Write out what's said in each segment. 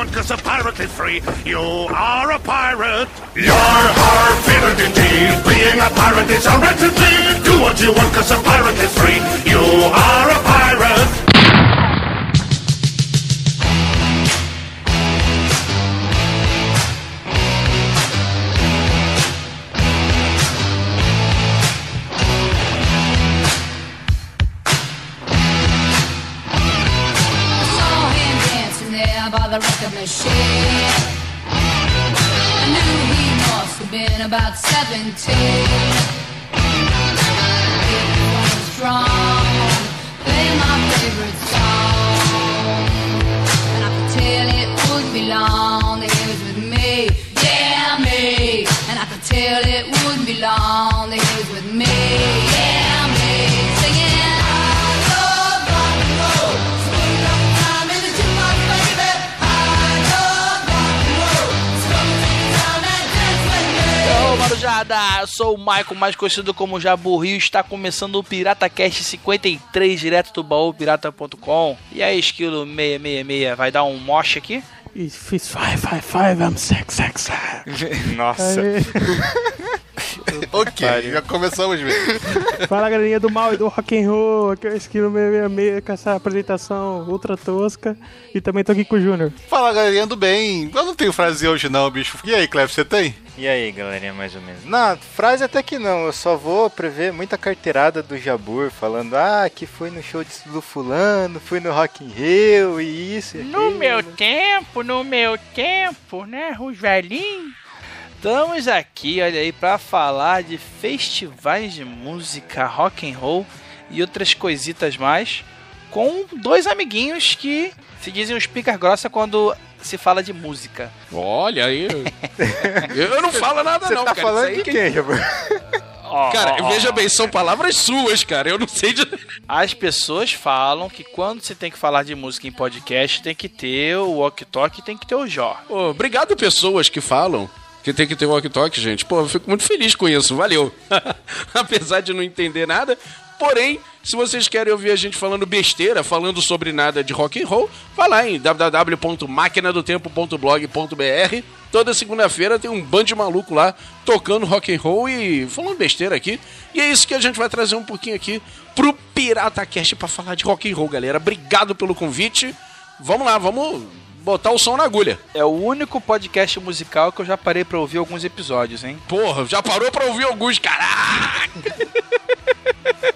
want cause of pirately free. You are a pirate. You're our favorite indeed. Being a pirate is a right Do what you want cause of pirately free. You are a pirate. About 17. He was strong, Eu sou o Michael, mais conhecido como Jabu Rio. Está começando o Pirata Cast 53, direto do baú pirata.com. E aí, esquilo 666, vai dar um moche aqui? Fiz 555, I'm sex, sex. Nossa. ok, já começamos mesmo. Fala galerinha do mal e do rock and roll, aqui é o Esquilo 666 com essa apresentação ultra tosca e também tô aqui com o Júnior. Fala galerinha do bem, eu não tenho frase hoje não, bicho. E aí, Cleber, você tem? E aí, galerinha, mais ou menos. Não, frase até que não, eu só vou prever muita carteirada do Jabur falando, ah, que foi no show do fulano, fui no Rock in Rio e isso. E no meu tempo, no meu tempo, né, os velhinhos. Estamos aqui, olha aí, para falar de festivais de música, rock and roll e outras coisitas mais, com dois amiguinhos que se dizem os picas grossa quando se fala de música. Olha aí. eu não falo nada Você não, tá cara. falando de quem, Cara, oh, oh, veja bem, são palavras suas, cara. Eu não sei de. As pessoas falam que quando você tem que falar de música em podcast, tem que ter o walk talk tem que ter o Jó. Oh, obrigado, pessoas que falam que tem que ter walk-talk, gente. Pô, eu fico muito feliz com isso, valeu. Apesar de não entender nada. Porém, se vocês querem ouvir a gente falando besteira, falando sobre nada de rock and roll, vá lá em www.maquinadotempo.blog.br. Toda segunda-feira tem um bando de maluco lá tocando rock and roll e falando besteira aqui. E é isso que a gente vai trazer um pouquinho aqui pro Pirata Cast para falar de rock and roll, galera. Obrigado pelo convite. Vamos lá, vamos botar o som na agulha. É o único podcast musical que eu já parei pra ouvir alguns episódios, hein? Porra, já parou pra ouvir alguns, caraca!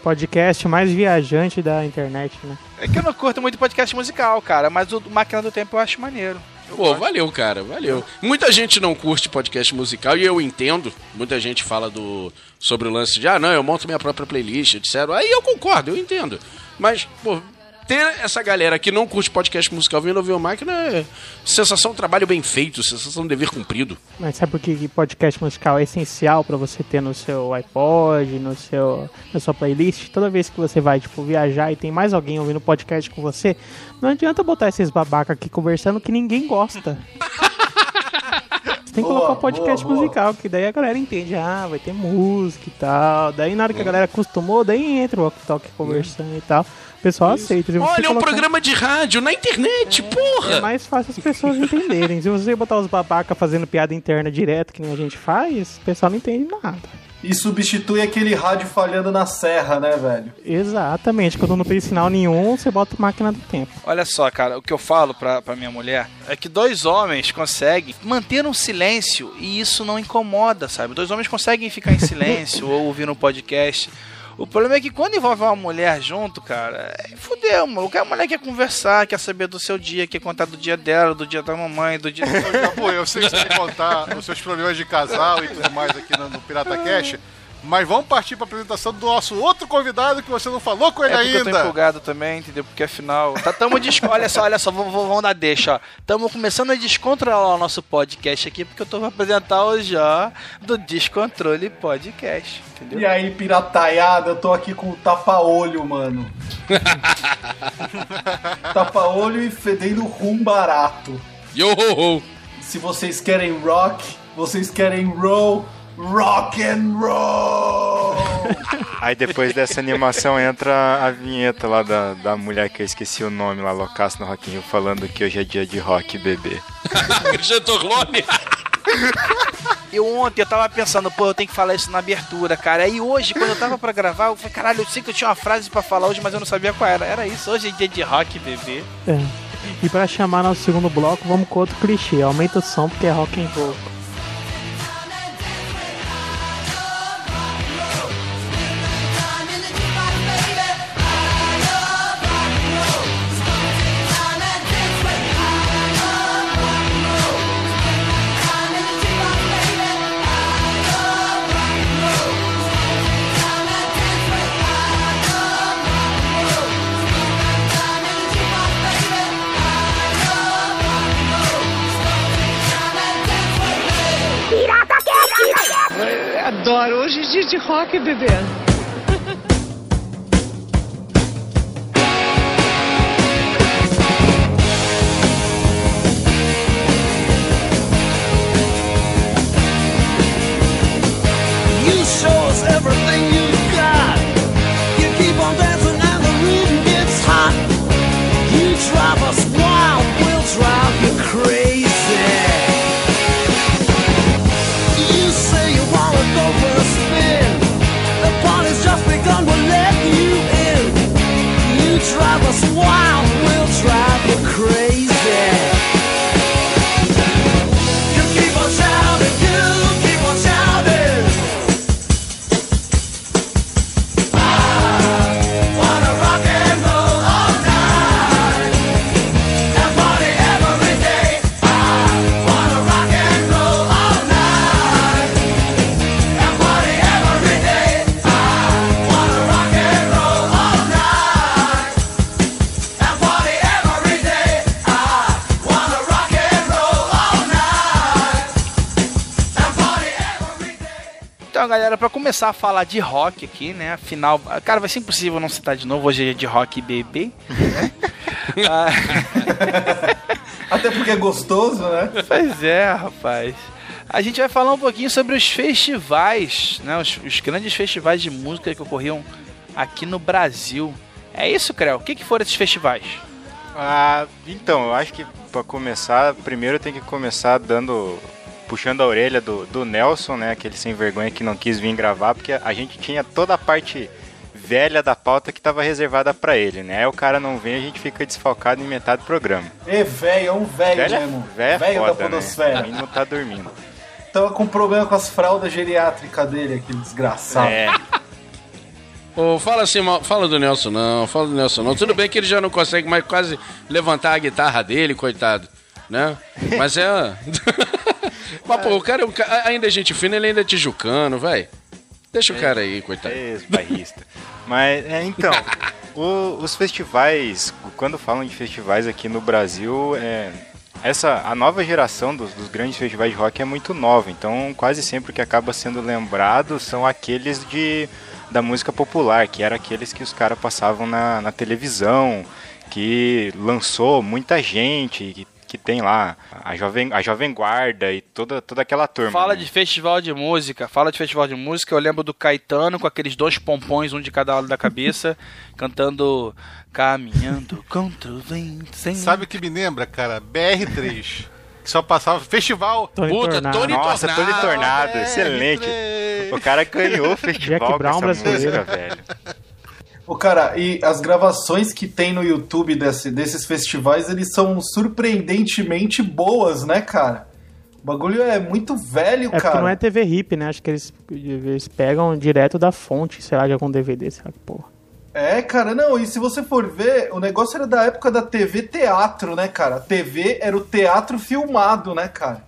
podcast mais viajante da internet, né? É que eu não curto muito podcast musical, cara, mas o Máquina do Tempo eu acho maneiro. Eu Pô, gosto. valeu, cara, valeu. Muita gente não curte podcast musical e eu entendo. Muita gente fala do sobre o lance de, ah, não, eu monto minha própria playlist, etc. Aí eu concordo, eu entendo. Mas, pô, ter essa galera que não curte podcast musical vindo ouvir o máquina é sensação de trabalho bem feito, sensação de dever cumprido. Mas sabe por que podcast musical é essencial para você ter no seu iPod, no seu, na sua playlist? Toda vez que você vai, tipo, viajar e tem mais alguém ouvindo podcast com você, não adianta botar esses babaca aqui conversando que ninguém gosta. tem que boa, colocar o um podcast boa, musical, boa. que daí a galera entende, ah, vai ter música e tal. Daí na hora que a galera acostumou, daí entra o walk talk conversando e tal pessoal Isso. aceita. Olha, é um programa de rádio na internet, é, porra! É mais fácil as pessoas entenderem. Se você botar os babaca fazendo piada interna direto, que nem a gente faz, o pessoal não entende nada. E substitui aquele rádio falhando na serra, né, velho? Exatamente. Quando não tem sinal nenhum, você bota máquina do tempo. Olha só, cara, o que eu falo pra, pra minha mulher é que dois homens conseguem manter um silêncio e isso não incomoda, sabe? Dois homens conseguem ficar em silêncio ou ouvir um podcast o problema é que quando envolve uma mulher junto, cara, é fudeu, mano. A mulher quer conversar, quer saber do seu dia, quer contar do dia dela, do dia da mamãe, do dia. Pô, eu sei que você quer contar os seus problemas de casal e tudo mais aqui no, no Pirata Cash. Mas vamos partir para a apresentação do nosso outro convidado que você não falou com ele é ainda. Eu tô empolgado também, entendeu? Porque afinal. Tá, tamo des... Olha só, olha só, vamos, vamos dar deixa, ó. Tamo começando a descontrolar o nosso podcast aqui, porque eu tô pra apresentar o já do Descontrole Podcast. Entendeu? E aí, pirataiada, eu tô aqui com o tapa-olho, mano. tapa-olho e fedendo rum barato. Yo ho ho! Se vocês querem rock, vocês querem roll rock and roll. Aí depois dessa animação entra a vinheta lá da, da mulher que eu esqueci o nome lá, loucaço no Rock in Rio, falando que hoje é dia de rock bebê. Torlone. Eu ontem eu tava pensando, pô, eu tenho que falar isso na abertura, cara. Aí hoje, quando eu tava pra gravar, eu falei, caralho, eu sei que eu tinha uma frase pra falar hoje, mas eu não sabia qual era. Era isso, hoje é dia de rock, bebê. É. E pra chamar nosso segundo bloco, vamos com outro clichê. Aumenta o som porque é rock and roll. Adoro. Hoje é dia de rock, bebê. You show us everything you've Galera, pra começar a falar de rock aqui, né? Afinal, cara, vai ser impossível não citar de novo. Hoje é de rock bebê. né? Ah, Até porque é gostoso, né? pois é, rapaz. A gente vai falar um pouquinho sobre os festivais, né? Os, os grandes festivais de música que ocorriam aqui no Brasil. É isso, Creu? O que, que foram esses festivais? Ah, então, eu acho que pra começar, primeiro tem que começar dando. Puxando a orelha do, do Nelson, né? Aquele sem vergonha que não quis vir gravar, porque a gente tinha toda a parte velha da pauta que tava reservada pra ele, né? Aí o cara não vem, a gente fica desfalcado em metade do programa. E velho, é um velho mesmo. velho é Velho da foda, né? podosfera. Ele não tá dormindo. Tava com problema com as fraldas geriátricas dele, aquele desgraçado. É, Ô, fala assim, fala do Nelson não, fala do Nelson não. Tudo bem que ele já não consegue mais quase levantar a guitarra dele, coitado, né? Mas é... Mas, pô, o cara, é um ca- ainda é gente fina, ele ainda é tijucano, vai. Deixa o cara aí, coitado. é bairrista. Mas, é, então, o- os festivais, quando falam de festivais aqui no Brasil, é, essa, a nova geração dos, dos grandes festivais de rock é muito nova, então quase sempre o que acaba sendo lembrado são aqueles de, da música popular, que eram aqueles que os caras passavam na, na televisão, que lançou muita gente, que, que tem lá a Jovem, a Jovem Guarda e toda, toda aquela turma. Fala né? de festival de música, fala de festival de música. Eu lembro do Caetano com aqueles dois pompons, um de cada lado da cabeça, cantando Caminhando contra o vento. Sem... Sabe o que me lembra, cara? BR3. Que só passava festival. Tony Puta, Tornado. Tony Nossa, Tornado. Tony Tornado, excelente. O cara ganhou o festival Jack com Brown essa brasileiro. música, velho. Ô, cara, e as gravações que tem no YouTube desse- desses festivais, eles são surpreendentemente boas, né, cara? O bagulho é muito velho, É cara. não é TV RIP, né? Acho que eles, eles pegam direto da fonte, sei lá, de algum DVD, sei lá que porra. É, cara, não, e se você for ver, o negócio era da época da TV teatro, né, cara? A TV era o teatro filmado, né, cara?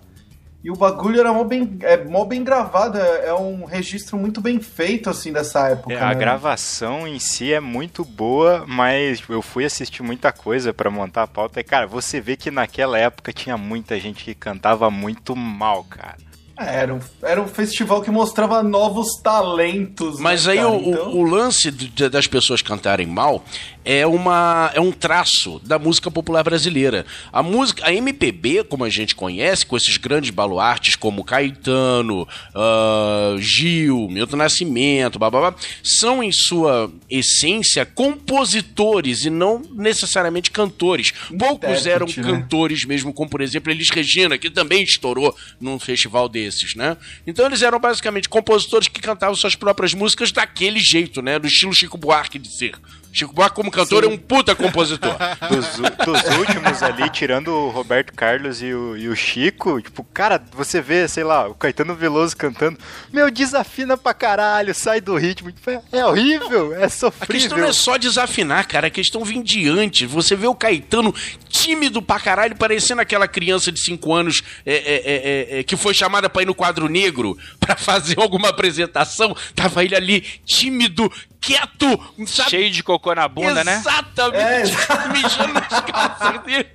E o bagulho era mó bem, é, mó bem gravado, é, é um registro muito bem feito, assim, dessa época. É, a né? gravação em si é muito boa, mas eu fui assistir muita coisa pra montar a pauta. E, cara, você vê que naquela época tinha muita gente que cantava muito mal, cara. É, Era um, era um festival que mostrava novos talentos. Mas né, aí cara? o, o- Então- o lance de- das pessoas cantarem mal é uma é um traço da música popular brasileira. A música, a MPB, como a gente conhece, com esses grandes baluartes como Caetano, ah, Gil, Milton Nascimento, blá, são em sua essência compositores e não necessariamente cantores. Poucos eram né? cantores mesmo, como por exemplo Elis Regina, que também estourou num festival desses, né? Então eles eram basicamente compositores que cantavam suas próprias músicas daquele jeito, né? Do estilo Chico Buarque de ser. Chico Buarque, como cantor, é um puta compositor. Dos, dos últimos ali, tirando o Roberto Carlos e o, e o Chico, tipo, cara, você vê, sei lá, o Caetano Veloso cantando, meu, desafina pra caralho, sai do ritmo. Tipo, é, é horrível, é A questão sofrível. não é só desafinar, cara. A questão vem de antes. Você vê o Caetano tímido pra caralho, parecendo aquela criança de 5 anos é, é, é, é, é, que foi chamada pra ir no quadro negro pra fazer alguma apresentação. Tava ele ali tímido, quieto, sabe? Cheio de cocô na bunda, né? Exatamente. Mijando nas calças dele.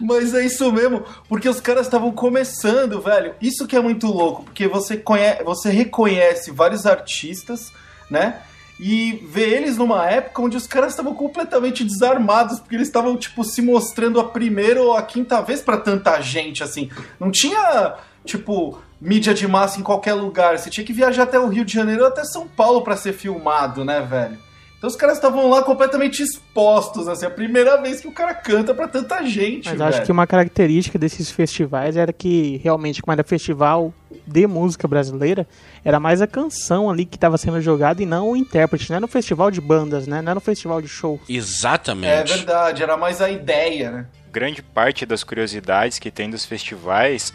Mas é isso mesmo, porque os caras estavam começando, velho. Isso que é muito louco, porque você, conhece, você reconhece vários artistas, né? E vê eles numa época onde os caras estavam completamente desarmados, porque eles estavam, tipo, se mostrando a primeira ou a quinta vez pra tanta gente, assim. Não tinha, tipo, mídia de massa em qualquer lugar. Você tinha que viajar até o Rio de Janeiro ou até São Paulo pra ser filmado, né, velho? Então os caras estavam lá completamente expostos, assim, a primeira vez que o cara canta pra tanta gente, Mas velho. acho que uma característica desses festivais era que realmente, como era festival de música brasileira, era mais a canção ali que estava sendo jogada e não o intérprete. Não era um festival de bandas, né? Não era um festival de show. É Exatamente. verdade, era mais a ideia, né? grande parte das curiosidades que tem dos festivais,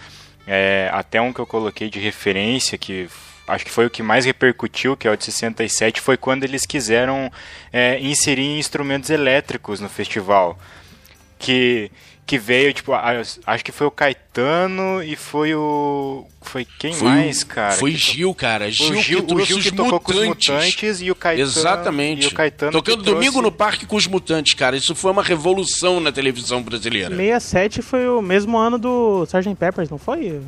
é, até um que eu coloquei de referência, que acho que foi o que mais repercutiu, que é o de 67, foi quando eles quiseram é, inserir instrumentos elétricos no festival. Que, que veio, tipo, acho que foi o Caetano e foi o. Foi quem Foi, mais, cara? Foi Que Gil, cara. Gil, o Gil, que o trouxe Gil que os tocou com os mutantes. mutantes e o Caetano. Exatamente. E o Caetano Tocando trouxe- domingo no parque com os mutantes, cara. Isso foi uma revolução na televisão brasileira. 67 foi o mesmo ano do Sgt. Peppers, não foi?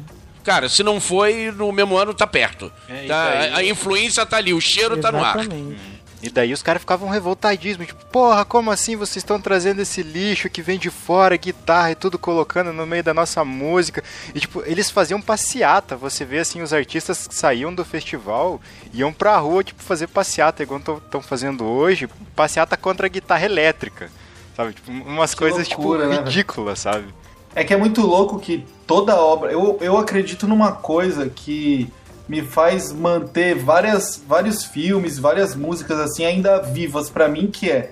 Cara, se não foi, no mesmo ano tá perto. É, Tá, a, a influência tá ali, o cheiro tá no ar. E daí os caras ficavam revoltadíssimos, tipo, porra, como assim vocês estão trazendo esse lixo que vem de fora, guitarra e tudo colocando no meio da nossa música? E tipo, eles faziam passeata, você vê assim, os artistas que saíam do festival, iam pra rua, tipo, fazer passeata, igual estão fazendo hoje, passeata contra a guitarra elétrica. Sabe, tipo, umas coisas loucura, né, tipo velho? ridículas, sabe? É que é muito louco que toda obra. Eu, eu acredito numa coisa que me faz manter várias, vários filmes, várias músicas assim ainda vivas pra mim, que é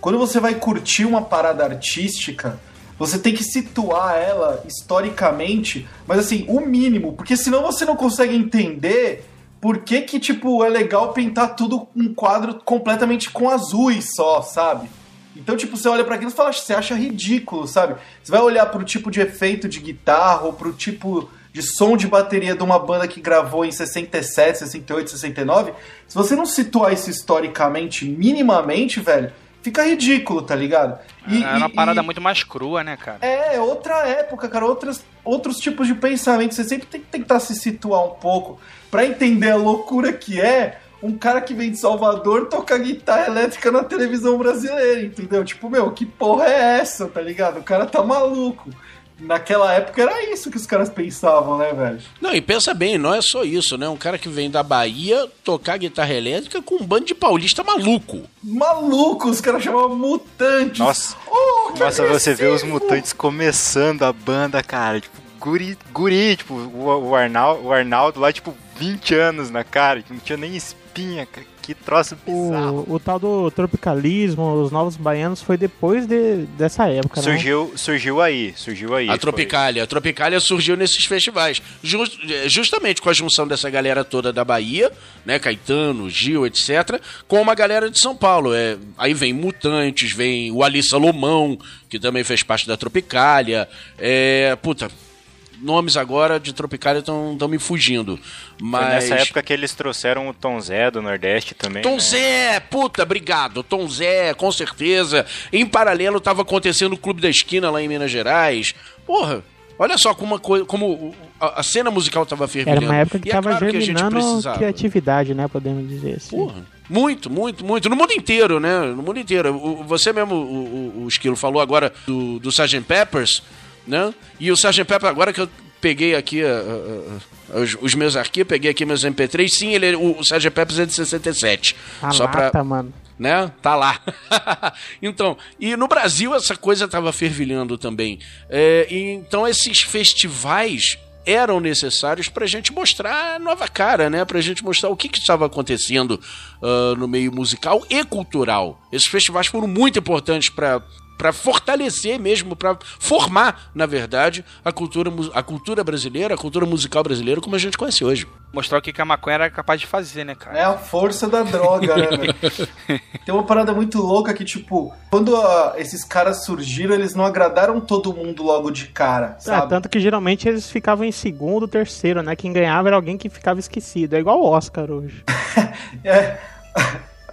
quando você vai curtir uma parada artística, você tem que situar ela historicamente, mas assim, o mínimo, porque senão você não consegue entender por que que, tipo, é legal pintar tudo um quadro completamente com azuis só, sabe? Então, tipo, você olha pra aquilo e fala, você acha ridículo, sabe? Você vai olhar pro tipo de efeito de guitarra ou pro tipo de som de bateria de uma banda que gravou em 67, 68, 69. Se você não situar isso historicamente, minimamente, velho, fica ridículo, tá ligado? E- Era uma e- parada e- muito mais crua, né, cara? é, outra época, cara, outras, outros tipos de pensamento. Você sempre tem que tentar se situar um pouco pra entender a loucura que é um cara que vem de Salvador tocar guitarra elétrica na televisão brasileira, entendeu? Tipo, meu, que porra é essa, tá ligado? O cara tá maluco. Naquela época era isso que os caras pensavam, né, velho? Não, e pensa bem, não é só isso, né? Um cara que vem da Bahia tocar guitarra elétrica com um bando de paulista maluco. Maluco, os caras chamavam mutantes. Nossa, Oh, que nossa, você vê os mutantes começando a banda, cara, tipo, guri, guri tipo, o, o, Arnaldo, o Arnaldo lá, tipo, 20 anos na cara, que não tinha nem espinha, cara, que troço bizarro. O, o tal do tropicalismo, os novos baianos, foi depois de, dessa época, né? Surgiu, surgiu aí, surgiu aí. a foi. Tropicália. A Tropicália surgiu nesses festivais. Jus- eh, justamente com a junção dessa galera toda da Bahia, né? Caetano, Gil, etc. Com uma galera de São Paulo. É, aí vem Mutantes, vem o Ali Salomão, que também fez parte da Tropicália. É, puta, nomes agora de Tropicália estão me fugindo. Foi Mas. nessa época que eles trouxeram o Tom Zé do Nordeste também. Tom né? Zé, puta, obrigado. Tom Zé, com certeza. Em paralelo tava acontecendo o Clube da Esquina lá em Minas Gerais. Porra, olha só como, como a, cena musical tava fervilhando. Era uma época que E é tava claro que a gente germinando precisava. criatividade, né? Podemos dizer assim. Porra. Muito, muito, muito. No mundo inteiro, né? No mundo inteiro. O- você mesmo, o, o, o Esquilo, falou agora do, do Sgt. Peppers, né? E o Sgt. Pepper, agora que eu peguei aqui ah, ah, ah, os, os meus arquivos, peguei aqui meus MP3, sim, ele, o, o Sgt. Peppers é de 67. A Só pra, lata, mano. né? Tá lá. então, e no Brasil essa coisa tava fervilhando também. É, então esses festivais eram necessários pra gente mostrar a nova cara, né? Pra gente mostrar o que que estava acontecendo ah, no meio musical e cultural. Esses festivais foram muito importantes pra para fortalecer mesmo, pra formar, na verdade, a cultura, a cultura brasileira, a cultura musical brasileira como a gente conhece hoje. Mostrar o que a maconha era capaz de fazer, né, cara? É a força da droga, né, velho? Tem uma parada muito louca que, tipo, quando ah, esses caras surgiram, eles não agradaram todo mundo logo de cara, Ah, sabe? tanto que geralmente eles ficavam em segundo, terceiro, né? Quem ganhava era alguém que ficava esquecido. É igual o Oscar hoje. É.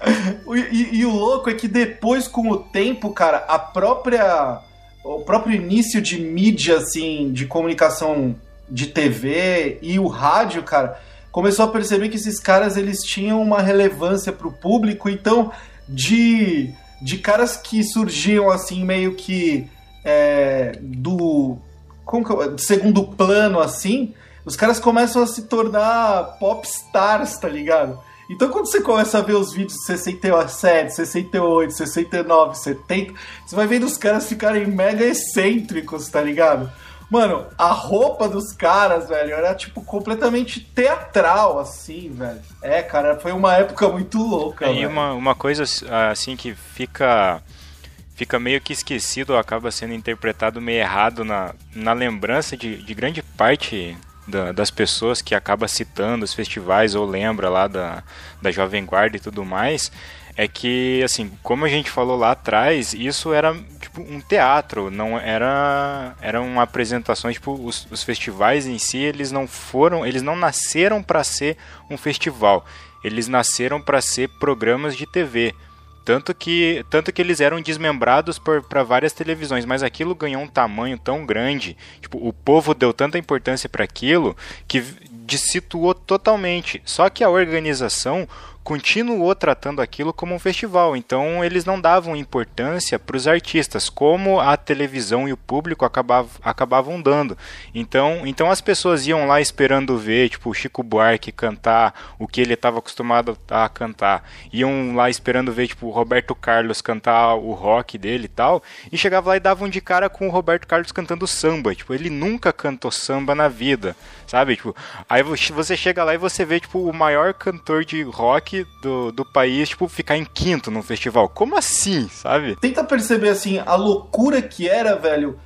O- E, e o louco é que depois, com o tempo, cara, a própria. O próprio início de mídia, assim, de comunicação de TV e o rádio, cara, começou a perceber que esses caras eles tinham uma relevância pro público, então, de, de caras que surgiam, assim, meio que é, do. Como que segundo plano, assim, os caras começam a se tornar pop stars, tá ligado? Então quando você começa a ver os vídeos de 67, 68, 69, 70, você vai vendo os caras ficarem mega excêntricos, tá ligado? Mano, a roupa dos caras, velho, era tipo completamente teatral, assim, velho. É, cara, foi uma época muito louca, E velho. uma, uma coisa assim que fica fica meio que esquecido, ou acaba sendo interpretado meio errado na, na lembrança de, de grande parte da- das pessoas que acaba citando os festivais ou lembra lá da, da Jovem Guarda e tudo mais, é que, assim, como a gente falou lá atrás, isso era tipo um teatro, não era eram apresentações, tipo, os, os festivais em si, eles não foram, eles não nasceram para ser um festival, eles nasceram para ser programas de TV. Tanto que, tanto que eles eram desmembrados para várias televisões, mas aquilo ganhou um tamanho tão grande, tipo, o povo deu tanta importância para aquilo que dissituou totalmente. Só que a organização continuou tratando aquilo como um festival, então eles não davam importância para os artistas, como a televisão e o público acabavam, acabavam dando. Então, então as pessoas iam lá esperando ver, tipo, o Chico Buarque cantar o que ele estava acostumado a cantar. Iam lá esperando ver, tipo, o Roberto Carlos cantar o rock dele e tal, e chegava lá e davam de cara com o Roberto Carlos cantando samba. Tipo, ele nunca cantou samba na vida, sabe? Tipo, aí vo- você chega lá e você vê, tipo, o maior cantor de rock do, do país, tipo, ficar em quinto num festival. Como assim, sabe? Tenta perceber assim a loucura que era, velho,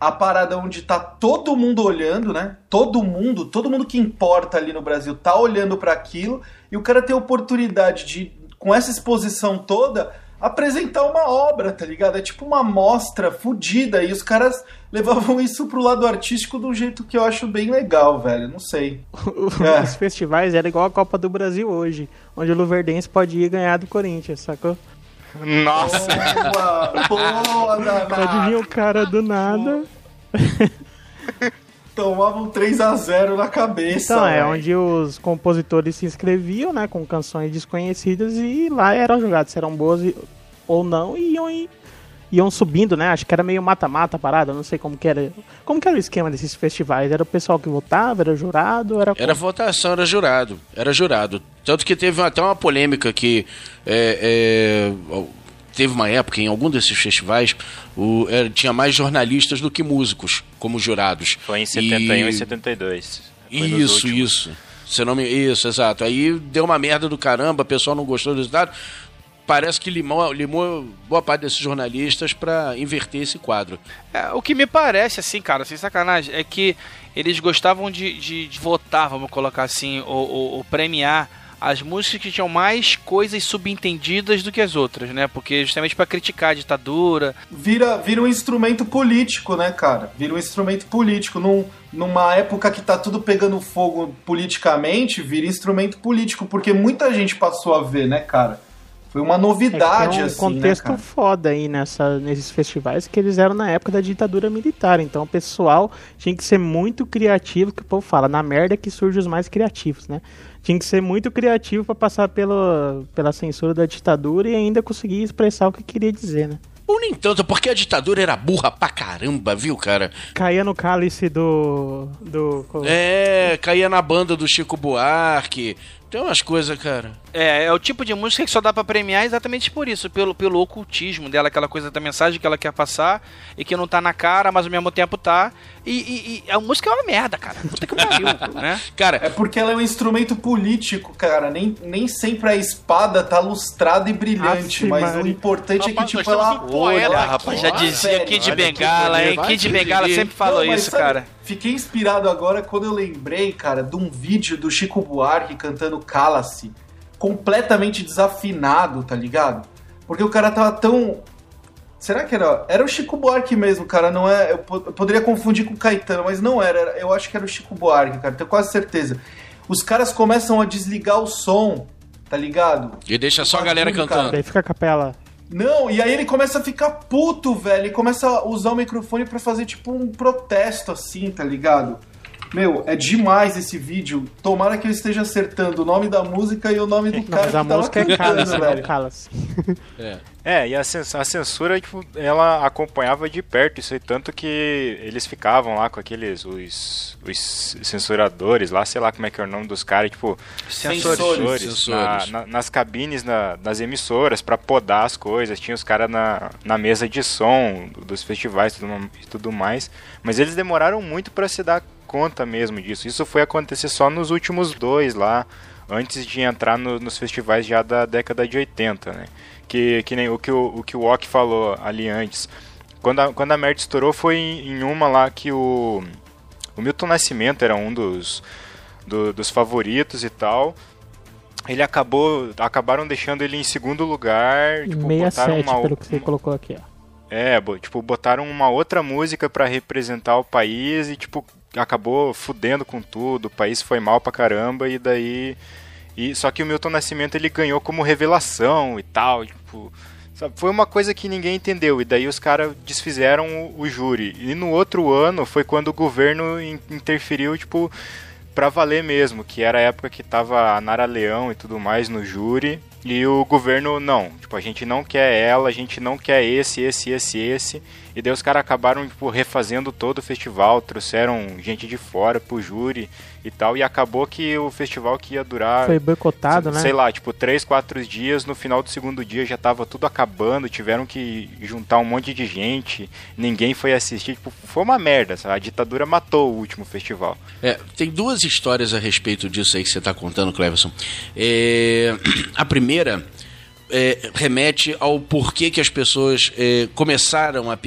a parada onde tá todo mundo olhando, né? Todo mundo, todo mundo que importa ali no Brasil tá olhando pra aquilo e o cara tem a oportunidade de, com essa exposição toda, apresentar uma obra, tá ligado? É tipo uma mostra fodida e os caras levavam isso pro lado artístico de um jeito que eu acho bem legal, velho. Não sei. É. Os festivais era igual a Copa do Brasil hoje, onde o Luverdense pode ir ganhar do Corinthians, sacou? Nossa! Boa, boa, danada. Pode vir o cara do nada. Tomavam 3 a 0 na cabeça. Então, é velho. onde os compositores se inscreviam, né, com canções desconhecidas e lá eram jogados, se eram boas e- ou não, e iam, e- iam subindo, né? Acho que era meio mata-mata a parada, não sei como que era. Como que era o esquema desses festivais? Era o pessoal que votava, era jurado, era Era votação, era jurado. Era jurado. Tanto que teve até uma polêmica que é, é, teve uma época em algum desses festivais o, era- tinha mais jornalistas do que músicos como jurados. Foi em 71 e, 72. Foi Isso, isso. Se não me... Isso, exato. Aí deu uma merda do caramba, o pessoal não gostou do resultado. Parece que limou, limou boa parte desses jornalistas pra inverter esse quadro. É, o que me parece, assim, cara, sem sacanagem, é que eles gostavam de, de- de votar, vamos colocar assim, ou, ou- ou premiar as músicas que tinham mais coisas subentendidas do que as outras, né? Porque justamente pra criticar a ditadura. vira, vira um instrumento político, né, cara? Vira um instrumento político. Num, numa época que tá tudo pegando fogo politicamente, vira instrumento político, porque muita gente passou a ver, né, cara? Foi uma É novidade, tem um assim, contexto né, cara? foda aí nessa, nesses festivais que eles eram na época da ditadura militar. Então o pessoal tinha que ser muito criativo, que o povo fala, na merda que surgem os mais criativos, né? Tinha que ser muito criativo pra passar pelo, pela censura da ditadura e ainda conseguir expressar o que queria dizer, né? Ou nem tanto, porque a ditadura era burra pra caramba, viu, cara? Caía no cálice do. do. É, caía na banda do Chico Buarque. Tem umas coisas, cara. É, é o tipo de música que só dá pra premiar exatamente por isso, pelo, pelo ocultismo dela, aquela coisa da mensagem que ela quer passar e que não tá na cara, mas ao mesmo tempo tá. E, e- e a música é uma merda, cara. Puta que pariu, né? Cara, É porque ela é um instrumento político, cara. Nem, nem sempre a espada tá lustrada e brilhante, Aff, mas Maria. o importante é que, Rapaz, tipo, ela. um Olha, rapaz, já dizia. Kid Bengala, hein? Kid Bengala sempre falou Não, isso, sabe, cara. Fiquei inspirado agora quando eu lembrei, cara, de um vídeo do Chico Buarque cantando Cala-se, completamente desafinado, tá ligado? Porque o cara tava tão. Será que era. Era o Chico Buarque mesmo, cara, não é. Eu, po- eu poderia confundir com o Caetano, mas não era. Eu acho que era o Chico Buarque, cara, tenho quase certeza. Os caras começam a desligar o som, tá ligado? e deixa só a galera cantando. Daí fica a capela. Não, e aí ele começa a ficar puto, velho. Ele começa a usar o microfone pra fazer tipo um protesto assim, tá ligado? Meu, é demais esse vídeo. Tomara que eu esteja acertando o nome da música e o nome do Não, cara mas que a tava música é cantando, cálice, não velho. cálice. É, e a cens- a censura, tipo, ela acompanhava de perto isso aí, tanto que eles ficavam lá com aqueles, os, os censuradores lá, sei lá como é que é o nome dos caras, tipo, Censores. censores, Censores. na- na- nas cabines na- das emissoras pra podar as coisas, tinha os caras na, na mesa de som do- dos festivais e tudo, e tudo mais, mas eles demoraram muito pra se dar conta mesmo disso. Isso foi acontecer só nos últimos dois lá, antes de entrar no- nos festivais já da década de 80, né? Que, que nem o que o, o que o Ok falou ali antes. Quando a, quando a merda estourou foi em, em uma lá que o, o Milton Nascimento era um dos, do- dos favoritos e tal. Ele acabou. Acabaram deixando ele em segundo lugar. Tipo, botaram 67, uma, pelo que você colocou aqui, ó. é, tipo, botaram uma outra música pra representar o país e, tipo, acabou fudendo com tudo, o país foi mal pra caramba e daí... E, só que o Milton Nascimento, ele ganhou como revelação e tal, tipo... sabe, Foi uma coisa que ninguém entendeu, e daí os caras desfizeram o, o júri. E no outro ano foi quando o governo in- interferiu, tipo, pra valer mesmo, que era a época que tava a Nara Leão e tudo mais no júri, e o governo, não, tipo, a gente não quer ela, a gente não quer esse, esse, esse, esse, e daí os caras acabaram, tipo, refazendo todo o festival, trouxeram gente de fora pro júri e tal, e acabou que o festival que ia durar... Foi boicotado, né? Sei lá, tipo, três, quatro dias, no final do segundo dia já tava tudo acabando, tiveram que juntar um monte de gente, ninguém foi assistir, tipo, foi uma merda, sabe? A ditadura matou o último festival. É, tem duas histórias a respeito disso aí que você está contando, Cleverson. É, a primeira é, remete ao porquê que as pessoas é, começaram a,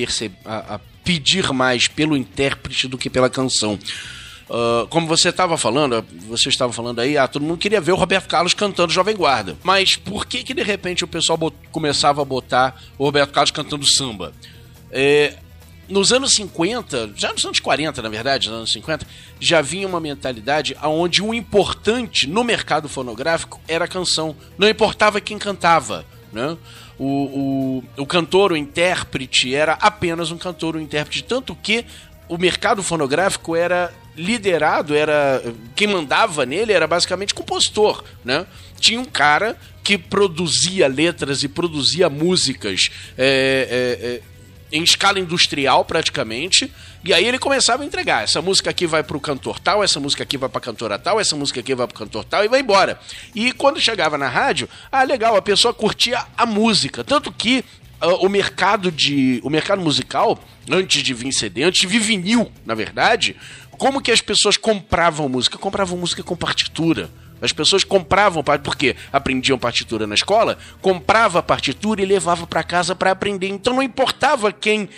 a, a pedir mais pelo intérprete do que pela canção. Ah, como você estava falando, você estava falando aí, ah, todo mundo queria ver o Roberto Carlos cantando Jovem Guarda. Mas por que que de repente o pessoal começava a botar o Roberto Carlos cantando samba? É, nos anos 50, já nos anos 40, na verdade, nos anos 50, já vinha uma mentalidade onde o importante no mercado fonográfico era a canção. Não importava quem cantava, né? O, o, o cantor, o intérprete, era apenas um cantor, um intérprete. Tanto que o mercado fonográfico era liderado, era quem mandava nele era basicamente compositor, né? Tinha um cara que produzia letras e produzia músicas é, é, é, em escala industrial praticamente, e aí ele começava a entregar. Essa música aqui vai pro cantor tal, essa música aqui vai pra cantora tal, essa música aqui vai pro cantor tal e vai embora. E quando chegava na rádio, ah, legal, a pessoa curtia a música, tanto que ah, o mercado de o mercado musical antes de vir CD, antes de vir vinil, na verdade, como que as pessoas compravam música? Compravam música com partitura. As pessoas compravam, porque aprendiam partitura na escola, comprava a partitura e levava para casa para aprender. Então não importava quem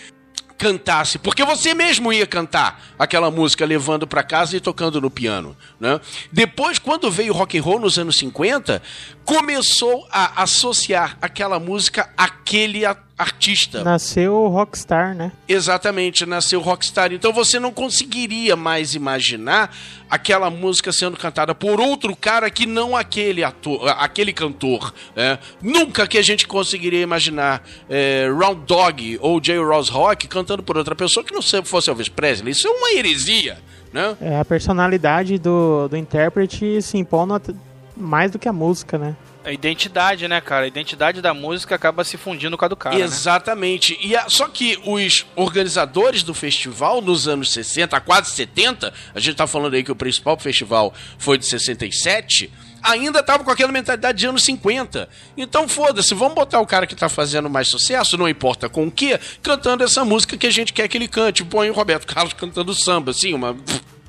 cantasse, porque você mesmo ia cantar aquela música levando para casa e tocando no piano, né? Depois, quando veio o rock and roll nos anos 50, começou a associar aquela música àquele a- artista. Nasceu Rockstar, né? Exatamente, nasceu Rockstar. Então você não conseguiria mais imaginar aquela música sendo cantada por outro cara que não aquele ator, aquele cantor. né? Nunca que a gente conseguiria imaginar é, Round Dog ou J. Ross Rock cantando por outra pessoa que não fosse Elvis Presley. Isso é uma heresia, né? É, a personalidade do, do intérprete se at- mais do que a música, né? A identidade, né, cara? A identidade da música acaba se fundindo com a do cara. né? Exatamente. E a- só que os organizadores do festival nos anos 60, quase 70, a gente tá falando aí que o principal festival foi de 67, ainda tava com aquela mentalidade de anos 50. Então foda-se, vamos botar o cara que tá fazendo mais sucesso, não importa com o que, cantando essa música que a gente quer que ele cante. Põe o Roberto Carlos cantando samba, assim, uma.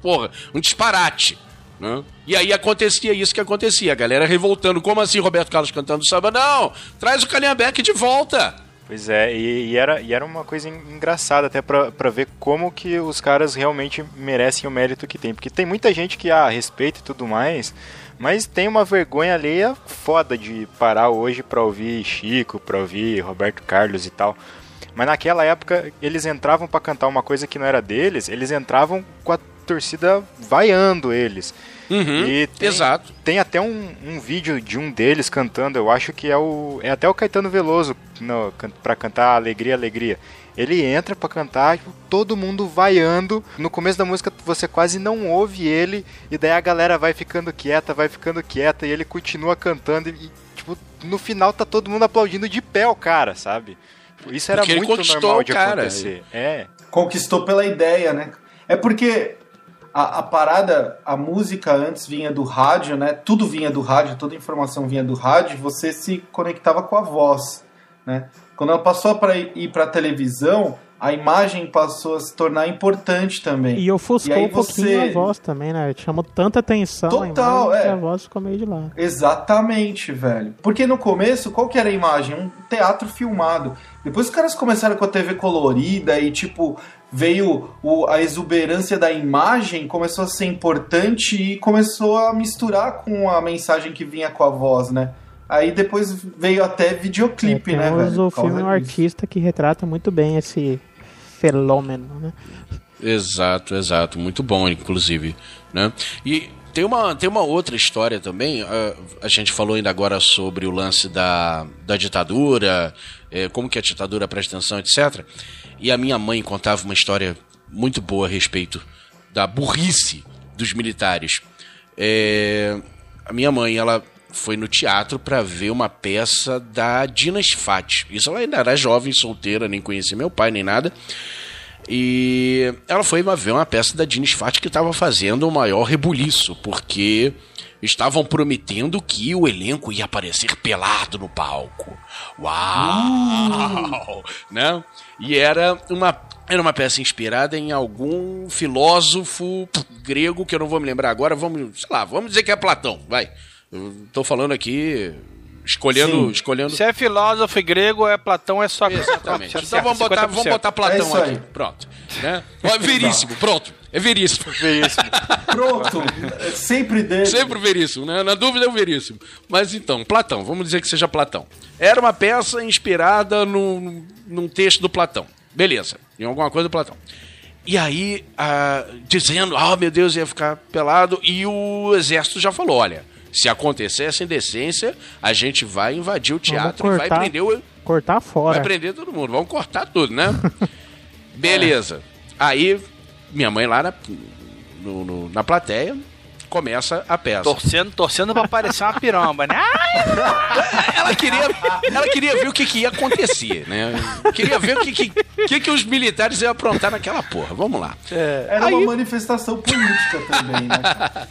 Porra, um disparate. Né? E aí acontecia isso que acontecia, a galera revoltando. Como assim, Roberto Carlos cantando samba? Não! Traz o Calhambeque de volta! Pois é, e, e era, e era uma coisa en- engraçada até pra ver como que os caras realmente merecem o mérito que tem. Porque tem muita gente que ah, respeita e tudo mais, mas tem uma vergonha alheia foda de parar hoje pra ouvir Chico, pra ouvir Roberto Carlos e tal. Mas naquela época eles entravam pra cantar uma coisa que não era deles, eles entravam com a torcida vaiando eles. Uhum, E tem, exato. Tem até um, um vídeo de um deles cantando, eu acho que é o. É até o Caetano Veloso pra cantar Alegria, Alegria. Ele entra pra cantar, tipo, todo mundo vaiando. No começo da música você quase não ouve ele, e daí a galera vai ficando quieta, vai ficando quieta, e ele continua cantando, e, tipo, no final tá todo mundo aplaudindo de pé o cara, sabe? Isso era Porque muito conquistou normal de cara. acontecer. É. Conquistou pela ideia, né? É porque a, a parada, a música antes vinha do rádio, né? Tudo vinha do rádio, toda informação vinha do rádio, você se conectava com a voz, né? Quando ela passou para ir para televisão, a imagem passou a se tornar importante também. E ofuscou aí um pouquinho você- a voz também, né? Chamou tanta atenção Total, a imagem que é. a voz ficou meio de lado. Exatamente, velho. Porque no começo, qual que era a imagem? Um teatro filmado. Depois os caras começaram com a TV colorida e, tipo, veio o- a exuberância da imagem, começou a ser importante e começou a misturar com a mensagem que vinha com a voz, né? Aí depois veio até videoclipe, né, Temos velho? o filme Um. Artista que retrata muito bem esse fenômeno, né? Exato, exato. Muito bom, inclusive. Né? E tem uma, tem uma outra história também. ah, a gente falou ainda agora sobre o lance da, da ditadura, eh, como que a ditadura presta atenção, etc. E a minha mãe contava uma história muito boa a respeito da burrice dos militares. Eh, a minha mãe, ela foi no teatro para ver uma peça da Dina Sfat. Isso ela ainda era jovem, solteira, nem conhecia meu pai, nem nada. E ela foi ver uma peça da Dina Sfat que estava fazendo o maior rebuliço, porque estavam prometendo que o elenco ia aparecer pelado no palco. Uau! Né? E era uma, era uma peça inspirada em algum filósofo grego que eu não vou me lembrar agora. Vamos, sei lá, vamos dizer que é Platão, vai. Eu tô falando aqui escolhendo, Sim. escolhendo Se é filósofo grego, é Platão, é só. Exatamente. Então certo, vamos botar, vamos 50%. botar Platão É aqui. aí. Pronto. Né? É veríssimo, pronto. É veríssimo. Veríssimo. Pronto, é sempre dele. Sempre veríssimo, né? Na dúvida é o veríssimo. Mas então, Platão, vamos dizer que seja Platão. Era uma peça inspirada no, num texto do Platão. Beleza, em alguma coisa do Platão. E aí, ah, dizendo, ah, meu Deus, ia ficar pelado. E o exército já falou: olha, se acontecer essa indecência, a gente vai invadir o teatro e vai cortar. prender o, Cortar fora. Vai prender todo mundo, vamos cortar tudo, né? Beleza. Aí, minha mãe lá na, no- no- na plateia começa a peça. Torcendo, torcendo pra parecer uma piromba, né? Ela queria, ela queria ver o que, que ia acontecer, né? Queria ver o que, que, que, que os militares iam aprontar naquela porra. Vamos lá. Era uma manifestação política também, né?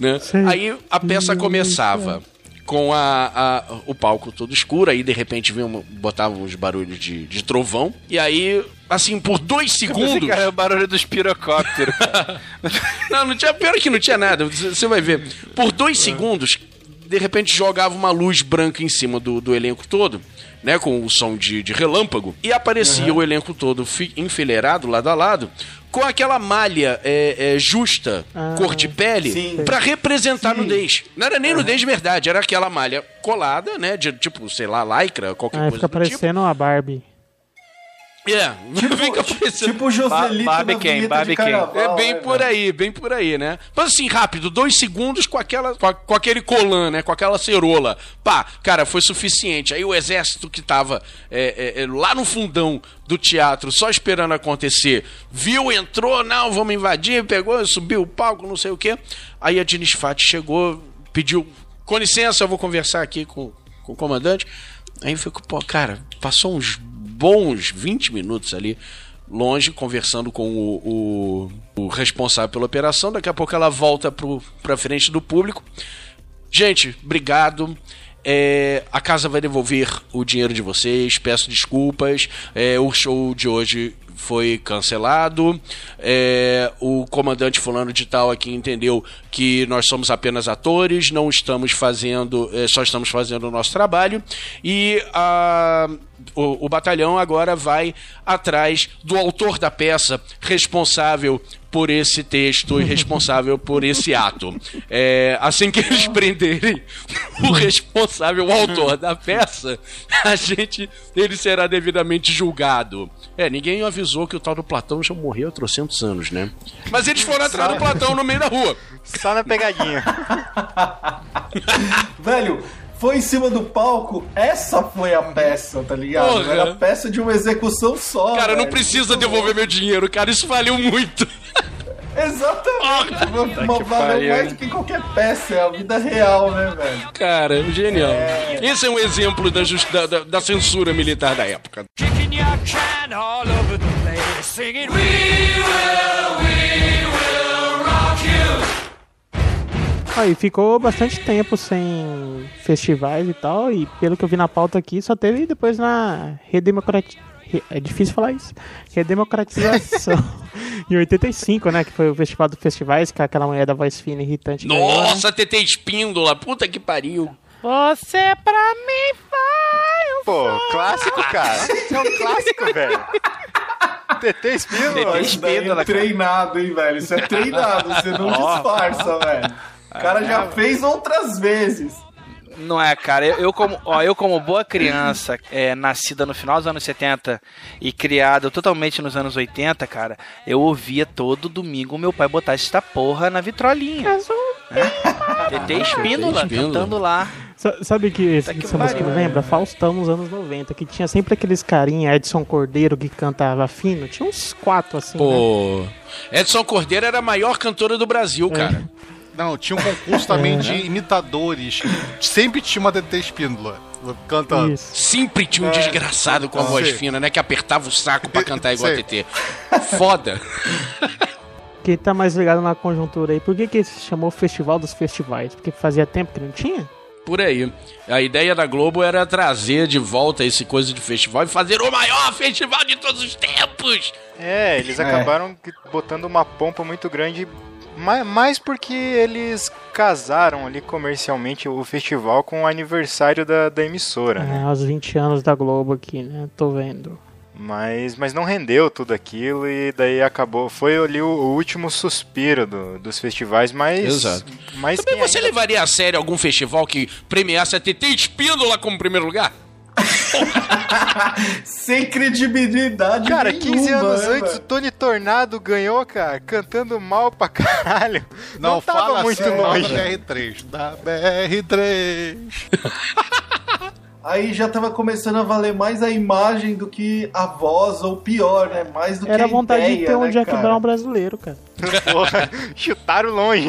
né? Aí a peça começava com a, a- o palco todo escuro, aí de repente vinha botavam uns barulhos de, de trovão, e aí, assim, por dois segundos. Cara, é o barulho dos pirocópteros. Não, não tinha. Pior que não tinha nada. Você vai ver. Por dois segundos, de repente jogava uma luz branca em cima do, do elenco todo, né? Com o som de, de relâmpago. E aparecia o elenco todo fi- enfileirado, lado a lado, com aquela malha é, é, justa, Ah, cor de pele, pra representar Sim. nudez. Não era nem nudez de verdade, era aquela malha colada, né? De tipo, sei lá, lycra, qualquer Aí coisa fica do tipo. parecendo uma Barbie. É, fica parecendo. Tipo o Joselito Ba- na Barbie Barbie de Ken. carnaval. É bem né, por aí, bem por aí, né? Mas assim, rápido, dois segundos com aquela. Com, a- com aquele colan, né? Com aquela cerola. Pá, cara, foi suficiente. Aí o exército que tava é, é, é, lá no fundão do teatro, só esperando acontecer, viu, entrou, não, vamos invadir, pegou, subiu o palco, não sei o quê. Aí a Diniz Fati chegou, pediu, com licença, eu vou conversar aqui com, com o comandante. Aí ficou, pô, cara, passou uns bons 20 minutos ali longe, conversando com o, o- o responsável pela operação. Daqui a pouco ela volta pro, pra frente do público. Gente, obrigado. É, a casa vai devolver o dinheiro de vocês. Peço desculpas. É, o show de hoje foi cancelado. É, o comandante fulano de tal aqui entendeu que nós somos apenas atores, não estamos fazendo, é, só estamos fazendo o nosso trabalho. E a o, o batalhão agora vai atrás do autor da peça, responsável por esse texto e responsável por esse ato. É, assim que eles prenderem o responsável, o autor da peça, a gente ele será devidamente julgado. É, ninguém avisou que o tal do Platão já morreu há trocentos anos, né? Mas eles foram atrás do Platão no meio da rua. Só na pegadinha. Velho, foi em cima do palco, essa foi a peça, tá ligado? Porra. Era a peça de uma execução só. Cara, não velho. precisa devolver meu dinheiro, cara, isso valeu muito. Exatamente, uma, uma valeu pariu, mais do que qualquer peça, é a vida real, né, velho? Cara, genial. Esse é um exemplo da, jus- da- da- da censura militar da época. Kicking your can all over the place, singing, We will, Aí ficou bastante tempo sem festivais e tal, e pelo que eu vi na pauta aqui, só teve depois na redemocratização. É difícil falar isso. Redemocratização. em 85, né? Que foi o festival dos festivais, que aquela mulher da voz fina e irritante. ganhou, né? Nossa, TT Espíndola, puta que pariu. Você pra mim um Pô, clássico, cara. Isso é um clássico, velho. TT Espíndola. Daí é Espíndola, cara. treinado, hein, velho? Isso é treinado, você não disfarça, velho. O cara já fez outras vezes. Não é, cara. Eu, eu como, ó, eu como boa criança, é, nascida no final dos anos 70 e criada totalmente nos anos 80, cara, eu ouvia todo domingo meu pai botar esta porra na vitrolinha. TT Espíndola, Espíndola. cantando lá. Sa- Sabe que esse- que essa música me pariu. lembra? Faustão nos anos 90, que tinha sempre aqueles carinha, Edson Cordeiro, que cantava fino. Tinha uns quatro assim, né? Pô. Edson Cordeiro era a maior cantora do Brasil, cara. Não, tinha um concurso também de imitadores. Sempre tinha uma TT Espíndola cantando. Isso. Sempre tinha um desgraçado com a voz Sei. fina, né? Que apertava o saco pra cantar igual a. TT. Foda. Quem tá mais ligado na conjuntura aí, por que que se chamou Festival dos Festivais? Porque fazia tempo que não tinha? Por aí. A ideia da Globo era trazer de volta esse coisa de festival e fazer o maior festival de todos os tempos. É, eles acabaram que- botando uma pompa muito grande, mais porque eles casaram ali comercialmente o festival com o aniversário da, da emissora, né? É, aos 20 anos da Globo aqui, né? Tô vendo. Mas, mas não rendeu tudo aquilo e daí acabou. Foi ali o, o último suspiro do- dos festivais, mas. Exato. Mas Também você ainda- levaria a sério algum festival que premiasse a TT Espíndola como primeiro lugar? Sem credibilidade Cara, nenhuma, 15 anos né, antes o? Tony Tornado ganhou, cara, cantando mal pra caralho. Não, Não, tava fala muito assim, não, longe. Da BR3. Da BR3. Aí já tava começando a valer mais a imagem do que a voz, ou pior, né? Mais do que Era a vontade ideia, de ter um né, Jack cara? Brown brasileiro, cara. Porra, chutaram longe.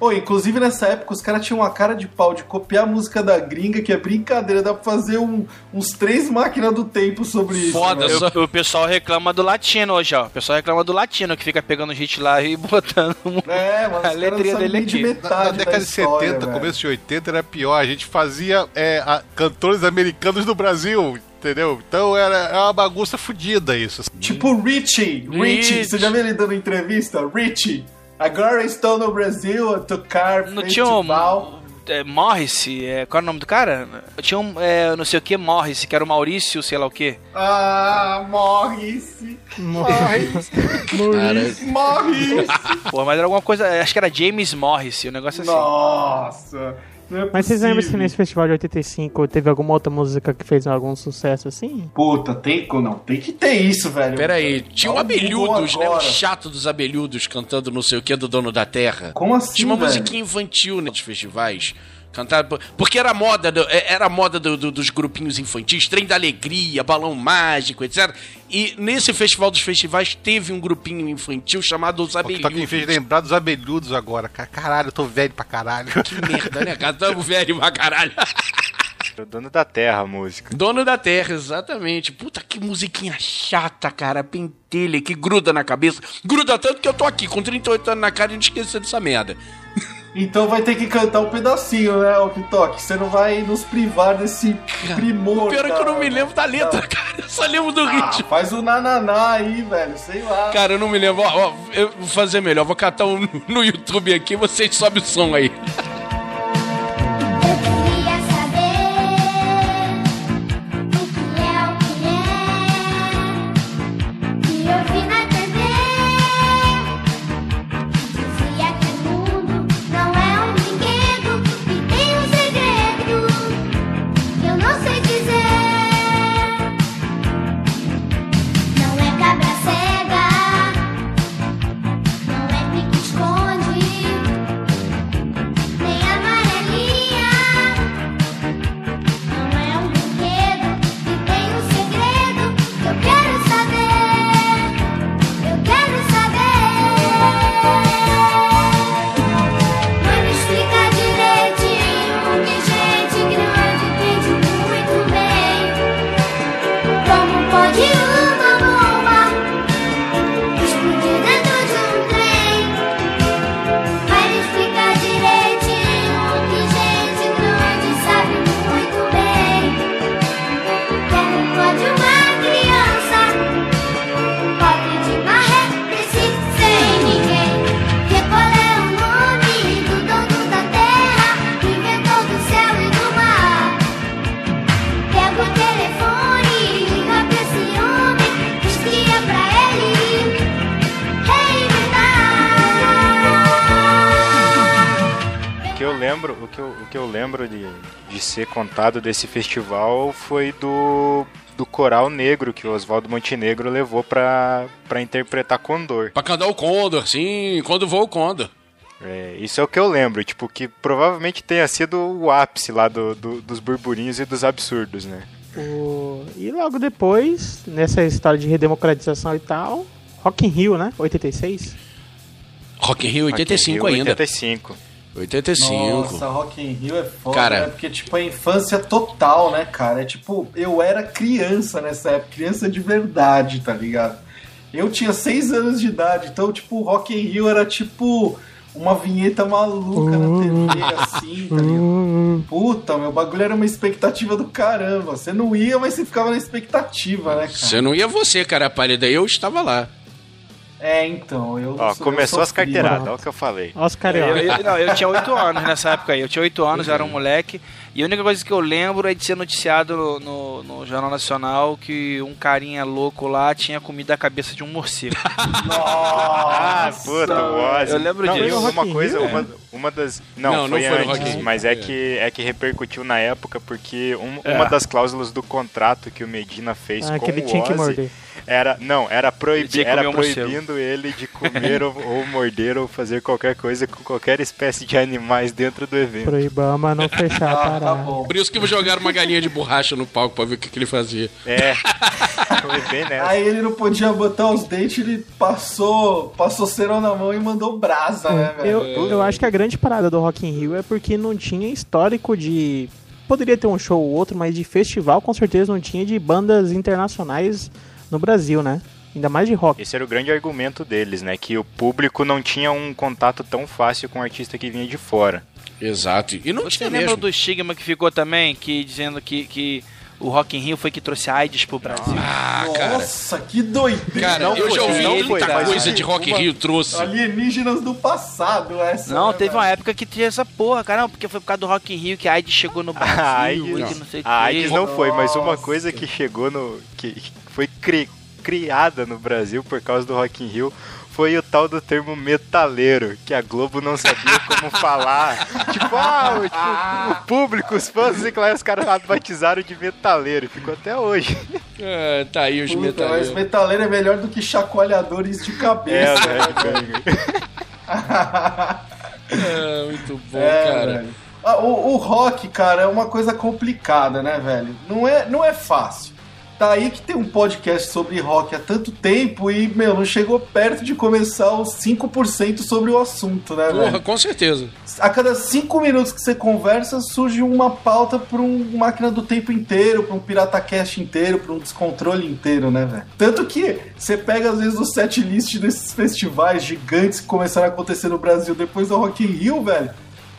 Ô, inclusive nessa época os caras tinham uma cara de pau de copiar a música da gringa, que é brincadeira, dá pra fazer um- uns três máquinas do tempo sobre isso. Foda, né? O, o pessoal reclama do latino hoje, ó. O pessoal reclama do latino, que fica pegando hit lá e botando um- É, mas a letrinha dele nem de aqui. metade Na, na da década de história, 70, velho. começo de 80 era pior. A gente fazia é, a- cantores americanos do Brasil, entendeu? Então era, era uma bagunça fodida isso. Tipo Richie, Richie, Richie. você já viu ele dando entrevista? Richie, agora estou no Brasil a tocar Não tinha um. festival. É, Morris, é, qual é o nome do cara? Tinha um, é, não sei o que, Morris, que era o Maurício, sei lá o que. Ah, morre-se, morre-se, morre Pô, mas era alguma coisa, acho que era James Morris, o negócio assim. Nossa, é Mas vocês lembram se nesse festival de 85 teve alguma outra música que fez algum sucesso assim? Puta, tem que não, tem que ter isso, velho. Pera aí, tinha Dá um abelhudos, né? O chato dos abelhudos cantando não sei o que do dono da terra. Como assim, Tinha uma velho? musiquinha infantil nesses festivais. Cantado por- porque era moda, é- era moda do- do- dos grupinhos infantis, Trem da Alegria, Balão Mágico, etc. E nesse festival dos festivais teve um grupinho infantil chamado Os O que tá me fez Abelhudos. lembrar dos abelhudos agora. Ca- Caralho, eu tô velho pra caralho. Que merda, né, cara? Tamo velho pra caralho. O dono da terra a música. Dono da Terra, exatamente. Puta, que musiquinha chata, cara. Pentelha, que gruda na cabeça. Gruda tanto que eu tô aqui com 38 anos na cara e não esqueci dessa merda. Então vai ter que cantar um pedacinho, né, TikTok? Você não vai nos privar desse primor. O pior é que eu não me lembro da letra, cara. Eu só lembro do Ah, ritmo. faz o nananá aí, velho, sei lá. Cara, eu não me lembro. Ó, ó, eu vou fazer melhor. Vou catar um no YouTube aqui vocês sobem o som aí. contado desse festival foi do do coral negro que o Oswaldo Montenegro levou pra, pra interpretar Condor. Pra cantar o Condor, sim. Quando voa o Condor. É, isso é o que eu lembro, tipo, que provavelmente tenha sido o ápice lá do, do- dos burburinhos e dos absurdos, né? O- E logo depois, nessa história de redemocratização e tal, Rock in Rio, né? 86. Rock in Rio 85 Aqui, ainda. 85. 85. Nossa, Rock in Rio é foda, Cara. né? Porque, tipo, é infância total, né, cara? É tipo, eu era criança nessa época, criança de verdade, tá ligado? Eu tinha seis anos de idade, então, tipo, Rock in Rio era tipo uma vinheta maluca na TV, assim, tá ligado? Puta, meu bagulho era uma expectativa do caramba. Você não ia, mas você ficava na expectativa, né, cara? Você não ia você, cara pálida. Eu estava lá. É, então, eu. Ó, eu começou as sofri, carteiradas, olha o que eu falei. Olha os Eu, carioca. eu- não, eu tinha 8 anos nessa época aí. Eu tinha 8 anos, eu era um moleque. E a única coisa que eu lembro é de ser noticiado no, no- no Jornal Nacional que um carinha louco lá tinha comido a cabeça de um morcego. Ah, puta, o Ozzy. Eu lembro não, disso. Foi Uma coisa, Rio? uma, uma das. Não, Não, não foi, foi no antes, mas é que, é que repercutiu na época porque um- É. uma das cláusulas do contrato que o Medina fez Ah, com que ele o tinha que Ozzy morder. Era não era Ele proibi, tinha que era um proibindo ele de comer ou, ou morder ou fazer qualquer coisa com qualquer espécie de animais dentro do evento. Pro Ibama não fechar a Ah, tá parada. bom. Por isso que jogaram uma galinha de borracha no palco pra ver o que, que ele fazia. É, foi bem nessa. Aí ele não podia botar os dentes, ele passou, passou cerol na mão e mandou brasa, né, velho? Eu, eu acho que a grande parada do Rock in Rio é porque não tinha histórico de. Poderia ter um show ou outro, mas de festival com certeza não tinha de bandas internacionais no Brasil, né? Ainda mais de rock. Esse era o grande argumento deles, né? Que o público não tinha um contato tão fácil com o artista que vinha de fora. Exato. E não Você tinha lembra mesmo. do estigma que ficou também, que dizendo que, que o Rock in Rio foi que trouxe AIDS pro Brasil? Ah, cara. Nossa, que doideira. Cara, Não eu já ouvi não tanta foi, mas coisa de Rock in Rio trouxe. Alienígenas do passado, essa. Não, né, teve velho? uma época que tinha essa porra, cara, não, porque foi por causa do Rock in Rio que a AIDS chegou no Brasil, A AIDS, não. não A. AIDS não foi, mas uma coisa que chegou no. que foi cri- criada no Brasil por causa do Rock in Rio foi o tal do termo metaleiro, que a Globo não sabia como falar. tipo, ah, o, tipo, o público, os fãs, sei lá, os caras lá batizaram de metaleiro. Ficou até hoje. É, tá aí os Puta, metaleiros. mas metaleiro é melhor do que chacoalhadores de É, cabeça. né, Headbanger. É, muito bom, É, cara. velho. Ah, O, o rock, cara, é uma coisa complicada, né, velho? Não é, não é fácil. Tá aí que tem um podcast sobre rock há tanto tempo e, meu, não chegou perto de começar os 5% sobre o assunto, né, Porra, velho? com certeza. A cada 5 minutos que você conversa, surge uma pauta pra um máquina do tempo inteiro, pra um PirataCast inteiro, pra um descontrole inteiro, né, velho? Tanto que você pega, às vezes, o set list desses festivais gigantes que começaram a acontecer no Brasil depois do Rock in Rio, velho.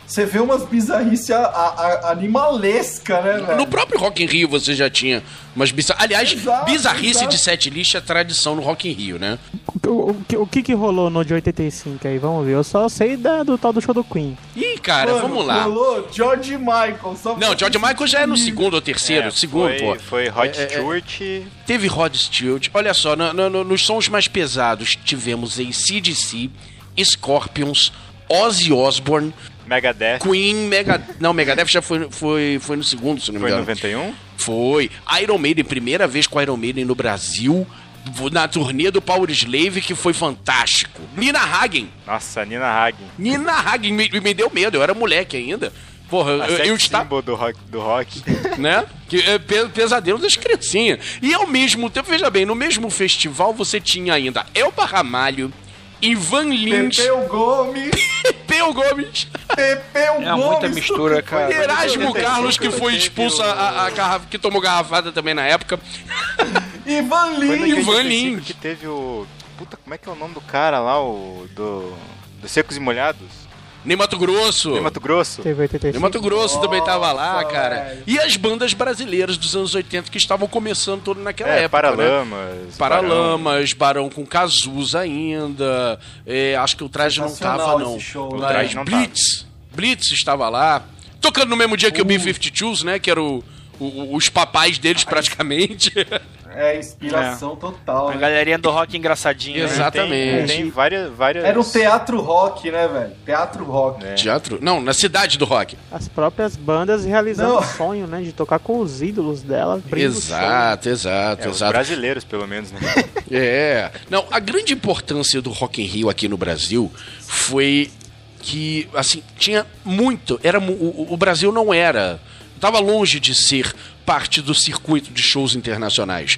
Você vê umas bizarrices a- a- a- animalesca, né, velho? No próprio Rock in Rio você já tinha umas bizarrices. Aliás, Exato, bizarrice exato. de set list é tradição no Rock in Rio, né? O, o que- o que que rolou no de 85 aí? Vamos ver. Eu só sei da- do tal do show do Queen. Ih, cara, Mano, vamos lá. Rolou George Michael. Só Não, George Michael já é no segundo ou terceiro. É, segundo, foi, pô. Foi Rod É, é, é. Stewart. Teve Rod Stewart. Olha só, no- no- no- nos sons mais pesados tivemos ACDC, Scorpions, Ozzy Osbourne, Megadeth. Queen, Mega... Não, Megadeth já foi, foi, foi no segundo, se não me Foi em engano. 91? Foi. Iron Maiden, primeira vez com Iron Maiden no Brasil, na turnê do Power Slave, que foi fantástico. Nina Hagen. Nossa, Nina Hagen. Nina Hagen me, me deu medo, eu era moleque ainda. Porra, A eu, eu estava do rock. Do rock. né? Que é pe- pesadelo das criancinhas. E ao mesmo tempo, veja bem, no mesmo festival você tinha ainda Elba Ramalho, Ivan Lins, Pepeu Gomes. Pepeu Gomes, Pepeu É Gomes. muita mistura, cara. Erasmo 85 Carlos, que foi expulso, a, a garrafa, que tomou garrafada também na época. Ivan Lins. Ivan 85 Lins. que teve o. Puta, como é que é o nome do cara lá? O. Do. Do Secos e Molhados? Nem Mato Grosso. De Mato Grosso? Teve 85. Nem Mato Grosso também tava lá, Nossa, cara. velho. E as bandas brasileiras dos anos 80 que estavam começando todo naquela É, época. né? Paralamas. Paralamas, Barão com Cazuza ainda. é, acho que o traje não tava, não. show, o né? traje Não Blitz. Blitz estava lá. Tocando no mesmo dia que o Uh. B-52s, né? Que eram os papais deles praticamente. É, inspiração total, A né? galerinha do rock engraçadinho. né? Exatamente. Tem, tem várias, várias. Era um teatro rock, né, velho? Teatro rock. É. Teatro? Não, na cidade do rock. As próprias bandas realizando Não. o sonho, né? De tocar com os ídolos show. Exato, exato, É, os exato. brasileiros, pelo menos, né? É. Não, a grande importância do Rock in Rio aqui no Brasil foi que, assim, tinha muito. Era, o, o Brasil não era. Estava longe de ser parte do circuito de shows internacionais.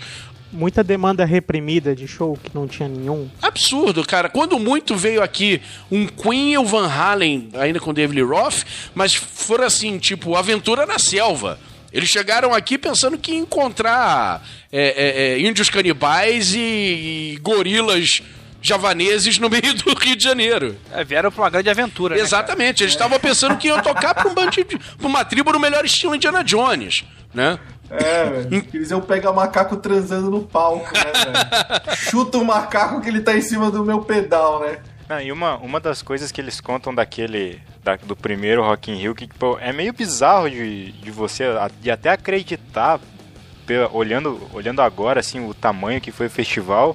Muita demanda reprimida de show que não tinha nenhum. Absurdo, cara. Quando muito veio aqui um Queen e o Van Halen, ainda com David Lee Roth, mas foram assim, tipo, aventura na selva. Eles chegaram aqui pensando que ia encontrar é, é, é, índios canibais e, e gorilas javaneses no meio do Rio de Janeiro. É, vieram pra uma grande aventura, né, Exatamente, eles estavam pensando que iam tocar pra, um bandido, pra uma tribo no melhor estilo Indiana Jones, né? É, velho. Eles iam pegar macaco transando no palco, né, velho? Chuta o macaco que ele tá em cima do meu pedal, né? Não, e uma, uma das coisas que eles contam daquele. da- do primeiro Rock in Rio, que tipo, é meio bizarro de, de você de até acreditar, pela- olhando, olhando agora assim, o tamanho que foi o festival,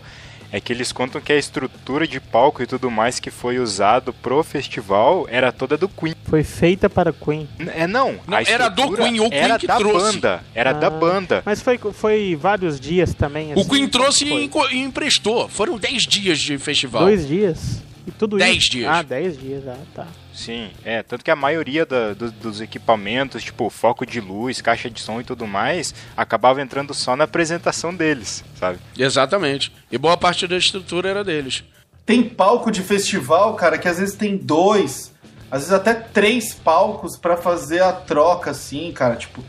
é que eles contam que a estrutura de palco e tudo mais que foi usado pro festival era toda do Queen. Foi feita para Queen. N- É não, Não, era do Queen, o Queen era que da trouxe. banda, era da Ah, banda. Mas foi, foi vários dias também. O assim, Queen trouxe e e emprestou. Foram 10 dias de festival. Dois dias. E tudo Dez isso. dias. Ah, dez dias, ah, tá. Sim, é, tanto que a maioria da- do- dos equipamentos, tipo foco de luz, caixa de som e tudo mais, acabava entrando só na apresentação deles, sabe? Exatamente. E boa parte da estrutura era deles. Tem palco de festival, cara, que às vezes tem dois, às vezes até três palcos pra fazer a troca, assim, cara. Tipo,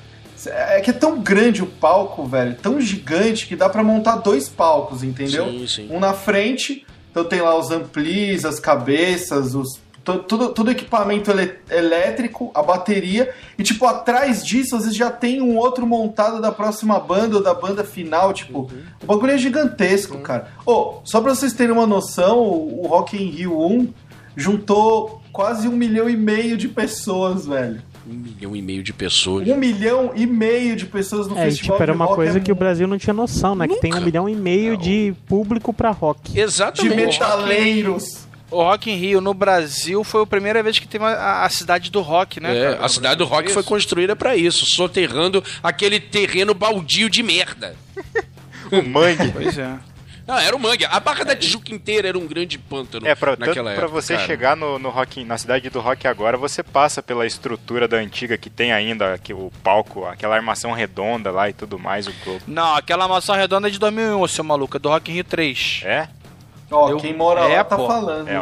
é que é tão grande o palco, velho, tão gigante que dá pra montar dois palcos, entendeu? Sim, sim. Um na frente, então tem lá os amplis, as cabeças, os to- tudo, tudo equipamento elétrico, a bateria, e tipo, atrás disso, às vezes já tem um outro montado da próxima banda ou da banda final, tipo, o bagulho é gigantesco, cara. Ô, só pra vocês terem uma noção, o, o Rock in Rio 1 juntou quase um milhão e meio de pessoas, velho. Um milhão e meio de pessoas. Um milhão e meio de pessoas no É, e, festival tipo, era de uma rock coisa é que o Brasil não tinha noção, né? Que tem um Nunca. milhão e meio de público pra rock. de Exatamente. metaleiros. O Rock in Rio no Brasil foi a primeira vez que teve a, a cidade do rock, né? É, a cidade do rock foi construída pra isso, soterrando aquele terreno baldio de merda. O mangue. Pois é. Não, era o mangue. A Barra da Tijuca inteira era um grande pântano É, pra, tanto naquela pra época. você cara. chegar no, no rock, na cidade do rock agora, você passa pela estrutura da antiga que tem ainda, que o palco, aquela armação redonda lá e tudo mais, o globo. Não, aquela maçã redonda é de 2001, ô seu maluco, é do Rock in Rio 3. É? Ó, quem mora é, lá tá pô. falando. É,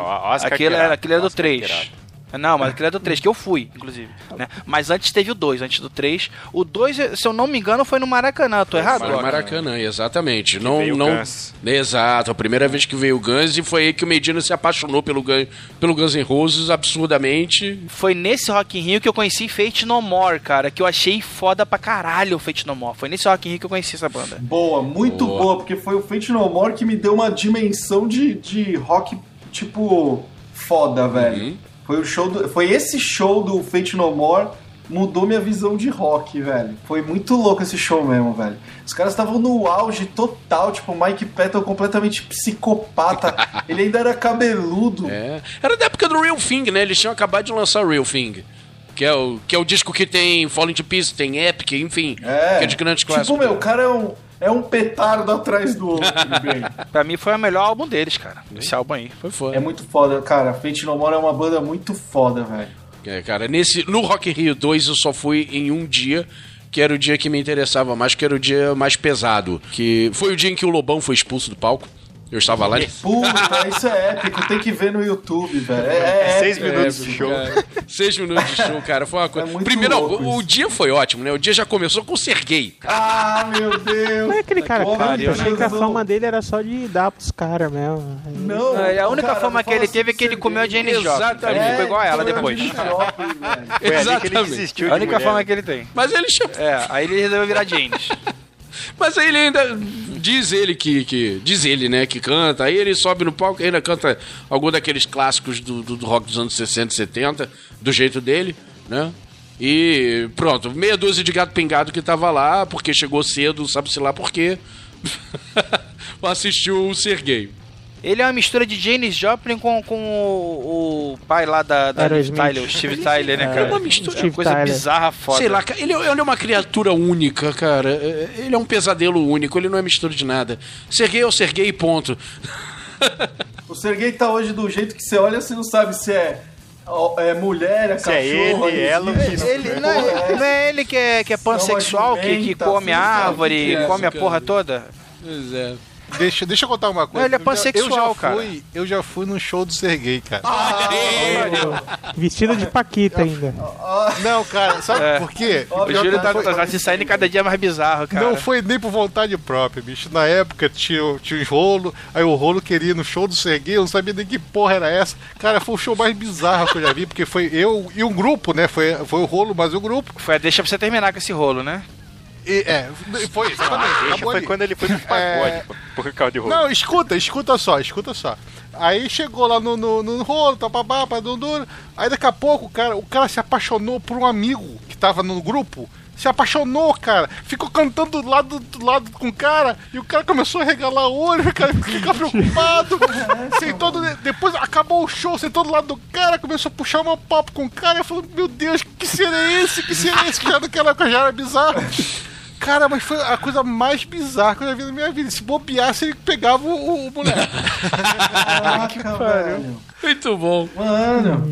Aquele, era, aquele era do Oscar 3. Não, mas aquele era do 3, que eu fui, inclusive. Né? Mas antes teve o 2, antes do 3. O 2, se eu não me engano, foi no Maracanã, tô errado? Foi no Maracanã, exatamente. não, veio o não... Guns. Exato, a primeira vez que veio o Guns e foi aí que o Medina se apaixonou pelo, Gun... pelo Guns N' Roses absurdamente. Foi nesse Rock in Rio que eu conheci Fate No More, cara, que eu achei foda pra caralho o Fate No More. Foi nesse Rock in Rio que eu conheci essa banda. Boa, muito Boa. boa, porque foi o Fate No More que me deu uma dimensão de, de rock, tipo, foda, velho. Uhum. Foi o show do, Foi esse show do Fate No More mudou minha visão de rock, velho. Foi muito louco esse show mesmo, velho. Os caras estavam no auge total, tipo, o Mike Patton completamente psicopata. Ele ainda era cabeludo. É. Era da época do Real Thing, né? Eles tinham acabado de lançar o Real Thing. Que é o, que é o disco que tem Falling to Pieces, tem Epic, enfim. É. Que é de grandes clássicos. Tipo, meu, o cara é um, é um petardo atrás do outro, bem. Pra mim foi o melhor álbum deles, cara. Esse álbum aí. Foi foda. É muito foda, cara. Fate No More é uma banda muito foda, velho. É, cara, nesse, no Rock in Rio 2 eu só fui em um dia, que era o dia que me interessava mais, que era o dia mais pesado. Que foi o dia em que o Lobão foi expulso do palco. Eu estava lá. Puta, isso é épico, tem que ver no YouTube, velho. É, É é seis épico. minutos de show. Cara, seis minutos de show, cara. Foi uma coisa. É Primeiro, louco o, dia foi ótimo, né? O dia já começou com o Serguei. Ah, meu Deus. Não é aquele cara canta, pariu, achei que a fama dele era só de dar pros caras mesmo. Aí- Não, É, a única cara, fama não que ele teve é que ele comeu a. Janis Joplin. Exatamente. Ele ficou igual a ela foi depois. Foi ele Exatamente. desistiu A única fama que ele tem. Mas ele. É, aí ele resolveu virar James. Mas aí ele ainda diz ele que, que diz ele, né, que canta. Aí ele sobe no palco e ainda canta algum daqueles clássicos do, do, do rock dos anos 60 e 70, do jeito dele, né? E pronto, meia dúzia de gato pingado que tava lá, porque chegou cedo, sabe-se lá por quê. Assistiu o Sergei. Ele é uma mistura de Janis Joplin com, com o, o pai lá da, da. Tyler, o Steve Tyler, né, É, cara? uma mistura. É uma coisa Steve Tyler. bizarra, foda. Sei lá, ele, é- ele é uma criatura única, cara. É, Ele é um pesadelo único, ele não é mistura de nada. Sergei é o Sergei e ponto. O Sergei tá hoje do jeito que você olha, você não sabe se é, é mulher, é Se é cachorro. ele, ela ou existe, Ele, né? não, é, não é ele que é, que é pansexual, que, que come a árvore, é come a porra toda? Pois é. Deixa, deixa eu contar uma coisa. Não, ele é Eu já- pansexual, eu já cara. Fui, eu já fui num show do Serguei, cara. Vestido de Paquita ainda. Não, cara, sabe É. por quê? O Júlio tá, tá se saindo cada dia mais bizarro, cara. Não foi nem por vontade própria, bicho. Na época tinha, tinha um rolo, aí o rolo queria ir no show do Serguei, eu não sabia nem que porra era essa. Cara, foi o show mais bizarro que eu já vi, porque foi eu e um grupo, né? Foi, foi o rolo, mas o grupo. Foi, deixa pra você terminar com esse rolo, né? E, é, foi exatamente. Foi ali. quando ele foi pro pagode, pô, por causa de rolo. Não, escuta, escuta só, escuta só. Aí chegou lá no, no, no rolo, papapá, padundura. Aí daqui a pouco, cara, o cara se apaixonou por um amigo que tava no grupo. Se apaixonou, cara. Ficou cantando do lado, do lado com o cara. E o cara começou a regalar o olho, o cara ficou preocupado. sentou do- depois acabou o show, sentou do lado do cara, começou a puxar uma papo com o cara. Eu falei, meu Deus, que ser é esse? Que ser é esse? Que já naquela época já era bizarro. Cara, mas foi a coisa mais bizarra que eu já vi na minha vida. Se bobeasse, ele pegava o, o moleque. Caraca, velho. Muito bom. Mano.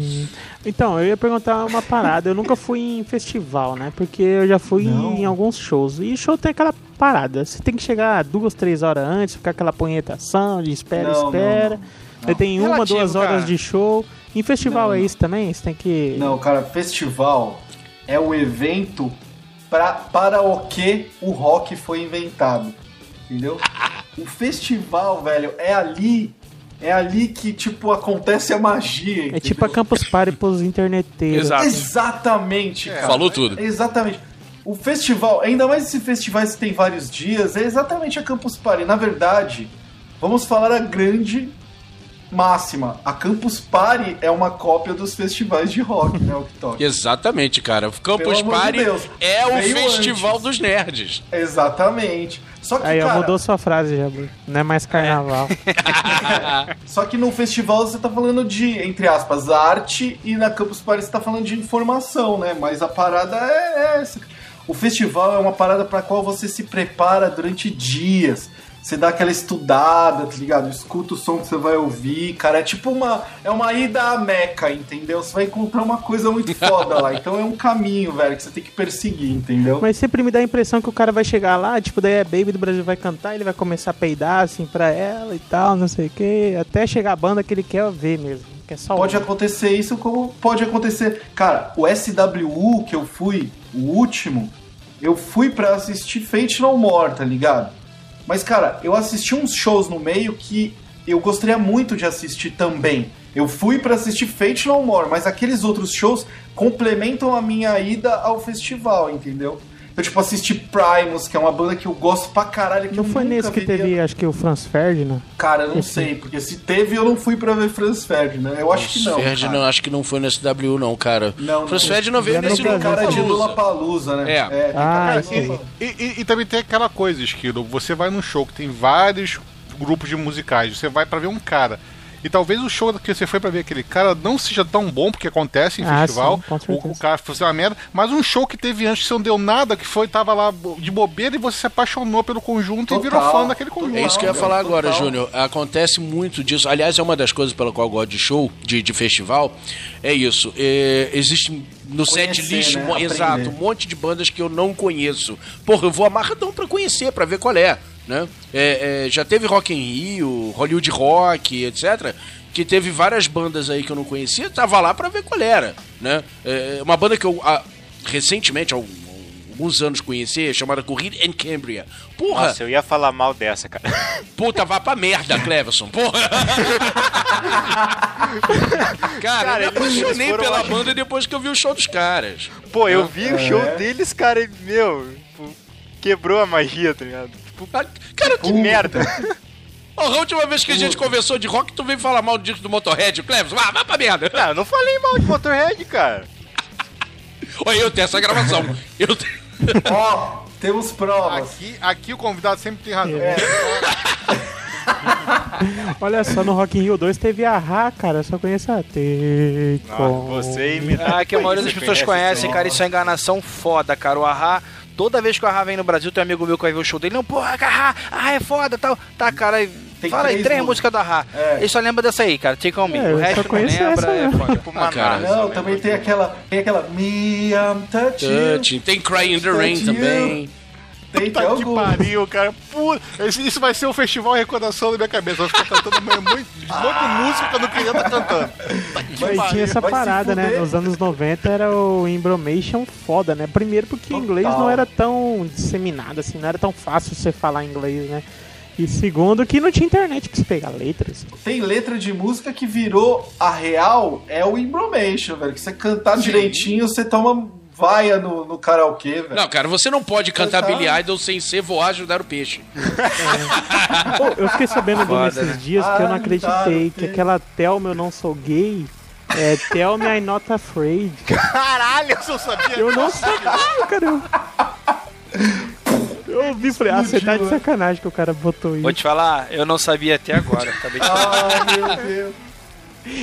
Então, eu ia perguntar uma parada. Eu nunca fui em festival, né? Porque eu já fui Não. em alguns shows. E show tem aquela parada. Você tem que chegar duas, três horas antes, ficar aquela punhetação de espera, Não, espera. não, Aí tem uma, Relativo, duas horas cara. de show. Em festival Não, é não. isso também? Você tem que. Não, cara, festival é o evento pra, para o que o rock foi inventado. Entendeu? O festival, velho, é ali. É ali que, tipo, acontece a magia. É entendeu? tipo a Campus Party pros interneteiros. Exato. Exatamente, cara. Falou tudo. Exatamente. O festival, ainda mais esse festival que tem vários dias, é exatamente a Campus Party. Na verdade, vamos falar a grande máxima. A Campus Party é uma cópia dos festivais de rock, né, o TikTok? Exatamente, cara. O Campus Pelo amor de Party Deus. é o festival antes. dos nerds. Exatamente. Só que, Aí, cara, mudou sua frase, Jabu. Não é mais carnaval. só que no festival você tá falando de, entre aspas, arte e na Campus Party você tá falando de informação, né? Mas a parada é essa. O festival é uma parada pra qual você se prepara durante dias. Você dá aquela estudada, tá ligado? Escuta o som que você vai ouvir, cara. É tipo uma. É uma ida à Meca, entendeu? Você vai encontrar uma coisa muito foda lá. Então é um caminho, velho, que você tem que perseguir, entendeu? Mas sempre me dá a impressão que o cara vai chegar lá, tipo, daí a Baby do Brasil vai cantar, ele vai começar a peidar assim pra ela e tal, não sei o que, até chegar a banda que ele quer ver mesmo. É Pode acontecer isso como pode acontecer. Cara, o SWU que eu fui, o último, eu fui pra assistir Fate No More, tá ligado? Mas, cara, eu assisti uns shows no meio que eu gostaria muito de assistir também. Eu fui pra assistir Fate No More, mas aqueles outros shows complementam a minha ida ao festival, entendeu? Eu, tipo, assisti Primus, que é uma banda que eu gosto pra caralho. Que Não foi nesse que teve, acho que o Franz Ferdinand? Cara, eu não Esse. sei, porque se teve, eu não fui pra ver Franz Ferdinand. Eu acho que não. Ferd cara. não, acho que não foi no SW, não, cara. Não, Franz não. Ferd não veio nesse Tem Brasil. cara de. Lula Palusa, né? É. tem Ah, E, e- e também tem aquela coisa, Esquilo. Você vai num show que tem vários grupos de musicais. Você vai pra ver um cara. E talvez o show que você foi pra ver aquele cara não seja tão bom, porque acontece em Ah, festival. sim, com certeza. o, o cara fosse uma merda. Mas um show que teve antes que você não deu nada, que foi, tava lá de bobeira e você se apaixonou pelo conjunto e virou Total. fã daquele conjunto. É isso que eu ia Total, falar agora, total. Júnior. Acontece muito disso. Aliás, é uma das coisas pela qual eu gosto de show, de, de festival. É isso. É, existe no set list, né? Aprender. exato, um monte de bandas que eu não conheço. Porra, eu vou amarradão pra conhecer, pra ver qual é. Né? É, é, já teve Rock in Rio, Hollywood Rock, etc. Que teve várias bandas aí que eu não conhecia, tava lá pra ver qual era. Né? É, uma banda que eu ah, recentemente, há alguns anos conheci, chamada Corrida em Cambria. Porra, Nossa, eu ia falar mal dessa, cara. Puta, vá pra merda, Cleverson. Porra. cara, Cara, eu me apaixonei pela lá- banda depois que eu vi o show dos caras. Pô, eu vi o show É. deles, cara, e, meu, tipo, quebrou a magia, tá ligado? Tipo, Cara, que merda. porra, a última vez que a gente conversou de rock, tu veio falar mal do disco do Motorhead, Cleverson. Ah, vá pra merda. Não, eu não falei mal de Motorhead, cara. Olha, eu tenho essa gravação. Eu tenho... Ó, temos provas. Aqui, aqui o convidado sempre tem razão. É. Olha só, no Rock in Rio 2 teve a Ra, cara, eu só conheço a Nossa, On. você imita. Ah, que a maioria das pessoas conhece conhecem, cara, isso é enganação foda, cara. O Ahá, toda vez que o Ahá vem no Brasil, tem um amigo meu que vai ver o show dele, não, porra, Ahá, Ahá é foda tal. Tá, cara, Tem fala aí, três três músicas. do Ahá. É. Ele só lembra dessa aí, cara, Take On Me. É, o resto não conheço lembra, essa é mesmo. foda. Tipo, Maná. cara. Não, também tem aquela. Tem aquela. Me I'm touch you. Touching. Tem Cry in the Rain também. Tem Puta que algum. pariu, cara. Puta, isso vai ser um festival de recordação da minha cabeça. Eu vou ficar cantando muito, muito, de música que eu não queria estar cantando. Mas tinha essa Vai parada, né? Nos anos 90 era o Embromation foda, né? Primeiro porque Total. inglês não era tão disseminado assim, não era tão fácil você falar inglês, né? E segundo que não tinha internet pra você pegar letras. Tem letra de música que virou a real, é o Embromation, velho. Que você cantar direitinho, você toma vaia no, no karaokê, velho. Não, cara, você não pode cantar Cantar. Billy Idol sem ser voar ajudar o peixe. Pô, eu fiquei sabendo de um Foda, nesses né? dias que eu não Ah, acreditei que aquela Tell Me Eu Não Sou Gay é Tell Me I'm Not Afraid. Caralho, eu só sabia. Eu não sabia, cara. Eu ouvi e falei, ah, você tá de sacanagem que o cara botou isso. Vou te falar, eu não sabia até agora. Acabei de Ai, meu Deus.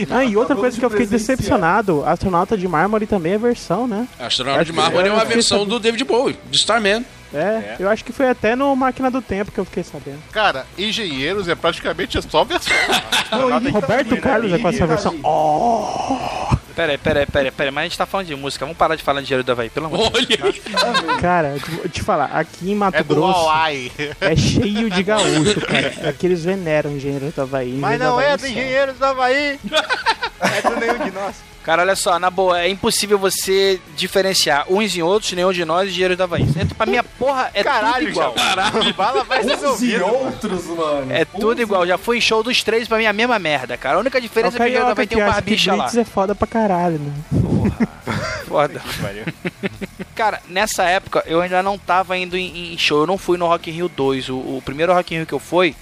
Ah, e outra coisa que eu fiquei presenciar. decepcionado, Astronauta de Mármore também é versão, né? Astronauta de que- Mármore é uma versão do David Bowie, de Starman. É, eu acho que foi até no Máquina do Tempo que eu fiquei sabendo. Cara, Engenheiros é praticamente só versão. Não, e- Roberto e- Carlos é com essa versão. Oh, Pera aí, pera aí, pera aí, pera aí, mas a gente tá falando de música, vamos parar de falar de dinheiro do Havaí, pelo amor de Deus. Cara, vou te falar, aqui em Mato É Grosso Hawaii. é cheio de gaúcho, cara. É que eles veneram engenheiro do Havaí. Mas Engenheiro não é do só. Engenheiros do Havaí. É do nenhum de nós. Cara, olha só, na boa, é impossível você diferenciar uns em outros, nenhum de nós e dinheiro do Havaí. É, pra minha porra, é tudo Caralho, igual. Caralho. Bala vai ser Uns e ouvido. outros, mano. É tudo igual, já fui em show dos três pra mim a mesma merda, cara. A única É diferença é que o dinheiro carioca Havaí tem um barbicha lá. É foda pra caralho, né? Foda. Valeu. Cara, nessa época eu ainda não tava indo em, em show, eu não fui no Rock in Rio 2. O, o primeiro Rock in Rio que eu fui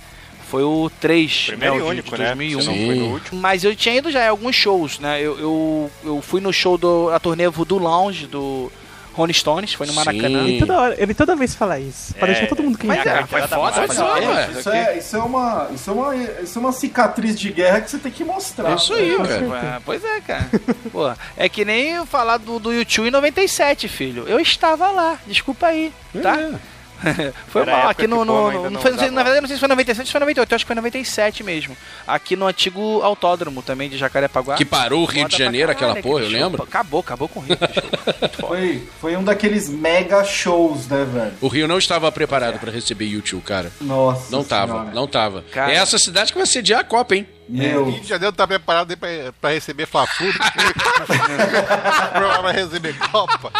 Foi o 3, Primeiro né, e o de único, né? 2001. Você não foi no último. Mas eu tinha ido já em alguns shows, né? Eu, eu, eu fui no show do, da turnê do Lounge do Rolling Stones, foi no Maracanã. Sim. E toda hora, ele toda vez fala isso. Pra É, deixar todo mundo Mas, quente. cara, foi foda, Foi foda. Isso é, isso, é uma, isso, é uma, isso é uma cicatriz de guerra que você tem que mostrar. É isso aí, Com cara. É, pois é, cara. Pô, é que nem falar do, do YouTube em 97, filho. Eu estava lá, desculpa aí, tá? É. foi Era mal, aqui no. no, no- não não foi, na verdade, não sei se foi 97 ou foi 98, eu acho que foi 97 mesmo. Aqui no antigo autódromo também de Jacarepaguá. Que parou o Rio de Janeiro, caralho, aquela porra, eu show. lembro. Acabou, acabou com o Rio. Foi, foi um daqueles mega shows, né, velho? O Rio não estava preparado pra receber YouTube, cara. Nossa. Não tava, Senhora. não tava. Cara. É essa cidade que vai sediar a Copa, hein? Meu. Rio de Janeiro tá preparado aí pra, pra receber Fla-Flu. vai receber Copa.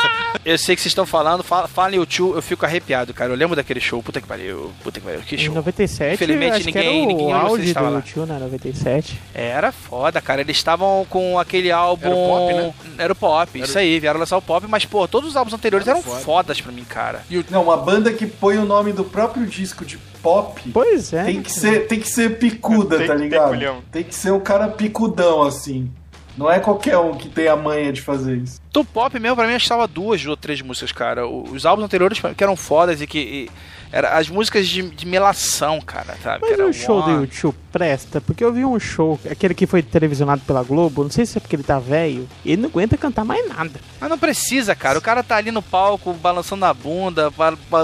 Eu sei que vocês estão falando, fala, fala em YouTube, eu fico arrepiado, cara. Eu lembro daquele show, puta que pariu, puta que pariu, que Em show. 97, Infelizmente, acho que ninguém- era ninguém o auge estava do lá. tio, né? 97. Era foda, cara. Eles estavam com aquele álbum. Era o pop, né? Era o pop, isso aí, vieram lançar o pop, mas, pô, todos os álbuns anteriores eram foda. fodas pra mim, cara. Não, uma banda que põe o nome do próprio disco de pop Pois é. tem que ser, tem que ser picuda, Tem tá ligado? culhão. Tem que ser um cara picudão, assim. Não é qualquer um que tem a manha de fazer isso. Do pop mesmo, pra mim, estava duas ou três músicas, cara. Os álbuns anteriores que eram fodas e que. e- era as músicas de, de melação, cara, sabe? Mas que era o show do. YouTube presta, porque eu vi um show, aquele que foi televisionado pela Globo, não sei se é porque ele tá velho, e ele não aguenta cantar mais nada. Mas não precisa, cara. O cara tá ali no palco, balançando a bunda,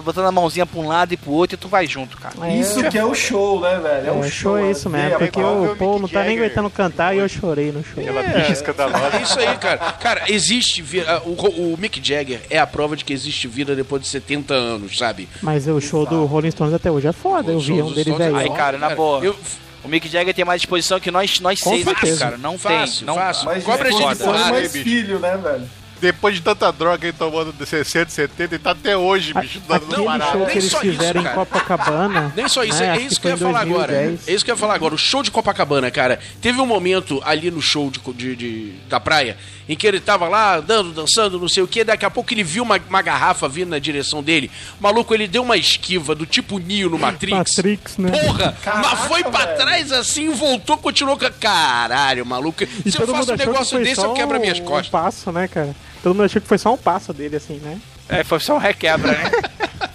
botando a mãozinha pra um lado e pro outro e tu vai junto, cara. É, isso que é o show, né, velho? é, o o show é isso mesmo, porque o ver o Paul Mick não tá nem aguentando cantar e eu chorei no show. Bicha escandalosa. É isso aí, cara. Cara, existe. Vi- ah, O, o Mick Jagger é a prova de que existe vida depois de 70 anos, sabe? Mas o show do Rolling Stones até hoje é foda, eu O vi show um dos dele é velho. Aí, cara, na boa. Eu, O Mick Jagger tem mais disposição que nós, nós Com seis aqui, certeza. cara. Não Fácil, tem. Não, fácil. Mas Cobra de gente foda, de porrada, mais filho, né, velho? Depois de tanta droga ele tomando de 60, 70, ele tá até hoje, bicho, dando Aquele parada. show nem que eles só isso, fizeram em cara. Copacabana. Nem só isso, né, é acho isso que eu ia falar agora. 2010. É isso que eu ia falar agora. O show de Copacabana, cara, teve um momento ali no show de, de- de- da praia em que ele tava lá andando, dançando, não sei o que, daqui a pouco ele viu uma, uma garrafa vindo na direção dele. O maluco, ele deu uma esquiva do tipo Neo no Matrix. Matrix, né? Porra! Caraca, mas foi pra velho. trás assim, voltou, continuou. Caralho, maluco. E Se eu faço um que negócio desse, eu quebro as minhas um costas. passo, né, cara? Todo mundo achou que foi só um passo dele, assim, né? É, foi só um requebra, né?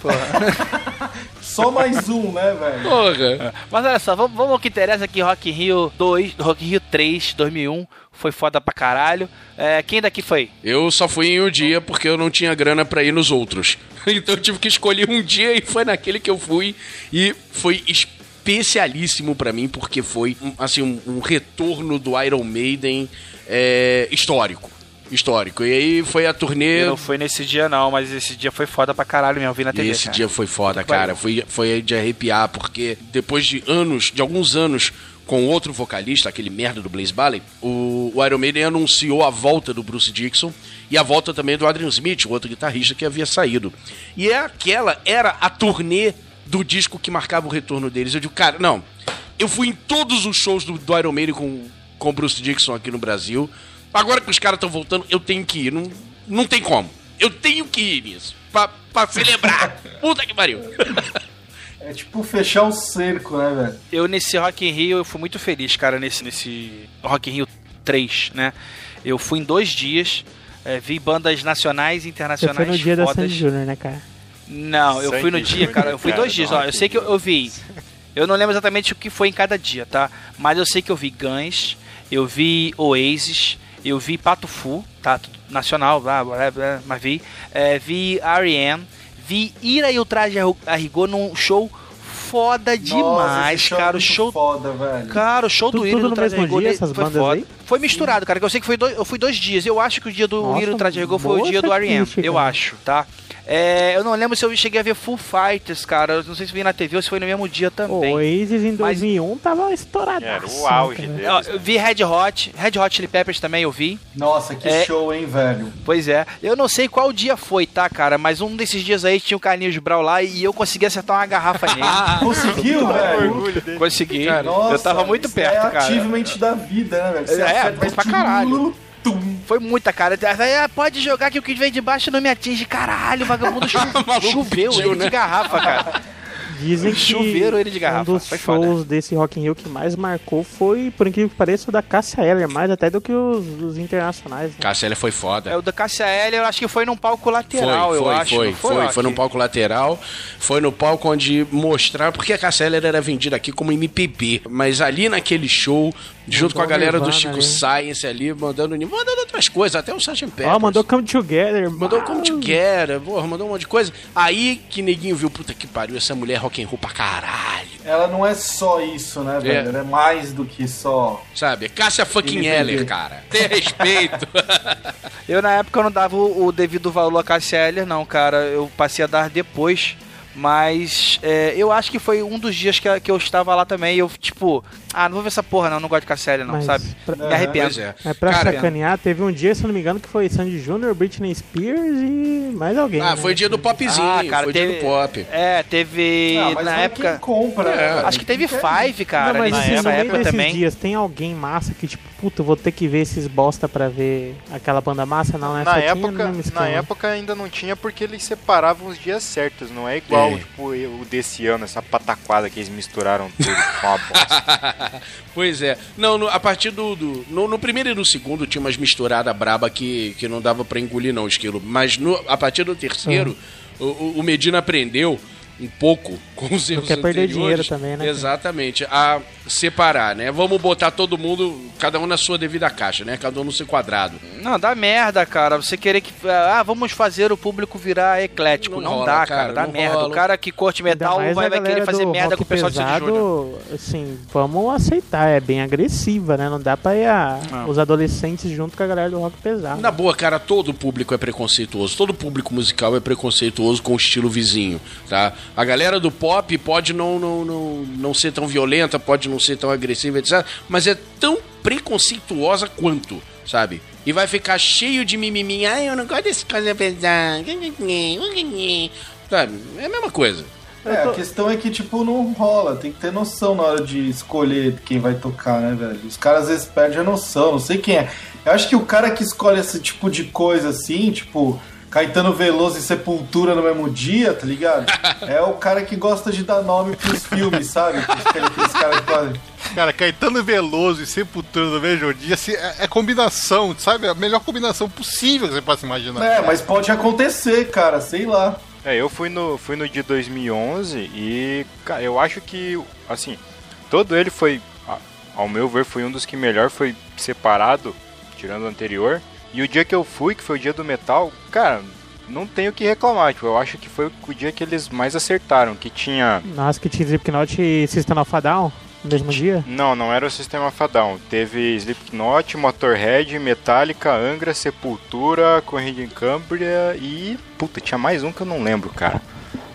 Só mais um, né, velho? Porra! Mas olha só, vamos, vamos ao que interessa aqui, Rock in Rio 2, Rock in Rio 3, 2001. Foi foda pra caralho. É, quem daqui foi? Eu só fui em um dia porque eu não tinha grana pra ir nos outros. Então eu tive que escolher um dia e foi naquele que eu fui. E foi especialíssimo pra mim porque foi um, assim um, um retorno do Iron Maiden é, histórico. Histórico. E aí foi a turnê. Eu não fui nesse dia não, mas esse dia foi foda pra caralho mesmo, vi na E TV. esse cara. dia foi foda, que cara. Foi, foi de arrepiar, porque depois de anos, de alguns anos, com outro vocalista, aquele merda do Blaze Bailey, o, o Iron Maiden anunciou a volta do Bruce Dixon e a volta também do Adrian Smith, o outro guitarrista que havia saído. E é aquela era a turnê do disco que marcava o retorno deles. Eu digo, cara, não. Eu fui em todos os shows do, do Iron Maiden com, com o Bruce Dixon aqui no Brasil. Agora que os caras estão voltando, eu tenho que ir. Não, não tem como. Eu tenho que ir nisso. Pra, pra celebrar. Puta que pariu. É tipo fechar o cerco, né, velho? Eu nesse Rock in Rio, eu fui muito feliz, cara, nesse, nesse Rock in Rio 3, né? Eu fui em dois dias, é, vi bandas nacionais e Você internacionais foi no dia da fodas. Sandy Júnior, né, cara? Não, eu fui no Sandy dia, cara. Eu fui Júnior, dois dias, cara, ó. Eu sei que eu, eu vi. Eu não lembro exatamente o que foi em cada dia, tá? Mas eu sei que eu vi Guns, eu vi Oasis, eu vi Pato Fu, tá? Nacional, blá, blá, blá, mas vi. É, vi R.E.M., vi Ira e o Traje a Rigor num show foda Nossa, demais, é cara. O show foda, velho. Cara, o show Tudo- do Ira e do Traje Rigor dia, essas foi bandas foda. aí? Foi misturado, cara, que eu sei que foi dois, eu fui dois dias. Eu acho que o dia do Nossa, Ira e do Traje a Rigor foi o dia do R.E.M., eu acho, tá? É, eu não lembro se eu cheguei a ver Full Fighters, cara. Eu não sei se vi na TV ou se foi no mesmo dia O também. Oasis em Mas- 2001 tava estourado. Era o auge cara. deles. Ó, eu vi Red Hot, Red Hot Chili Peppers também eu vi. Nossa, que É. show, hein, velho? Pois é. Eu não sei qual dia foi, tá, cara? Mas um desses dias aí tinha o Carlinhos Brau lá e eu consegui acertar uma garrafa nele. Conseguiu, velho? orgulho dele. consegui. Nossa, eu tava muito perto, é cara. achievement da vida, né, velho? Você É, mas pra caralho. Tum. Foi muita, cara. Aí, ah, pode jogar que o que vem de baixo não me atinge. Caralho, o vagabundo choveu pediu, ele né? de garrafa, cara. Dizem que Chuveiro ele de garrafa. um dos Foi foda. shows desse Rock in Rio que mais marcou foi, por incrível que pareça, o da Cássia Eller, mais até do que os, os internacionais. né? Cassia foi foda. É, o da Cássia L, eu acho que foi num palco lateral, foi, eu foi, acho. foi, foi, foi, Rock? no palco lateral, foi no palco onde mostrar, porque a Casseller era vendida aqui como MPB, mas ali naquele show, junto com a galera do Nirvana Chico ali. Science ali, mandando, mandando outras coisas, até o Sgt. Peppers. Ó, mandou Come Together. Mandou Ah, como together, porra, mandou um monte de coisa. Aí que neguinho viu, puta que pariu, essa mulher é rock and roll pra caralho. Ela não é só isso, né, velho? Ela é mais do que só. Sabe? Cássia fucking. Heller, cara. Tem respeito. Eu, na época, eu não dava o, o devido valor a Cássia Eller, não, cara. Eu passei a dar depois. Mas é, eu acho que foi um dos dias que, que eu estava lá também. E eu, tipo, ah, não vou ver essa porra, não. Não gosto de Eller, não, Mas sabe? pra- Me arrependo. É. Mas pra Cara, sacanear, teve um dia, se eu não me engano, que foi Sandy Júnior, Britney Spears e mais alguém. Ah, né? foi dia do popzinho, Ah, cara, foi teve. dia do pop. É, teve. Ah, mas na não é época. quem compra, né, É? Acho que teve Five, cara. não, mas nessa assim, época desses também. dias, tem alguém massa que, tipo, puta, eu vou ter que ver esses bosta pra ver aquela banda massa? Não, né? Na tinha época, na época ainda não tinha porque eles separavam os dias certos, não é igual É. tipo, o desse ano, essa pataquada que eles misturaram tudo com uma bosta. pois é. Não, no- a partir do. do- no, no primeiro e no segundo tinha umas misturadas braba que, que não dava pra engolir, não, esquilo. Mas no- a partir do terceiro, o, o- o Medina aprendeu um pouco com os erros quer perder dinheiro também, né? Exatamente. A separar, né? Vamos botar todo mundo, cada um na sua devida caixa, né? Cada um no seu quadrado. Não, dá merda, cara. Você querer que. Ah, vamos fazer o público virar eclético. Não Não, rola, dá, cara, cara. Dá não merda. rola. O cara que curte metal vai, a vai querer galera fazer do merda rock com o pessoal de Sandy Júnior. pesado, assim, vamos aceitar, é bem agressiva, né? Não dá pra ir a- Ah. os adolescentes junto com a galera do rock pesado. Na boa, cara, todo público é preconceituoso. Todo público musical é preconceituoso com o estilo vizinho, tá? A galera do pop pode não, não, não, não ser tão violenta, pode não ser tão agressiva, etc. Mas é tão preconceituosa quanto, sabe? E vai ficar cheio de mimimi. Ai, eu não gosto desse coisa pesada. Sabe? É a mesma coisa. É, a questão é que, tipo, não rola. Tem que ter noção na hora de escolher quem vai tocar, né, velho? Os caras às vezes perdem a noção, não sei quem é. Eu acho que o cara que escolhe esse tipo de coisa assim, tipo, Caetano Veloso e Sepultura no mesmo dia, tá ligado? É o cara que gosta de dar nome pros filmes, sabe? Aquele- Aqueles caras que fazem. Cara, Caetano Veloso e Sepultura no mesmo dia, assim, é, é combinação, sabe? A melhor combinação possível que você possa imaginar. É, mas pode acontecer, cara, sei lá. É, eu fui no, fui no de 2011 e, cara, eu acho que, assim, todo ele foi, ao meu ver, foi um dos que melhor foi separado, tirando o anterior. E o dia que eu fui, que foi o dia do metal, cara, não tenho o que reclamar. Tipo, eu acho que foi o dia que eles mais acertaram, que tinha... Nossa, que tinha Slipknot e System of a Down no mesmo dia? Não, não era o Sistema Fadão. Teve Slipknot, Motorhead, Metallica, Angra, Sepultura, Corrida em Cambria e... Puta, tinha mais um que eu não lembro, cara.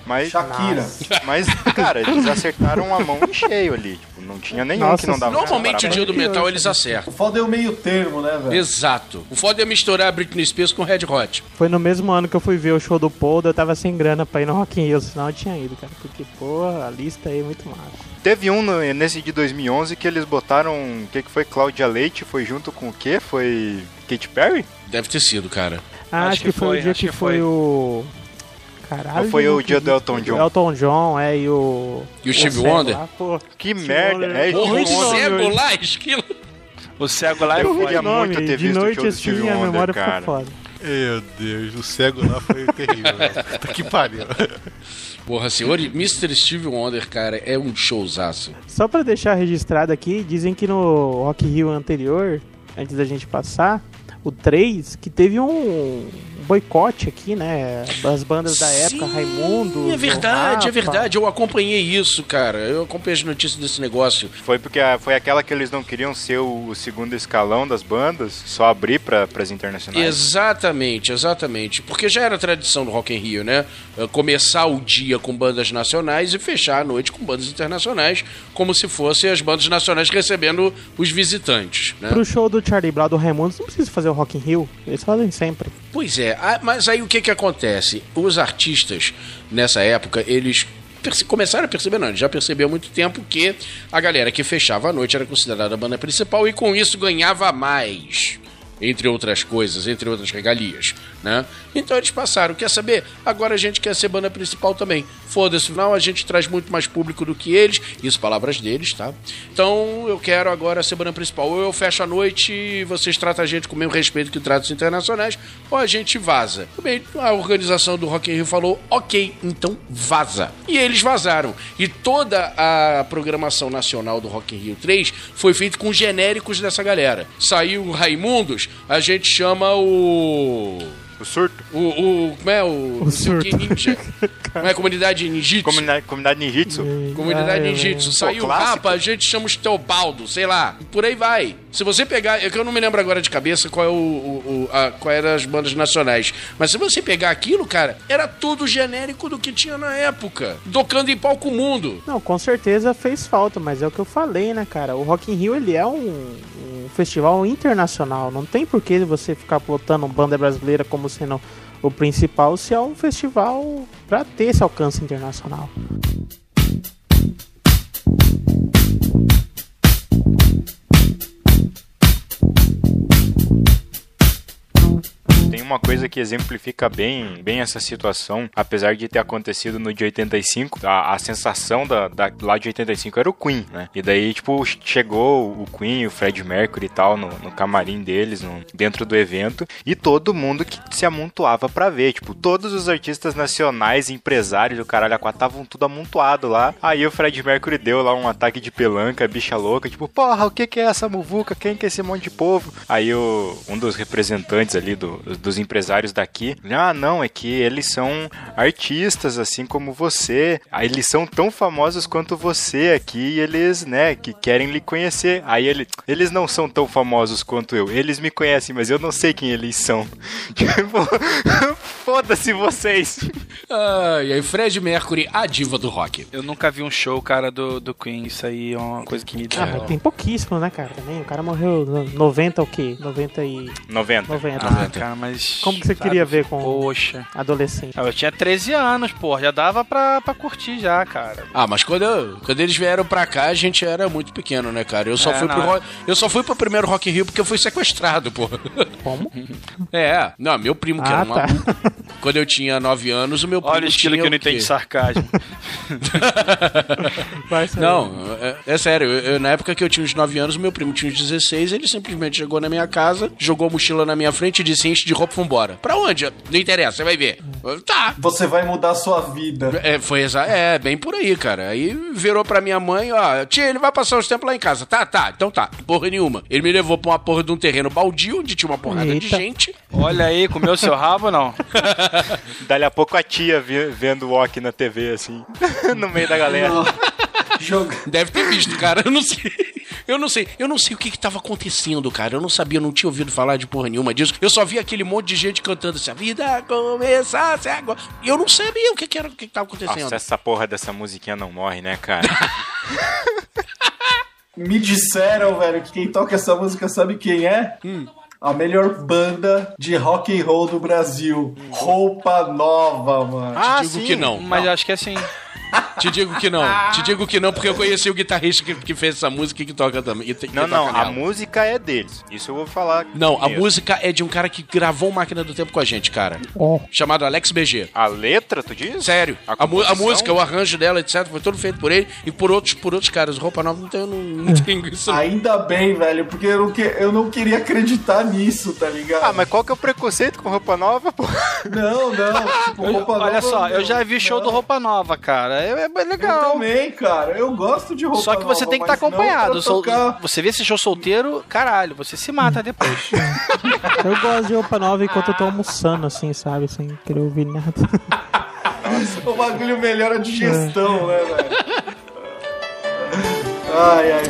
Mas... Shakira. Mas, cara, eles acertaram a mão em cheio ali. Não tinha nenhum Nossa que não dava Normalmente o dia do metal eles acertam. O foda é o meio termo, né, velho? Exato. O foda é misturar a Britney Spears com Red Hot. Foi no mesmo ano que eu fui ver o show do Paul, eu tava sem grana pra ir no Rock in Rio, senão eu tinha ido, cara. Porque, porra, a lista aí é muito massa. Teve um no- nesse de 2011 que eles botaram. O que, que foi? Cláudia Leite? Foi junto com o quê? Foi. Katy Perry? Deve ter sido, cara. Ah, acho, que, foi, o dia acho que, que foi, foi. o. Caralho. Ou foi o dia do Elton John? Elton John, é, e o. E o Steve Wonder? lá, pô. Que Steve merda! Wonder. É, o cego lá, esquilo. O cego lá é Eu queria muito ter de visto o noite show do assim, Steve a Wonder, memória cara. Meu Deus, o cego lá foi terrível. Puta que pariu. Porra, senhor, Mr. Steve Wonder, cara, é um showzaço. Só pra deixar registrado aqui, dizem que no Rock Rio anterior, antes da gente passar, o 3, que teve um boicote aqui, né? Das bandas da época, Sim, Raimundo. É verdade, é verdade. Eu acompanhei isso, cara. Eu acompanhei as notícias desse negócio. Foi porque a- foi aquela que eles não queriam ser o, o segundo escalão das bandas, só abrir para as internacionais. Exatamente, exatamente. Porque já era tradição do Rock in Rio, né? Eh, Começar o dia com bandas nacionais e fechar a noite com bandas internacionais, como se fossem as bandas nacionais recebendo os visitantes, né? Pro show do Charlie Brown do Raimundo, não precisa fazer o Rock in Rio. Eles fazem sempre. Pois é, ah, mas aí o que que acontece? Os artistas, nessa época, eles começaram a perceber, não, já perceberam há muito tempo que a galera que fechava a noite era considerada a banda principal e com isso ganhava mais. entre outras coisas, entre outras regalias, né? Então eles passaram, quer saber? Agora a gente quer ser banda principal também. Foda-se, não, a gente traz muito mais público do que eles, isso palavras deles, tá? Então eu quero agora ser banda principal. Ou eu fecho a noite e vocês tratam a gente com o mesmo respeito que tratam os internacionais, ou a gente vaza. A organização do Rock in Rio falou, ok, então vaza. E eles vazaram. E toda a programação nacional do Rock in Rio 3 foi feita com genéricos dessa galera. Saiu o Raimundos, a gente chama o... O surto. O, o como é o, não sei surto. ninja? Como é comunidade ninjitsu? Comunidade, comunidade Ninjitsu. Comunidade Ah, ninjitsu. é. Saiu o a gente chama os Teobaldo, sei lá. Por aí vai. Se você pegar, é que eu não me lembro agora de cabeça qual é o, o, o- a, qual eram as bandas nacionais. Mas se você pegar aquilo, cara, era tudo genérico do que tinha na época. Tocando em palco mundo. Não, com certeza fez falta, mas é o que eu falei, né, cara? O Rock in Rio, ele é um, um festival internacional. Não tem por que você ficar botando banda brasileira como sendo o principal se é um festival pra ter esse alcance internacional. Tem uma coisa que exemplifica bem, bem essa situação, apesar de ter acontecido no de 85, a, a sensação da, da- lá de 85 era o Queen, né? E daí, tipo, chegou o Queen, o Fred Mercury e tal, no, no camarim deles, no- dentro do evento, e todo mundo que se amontoava pra ver, tipo, todos os artistas nacionais, empresários, o caralho, a estavam tudo amontoado lá. Aí o Fred Mercury deu lá um ataque de pelanca, bicha louca, tipo, porra, o que que é essa muvuca? Quem que é esse monte de povo? Aí o, um dos representantes ali do, dos empresários daqui, ah, não, é que eles são artistas, assim como você. Aí eles são tão famosos quanto você aqui e eles, né, que querem lhe conhecer. Aí ele, eles não são tão famosos quanto eu. Eles me conhecem, mas eu não sei quem eles são. Tipo, foda-se vocês. Ah, e aí, Fred Mercury, a diva do rock. Eu nunca vi um show, cara, do, do Queen. Isso aí é uma coisa que me Ah, mas tem pouquíssimo, né, cara? Também. O cara morreu no 90 o quê? 90 e... 90. 90. Ah, cara, mas. Como que você sabe, queria ver com- Poxa. Adolescente. Ah, Eu tinha 13 anos, pô. Já dava pra, pra curtir já, cara. Ah, mas quando, eu- quando eles vieram pra cá, a gente era muito pequeno, né, cara? Eu só, É, fui, não, pro, é. Ro- eu só fui pro primeiro Rock in Rio porque eu fui sequestrado, pô. Como? É, não, meu primo que Ah, era um tá. Quando eu tinha 9 anos, o meu primo Olha o estilo tinha que eu não entendo sarcasmo. Não, é, é sério, eu- eu- na época que eu tinha uns 9 anos, o meu primo tinha uns 16, ele simplesmente chegou na minha casa, jogou a mochila na minha frente e disse, enche de roupa, vambora. Pra onde? Não interessa, você vai ver. Tá. Você vai mudar a sua vida. É, foi exa é, bem por aí, cara. Aí virou pra minha mãe, ó, tia, ele vai passar uns tempos lá em casa. Tá, tá, então tá. Porra nenhuma. Ele me levou pra uma porra de um terreno baldio, onde tinha uma porrada de Eita. gente. Olha aí, comeu seu rabo ou não? Dali a pouco a tia vendo o Walk na TV, assim, no meio da galera. Joga... Deve ter visto, cara. Eu não sei. Eu não sei. Eu não sei o que que tava acontecendo, cara. Eu não sabia, eu não tinha ouvido falar de porra nenhuma disso. Eu só vi aquele monte de gente cantando assim, a vida começasse agora. E eu não sabia o que que era, o que que tava acontecendo. Nossa, essa porra dessa musiquinha não morre, né, cara? Me disseram, velho, que quem toca essa música sabe quem é? A melhor banda de rock and roll do Brasil. Roupa Nova, mano. Ah, Te digo que não. Mas acho que é assim. Te digo que não. Te digo que não, porque eu conheci o guitarrista que, que fez essa música e que toca também. que Não, não, toca a nela. música é deles. Isso eu vou falar. Não, a música é de um cara que gravou Máquina do Tempo com a gente, cara. Ó. Chamado Alex BG. A letra, tu diz? Sério. A A, a música, o arranjo dela, etc., foi todo feito por ele e por outros, por outros caras. Roupa Nova não tem, não, não tem isso. não. Ainda bem, velho, porque eu não, que... eu não queria acreditar nisso, tá ligado? Ah, mas qual que é o preconceito com roupa nova, pô? Não, não. Tipo, Eu- roupa olha nova, só, eu não. já vi show Não. do Roupa Nova, cara. É, é bem Eu legal. também, cara. Eu gosto de roupa Só que você nova, tem que estar não acompanhado. Sol- tocar- Você vê esse show solteiro, caralho, você se mata depois. Eu gosto de roupa nova enquanto eu tô almoçando, assim, sabe? Sem querer ouvir nada. O bagulho melhora a digestão, né, velho? Ai, ai.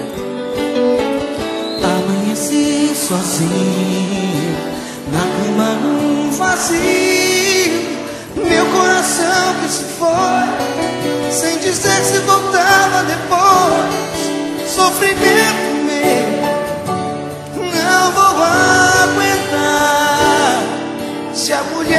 Amanheci sozinho na cama num vazio. Meu coração que se foi sem dizer se voltava depois. Sofrimento meu, não vou aguentar. Se a mulher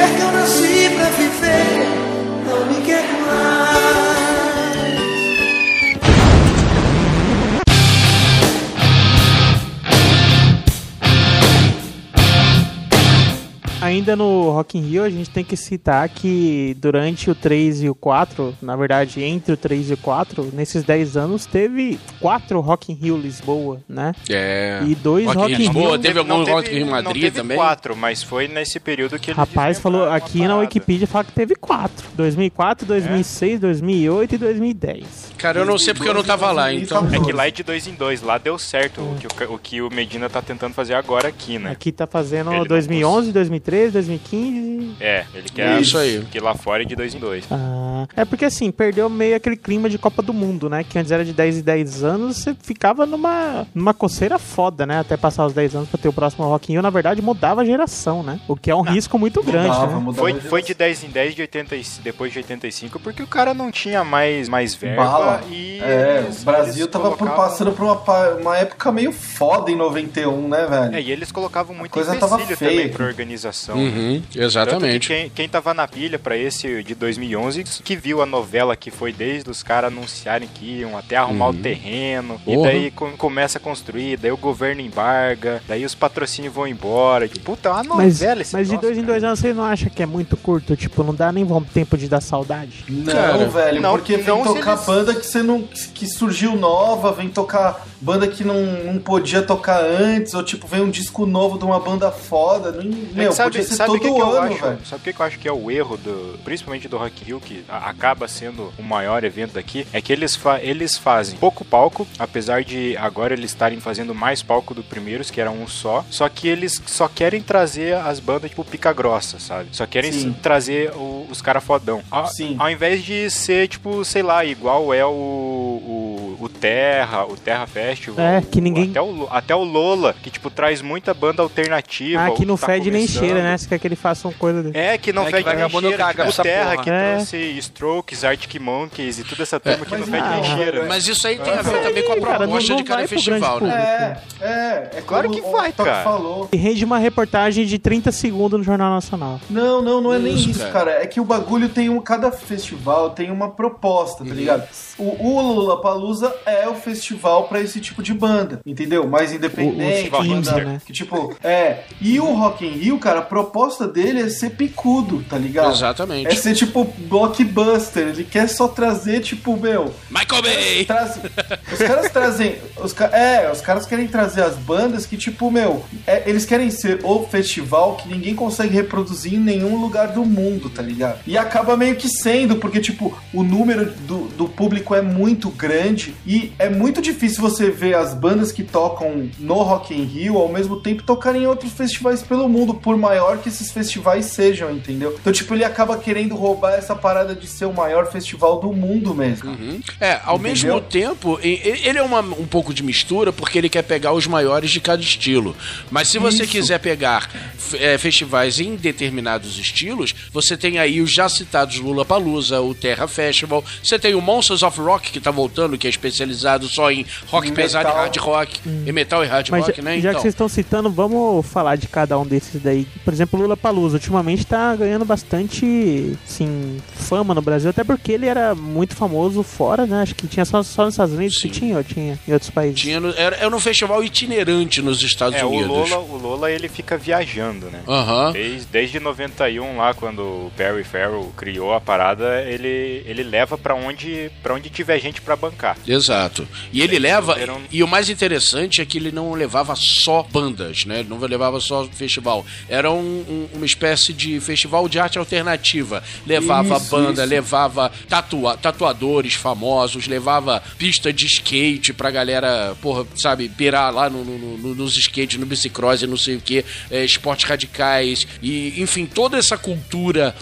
ainda no Rock in Rio, a gente tem que citar que durante o 3 e o 4, na verdade, entre o 3 e o 4, nesses 10 anos, teve quatro Rock in Rio Lisboa, né? É. E dois Rock in Rock in Lisboa, Rio. teve algum Rock in Rio não Madrid teve também? quatro, mas foi nesse período que eles Rapaz, falou aqui uma na parada. Wikipedia fala que teve quatro: 2004, 2006, 2008 e 2010. Cara, eu não sei porque eu não tava lá, então. É que lá é de dois em dois, lá deu certo o, que o, o que o Medina tá tentando fazer agora aqui, né? Aqui tá fazendo Ele não 2011, 2013, 2015. É, ele quer Isso aí. que lá fora é de dois em dois. Ah, é porque assim, perdeu meio aquele clima de Copa do Mundo, né? Que antes era de 10 e 10 anos, você ficava numa, numa coceira foda, né? Até passar os 10 anos pra ter o próximo Rock in Rio, na verdade, mudava a geração, né? O que é um risco muito grande, Mudava, né? mudava Foi, de foi de 10 em 10 de 80, e- depois de 85, porque o cara não tinha mais, mais verba Bala. e. É, eles- o Brasil tava colocavam- passando por uma, uma época meio foda em 91, né, velho? É, e eles colocavam muito coisa tava feia também pra organização. Uhum, que exatamente. quem, quem tava na pilha pra esse de 2011, que viu a novela que foi desde os caras anunciarem que iam até arrumar o terreno, e Porra. daí com- começa a construir, daí o governo embarga, daí os patrocínios vão embora. Tipo, Puta, é uma Mas, novela esse mas de dois em cara. dois anos você não acha que é muito curto? Tipo, não dá nem tempo de dar saudade? Não, Cara, velho, não- porque vem não se tocar eles- banda que você não. que surgiu nova, vem tocar banda que não, não podia tocar antes, ou tipo, vem um disco novo de uma banda foda. Não, É que meu, sabe, sabe o todo que, que eu ano, acho? velho. Sabe o que, que eu acho que é o erro do, principalmente do Rock Rio, que acaba sendo o maior evento daqui, é que eles, fa- eles fazem pouco palco, apesar de agora eles estarem fazendo mais palco do primeiros, que era um só, só que eles só querem trazer as bandas tipo pica grossa, sabe? Só querem Sim. trazer o- os caras fodão. A- Sim. Ao invés de ser tipo, sei lá, igual é o, o, o Terra, o Terra Festival. É, que ninguém- Até o, até o Lola, que tipo traz muita banda alternativa. Ah, que não tá fede nem cheira, quer que ele faça uma coisa desse. É, que não É que fede nem vagabundo cheira. caga Tipo, essa Terra, porra. que É. trouxe Strokes, Arctic Monkeys e toda essa turma que não Mas fede nem não, cheira. Mas isso aí tem a ver também com a não- proposta não de cada festival, né? É, é, é Claro que vai, cara. falou. E rende uma reportagem de 30 segundos no Jornal Nacional. Não, não, não é nem Isso, cara. É que o bagulho tem um. Cada festival tem uma proposta, tá ligado? O, o Lollapalooza é o festival pra esse tipo de banda, entendeu? Mais independente, O- o banda né? que tipo, é. E o Rock in Rio, cara, proposta dele é ser picudo, tá ligado? Exatamente. É ser tipo blockbuster. Ele quer só trazer, tipo, meu, Michael Bay! Traz- Os caras trazem. Os ca- É, os caras querem trazer as bandas que, tipo, meu, é, eles querem ser o festival que ninguém consegue reproduzir em nenhum lugar do mundo, tá ligado? E acaba meio que sendo, porque, tipo, o número do, do público é muito grande e é muito difícil você ver as bandas que tocam no Rock in Rio ao mesmo tempo tocarem em outros festivais pelo mundo, por maior que esses festivais sejam, entendeu? Então, tipo, ele acaba querendo roubar essa parada de ser o maior festival do mundo mesmo. É, ao Entendeu? mesmo tempo, ele é uma- um pouco de mistura porque ele quer pegar os maiores de cada estilo. Mas se você Isso. quiser pegar é, festivais em determinados estilos, você tem aí os já citados Lula Palusa, o Terra Festival, você tem o Monsters of Rock que tá voltando, que é especializado só em rock Em pesado e hard rock, e metal e hard Mas rock, já, né? já então. que vocês estão citando, vamos falar de cada um desses daí. Por exemplo, o Lula Palusa ultimamente tá ganhando bastante, sim, fama no Brasil, até porque ele era muito famoso fora, né? Acho que tinha só, só nos Estados Unidos Sim. que tinha, ou tinha em outros países. Tinha no- era, era um festival itinerante nos Estados É, o Unidos. Lola, o Lola ele fica viajando, né? Aham. Desde, desde 91 lá, quando o Perry Farrell criou a parada, ele, ele leva pra onde, pra onde tiver gente pra bancar. Exato. E ele leva. eram- E o mais interessante é que ele não levava só bandas, né? Ele não levava só festival. Era um- um- uma espécie de festival de arte alternativa. Levava Isso, banda, isso. levava tatua- tatuadores famosos, levava pista de skate pra galera, porra, sabe, pirar lá no, no- no- nos skates, no bicicross e não sei o que, esportes radicais. E, enfim, toda essa cultura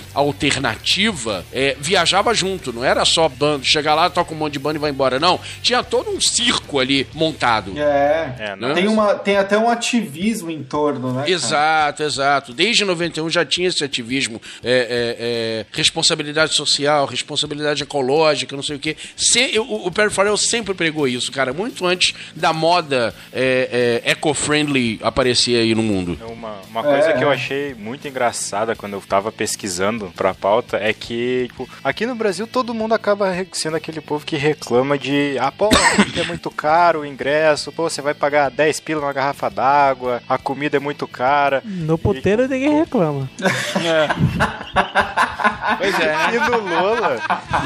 alternativa é, viajava junto. Não era só banda, chegar lá, toca um monte de banda e vai embora. Não. Tinha todo um circo ali montado. É. É, não, Tem, uma, tem até um ativismo em torno, né? cara? Exato, Desde 91 já tinha esse ativismo, é, é, é, responsabilidade social, responsabilidade ecológica, não sei o quê. Se- o, o Perry Farrell sempre pregou isso, cara, muito antes da moda é, é, eco-friendly aparecer aí no mundo. Uma, uma coisa É, que eu é. achei muito engraçada quando eu tava pesquisando pra pauta é que, tipo, aqui no Brasil todo mundo acaba sendo aquele povo que reclama de que, ah, pô, é muito caro o ingresso, pô, você vai pagar 10 pila numa garrafa d'água, a comida é muito cara. No puteiro ninguém reclama. Pois é, né? E no Lola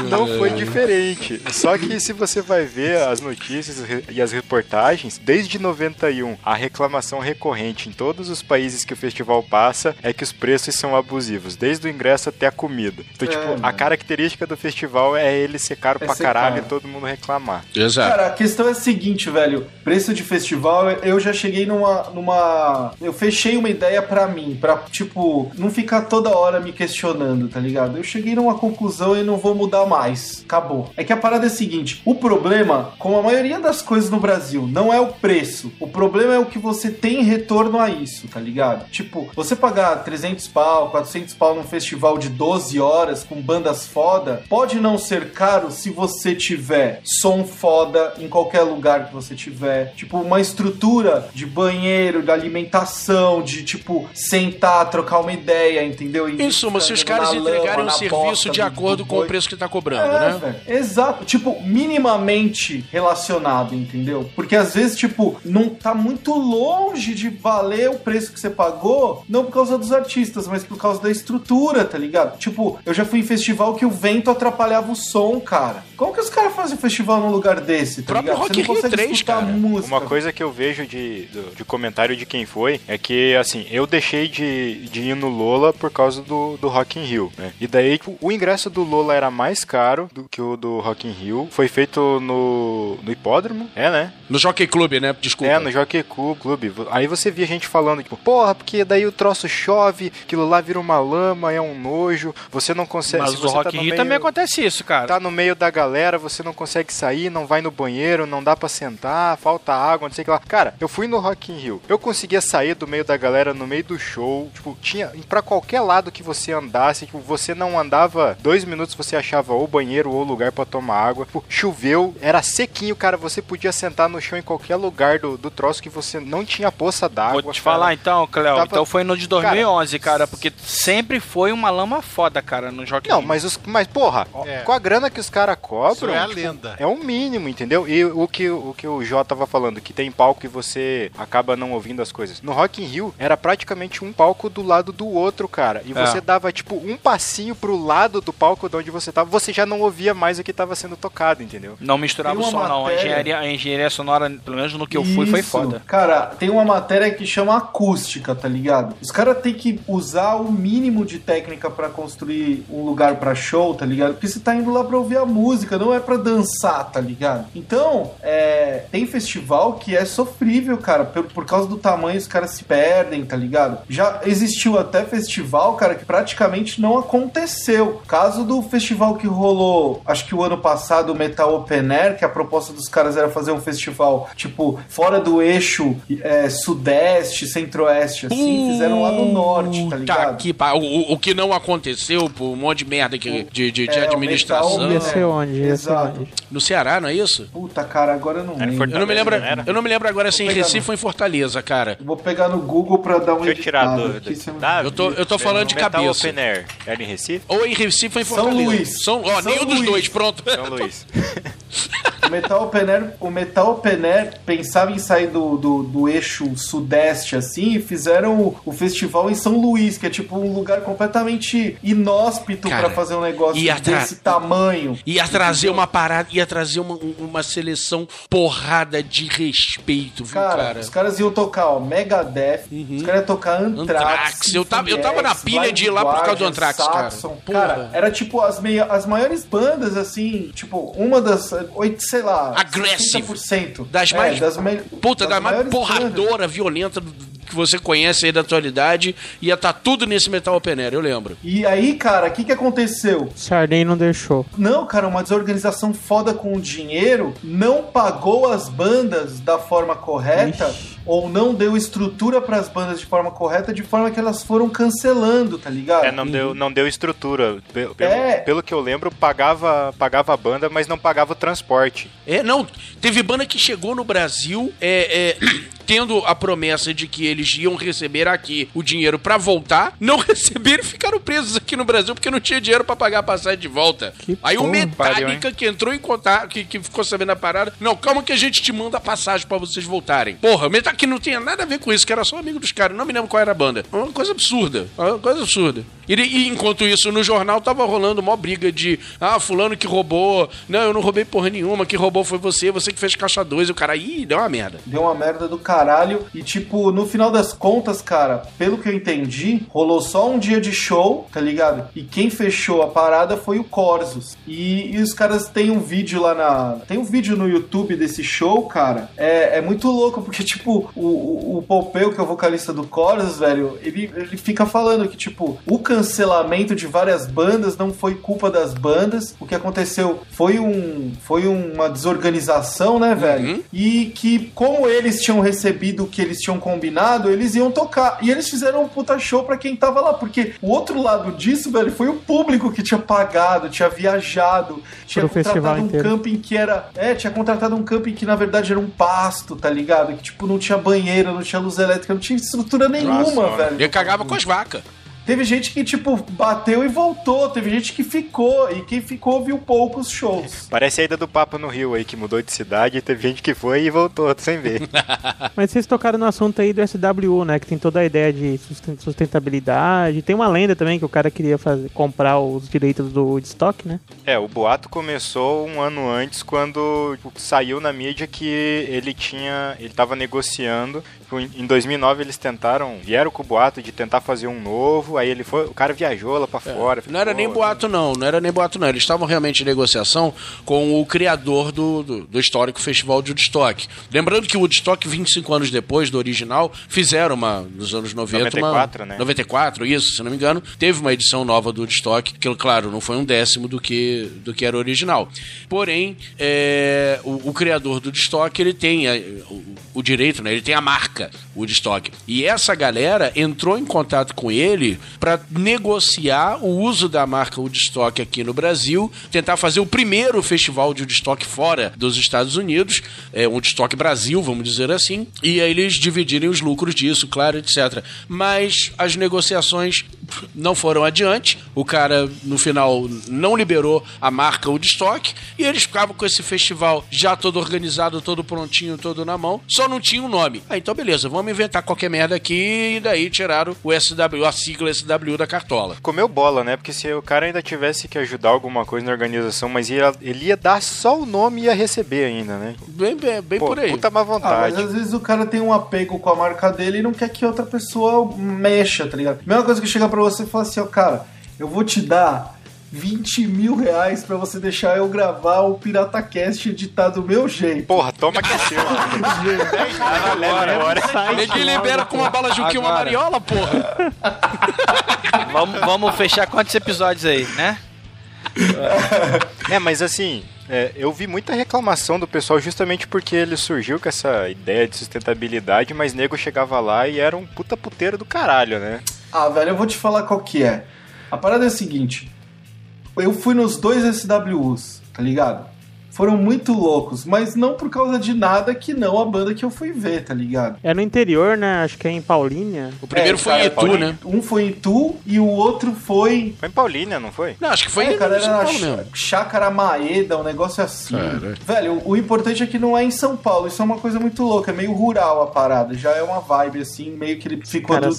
não foi diferente. Só que se você vai ver as notícias e as reportagens, desde 91, a reclamação recorrente em todos os países que o festival passa é que os preços são abusivos, desde o ingresso até a comida. Então, É, tipo, a mano. característica do festival é ele ser caro É pra ser caralho caro. e todo mundo reclamar. Exato. Cara, a questão é a seguinte, velho. Preço de festival, eu já cheguei numa. numa eu fechei uma ideia pra mim, pra, tipo, não ficar toda hora me questionando, tá ligado? Eu cheguei numa conclusão e não vou mudar mais. Acabou. É que a parada é a seguinte: o problema, como a maioria das coisas no Brasil, não é o preço. O problema é o que você tem em retorno a isso, tá ligado? Tipo, você pagar 300 pau, 400 pau num festival de 12 horas com bandas foda, pode não ser caro se você tiver som foda em qualquer lugar que você tiver. Tipo, uma estrutura de banheiro, de alimentação, de tipo, sentar, trocar uma ideia, entendeu? E Em suma, se os caras na lama, entregarem um serviço bosta de do- acordo do com o preço que tá cobrando, É, né? velho. Exato. Tipo, minimamente relacionado, entendeu? Porque às vezes, tipo, não tá muito longe de valer o preço que você pagou, não por causa dos artistas, mas por causa da estrutura, tá ligado? Tipo, eu já fui em festival que o vento atrapalhava o som, cara. Como que os caras fazem festival num lugar desse, tá Próprio ligado? Rock in Rio 3, escutar cara. música. Uma coisa que eu vejo de, de comentário de quem foi é que, assim, eu deixei de, de ir no Lola por causa do, do Rock in Rio, né? E daí, tipo, o ingresso do Lola era mais caro do que o do Rock in Rio. Foi feito no, no hipódromo, é, né? No Jockey Club, né? Desculpa. É, no Jockey Club. Clube. Aí você via gente falando, tipo, porra, porque daí o troço chove, aquilo lá vira uma lama, é um nojo, você não consegue... Mas se o você Rock tá in no Rio meio- também acontece isso, cara. Tá no meio da galera, você não consegue sair, não vai no banheiro, não dá pra sentar, falta água, não sei o que lá. Cara, eu fui no Rock in Rio. Eu conseguia sair do meio da galera no meio do show. Tipo, tinha. Pra qualquer lado que você andasse, tipo, você não andava dois minutos, você achava ou banheiro ou lugar pra tomar água. Tipo, choveu, era sequinho, cara. Você podia sentar no chão em qualquer lugar do, do troço que você não tinha poça d'água. Vou te cara. falar então, Cleo. Tava- Então foi no de 2011, cara, porque sempre foi uma lama foda, cara, no Rock in Não, mas, os, mas porra, É. com a grana que os caras cobram. Isso é a tipo, lenda. É o mínimo, entendeu? E o que o, que o Jó tava falando, que tem palco que você acaba não ouvindo as coisas. No Rock in Rio, era praticamente um palco do lado do outro, cara. E É. você dava, tipo, um passinho pro lado do palco de onde você tava, você já não ouvia mais o que tava sendo tocado, entendeu? Não misturava o som, uma não. A matéria- engenharia, a engenharia sonora, pelo menos no que eu fui, foi Isso. foda. Cara, tem uma matéria que chama acústica, tá ligado? Os caras têm que usar o mínimo de técnica pra construir um lugar pra show, tá ligado? Porque você tá indo lá pra ouvir a música, não é pra dançar, tá ligado? Então, é, tem festival que é sofrível, cara. Por, por causa do tamanho, os caras se perdem, tá ligado? Já existiu até festival, cara, que praticamente não aconteceu. Caso do festival que rolou, acho que o ano passado, o Metal Open Air, que a proposta dos caras era fazer um festival, tipo, fora do eixo é, sudeste, centro-oeste, assim, fizeram lá no norte, tá ligado? que pa- o, o- o que não aconteceu por um monte de merda que, de, de, de É, o administração. metal, Ia ser onde? Ia Exato. onde? No Ceará, não é isso? Puta, cara, agora eu não em lembro. Eu não me lembro, Não eu não me lembro agora se em pegar Recife ou em Fortaleza, cara. Vou pegar no Google pra dar uma Deixa eu tirar eu- tô- eu tô falando de Metal cabeça. Open Air. Era em Recife? Ou em Recife ou em São Fortaleza. Luís. São, ó, São nenhum dos Luís. dois, pronto. São Luís. O Metal Open Air, o Metal Open Air pensava em sair do, do, do eixo sudeste assim e fizeram o, o festival em São Luís, que é tipo um lugar completamente inóspito pra fazer um negócio desse tamanho. Ia trazer uma parada, ia trazer uma, uma seleção porrada de respeito, viu, Cara, cara? os caras iam tocar, ó, Megadeth, os caras iam tocar Anthrax. Anthrax. Eu tava- eu tava na pilha de ir lá por causa do Anthrax, cara. Cara, era tipo as, meia, as maiores bandas, assim, tipo, uma das, oito, sei lá, Aggressive. 60%. Das É, mais. das me- puta, das da mais maiores bandas. porradora, violenta do- que você conhece aí da atualidade. Ia estar tudo nesse Metal Open Air, eu lembro. E aí, cara, o que, que aconteceu? Sarden não deixou. Não, cara, uma desorganização foda com o dinheiro não pagou as bandas da forma correta Ixi. ou não deu estrutura para as bandas de forma correta, de forma que elas foram cancelando, tá ligado? É, não deu, não deu estrutura. Pelo, pelo, É. pelo que eu lembro, pagava, pagava a banda, mas não pagava o transporte. É, não, teve banda que chegou no Brasil, é, é, tendo a promessa de que eles iam receber aqui o dinheiro pra voltar, não receberam e ficaram presos aqui no Brasil porque não tinha dinheiro pra pagar a passagem de volta. Que Aí o. Metallica que entrou em contato, que, que ficou sabendo a parada, não, calma que a gente te manda a passagem pra vocês voltarem. Porra, o Metallica não tinha nada a ver com isso, que era só amigo dos caras, não me lembro qual era a banda. Uma coisa absurda, uma coisa absurda. E, e enquanto isso, no jornal tava rolando uma briga de, ah, fulano que roubou, não, eu não roubei porra nenhuma, que roubou foi você, você que fez caixa 2, e o cara, ih, deu uma merda. Deu uma merda do caralho. E, tipo, no final das contas, cara, pelo que eu entendi, rolou só um dia de show, tá ligado? E quem fechou a parada foi o Corsos. E, e os caras têm um vídeo lá na. Tem um vídeo no YouTube desse show, cara. É, é muito louco, porque, tipo, o, o, o Pompeu, que é o vocalista do Corsos, velho, ele, ele fica falando que, tipo, o cancelamento de várias bandas não foi culpa das bandas. O que aconteceu foi um. Foi uma desorganização, né, velho? E que, como eles tinham recebido o que eles tinham combinado, eles iam tocar. E eles fizeram um puta show pra quem tava lá. Porque o outro lado disso, velho, foi o público que tinha pagado, tinha viajado, tinha Pro contratado um inteiro. camping que era. É, tinha contratado um camping que na verdade era um pasto, tá ligado? Que tipo, não tinha banheiro, não tinha luz elétrica, não tinha estrutura nenhuma, Nossa, velho. Ele cagava com as vacas. Teve gente que, tipo, bateu e voltou. Teve gente que ficou. E quem ficou viu poucos shows. Parece a ida do Papa no Rio aí, que mudou de cidade, teve gente que foi e voltou sem ver. Mas vocês tocaram no assunto aí do SWU, né? Que tem toda a ideia de susten- sustentabilidade. Tem uma lenda também que o cara queria fazer, comprar os direitos do Woodstock, né? É, o boato começou um ano antes, quando tipo, saiu na mídia que ele tinha. ele tava negociando. Em em 2009 eles tentaram, vieram com o boato de tentar fazer um novo, aí ele foi, o cara viajou lá pra fora. Não era nem ficou- boato, não. Não era nem boato, não. Eles estavam realmente em negociação com o criador do, do, do histórico festival de Woodstock. Lembrando que o Woodstock, 25 anos depois do original, fizeram uma, nos anos 90... 94, uma, né? 94, isso, se não me engano. Teve uma edição nova do Woodstock, que, claro, não foi um décimo do que, do que era o original. Porém, é, o, o criador do Woodstock, ele tem é, o, o direito, né? Ele tem a marca Woodstock. E essa galera entrou em contato com ele para negociar o uso da marca Woodstock aqui no Brasil, tentar fazer o primeiro festival de Woodstock fora dos Estados Unidos, é, Woodstock Brasil, vamos dizer assim, e aí eles dividirem os lucros disso, claro, etc. Mas as negociações não foram adiante, o cara no final não liberou a marca Woodstock e eles ficavam com esse festival já todo organizado, todo prontinho, todo na mão, só não tinha um nome. Ah, então beleza, vamos inventar qualquer merda aqui e daí tiraram o SW, a sigla SW da cartola. Comeu bola, né? Porque se o cara ainda tivesse que ajudar alguma coisa na organização, mas ia- ele ia dar só o nome e ia receber ainda, né? Bem, bem, bem Pô, por aí. puta má Ah, mas vontade. às vezes o cara tem um apego com a marca dele e não quer que outra pessoa mexa, tá ligado? Mesma coisa que chega pra você e fala assim, ó, cara, eu vou te dar 20 mil reais pra você deixar eu gravar o PirataCast editado do meu jeito. Porra, toma que é seu. Leva embora. Ninguém libera com uma bala Juquinha uma Agora. mariola, porra. Vamos, vamos fechar quantos episódios aí, né? É, mas assim, é, eu vi muita reclamação do pessoal justamente porque ele surgiu com essa ideia de sustentabilidade, mas nego chegava lá e era um puta puteiro do caralho, né? Ah, velho, eu vou te falar qual que é. A parada é a seguinte. Eu fui nos dois SWUs, tá ligado? Foram muito loucos, mas não por causa de nada que não a banda que eu fui ver, tá ligado? É no interior, né? Acho que é em Paulínia. O primeiro É, foi cara, em Itu, né? Um foi em Tu e o outro foi Foi em Paulínia, não foi? Não, acho que foi é, em cara, São era na Paulo mesmo. Chácara Maeda, um negócio assim. Cara. Velho, o importante é que não é em São Paulo, isso é uma coisa muito louca, é meio rural a parada, já é uma vibe assim, meio que ele ficou Cara, do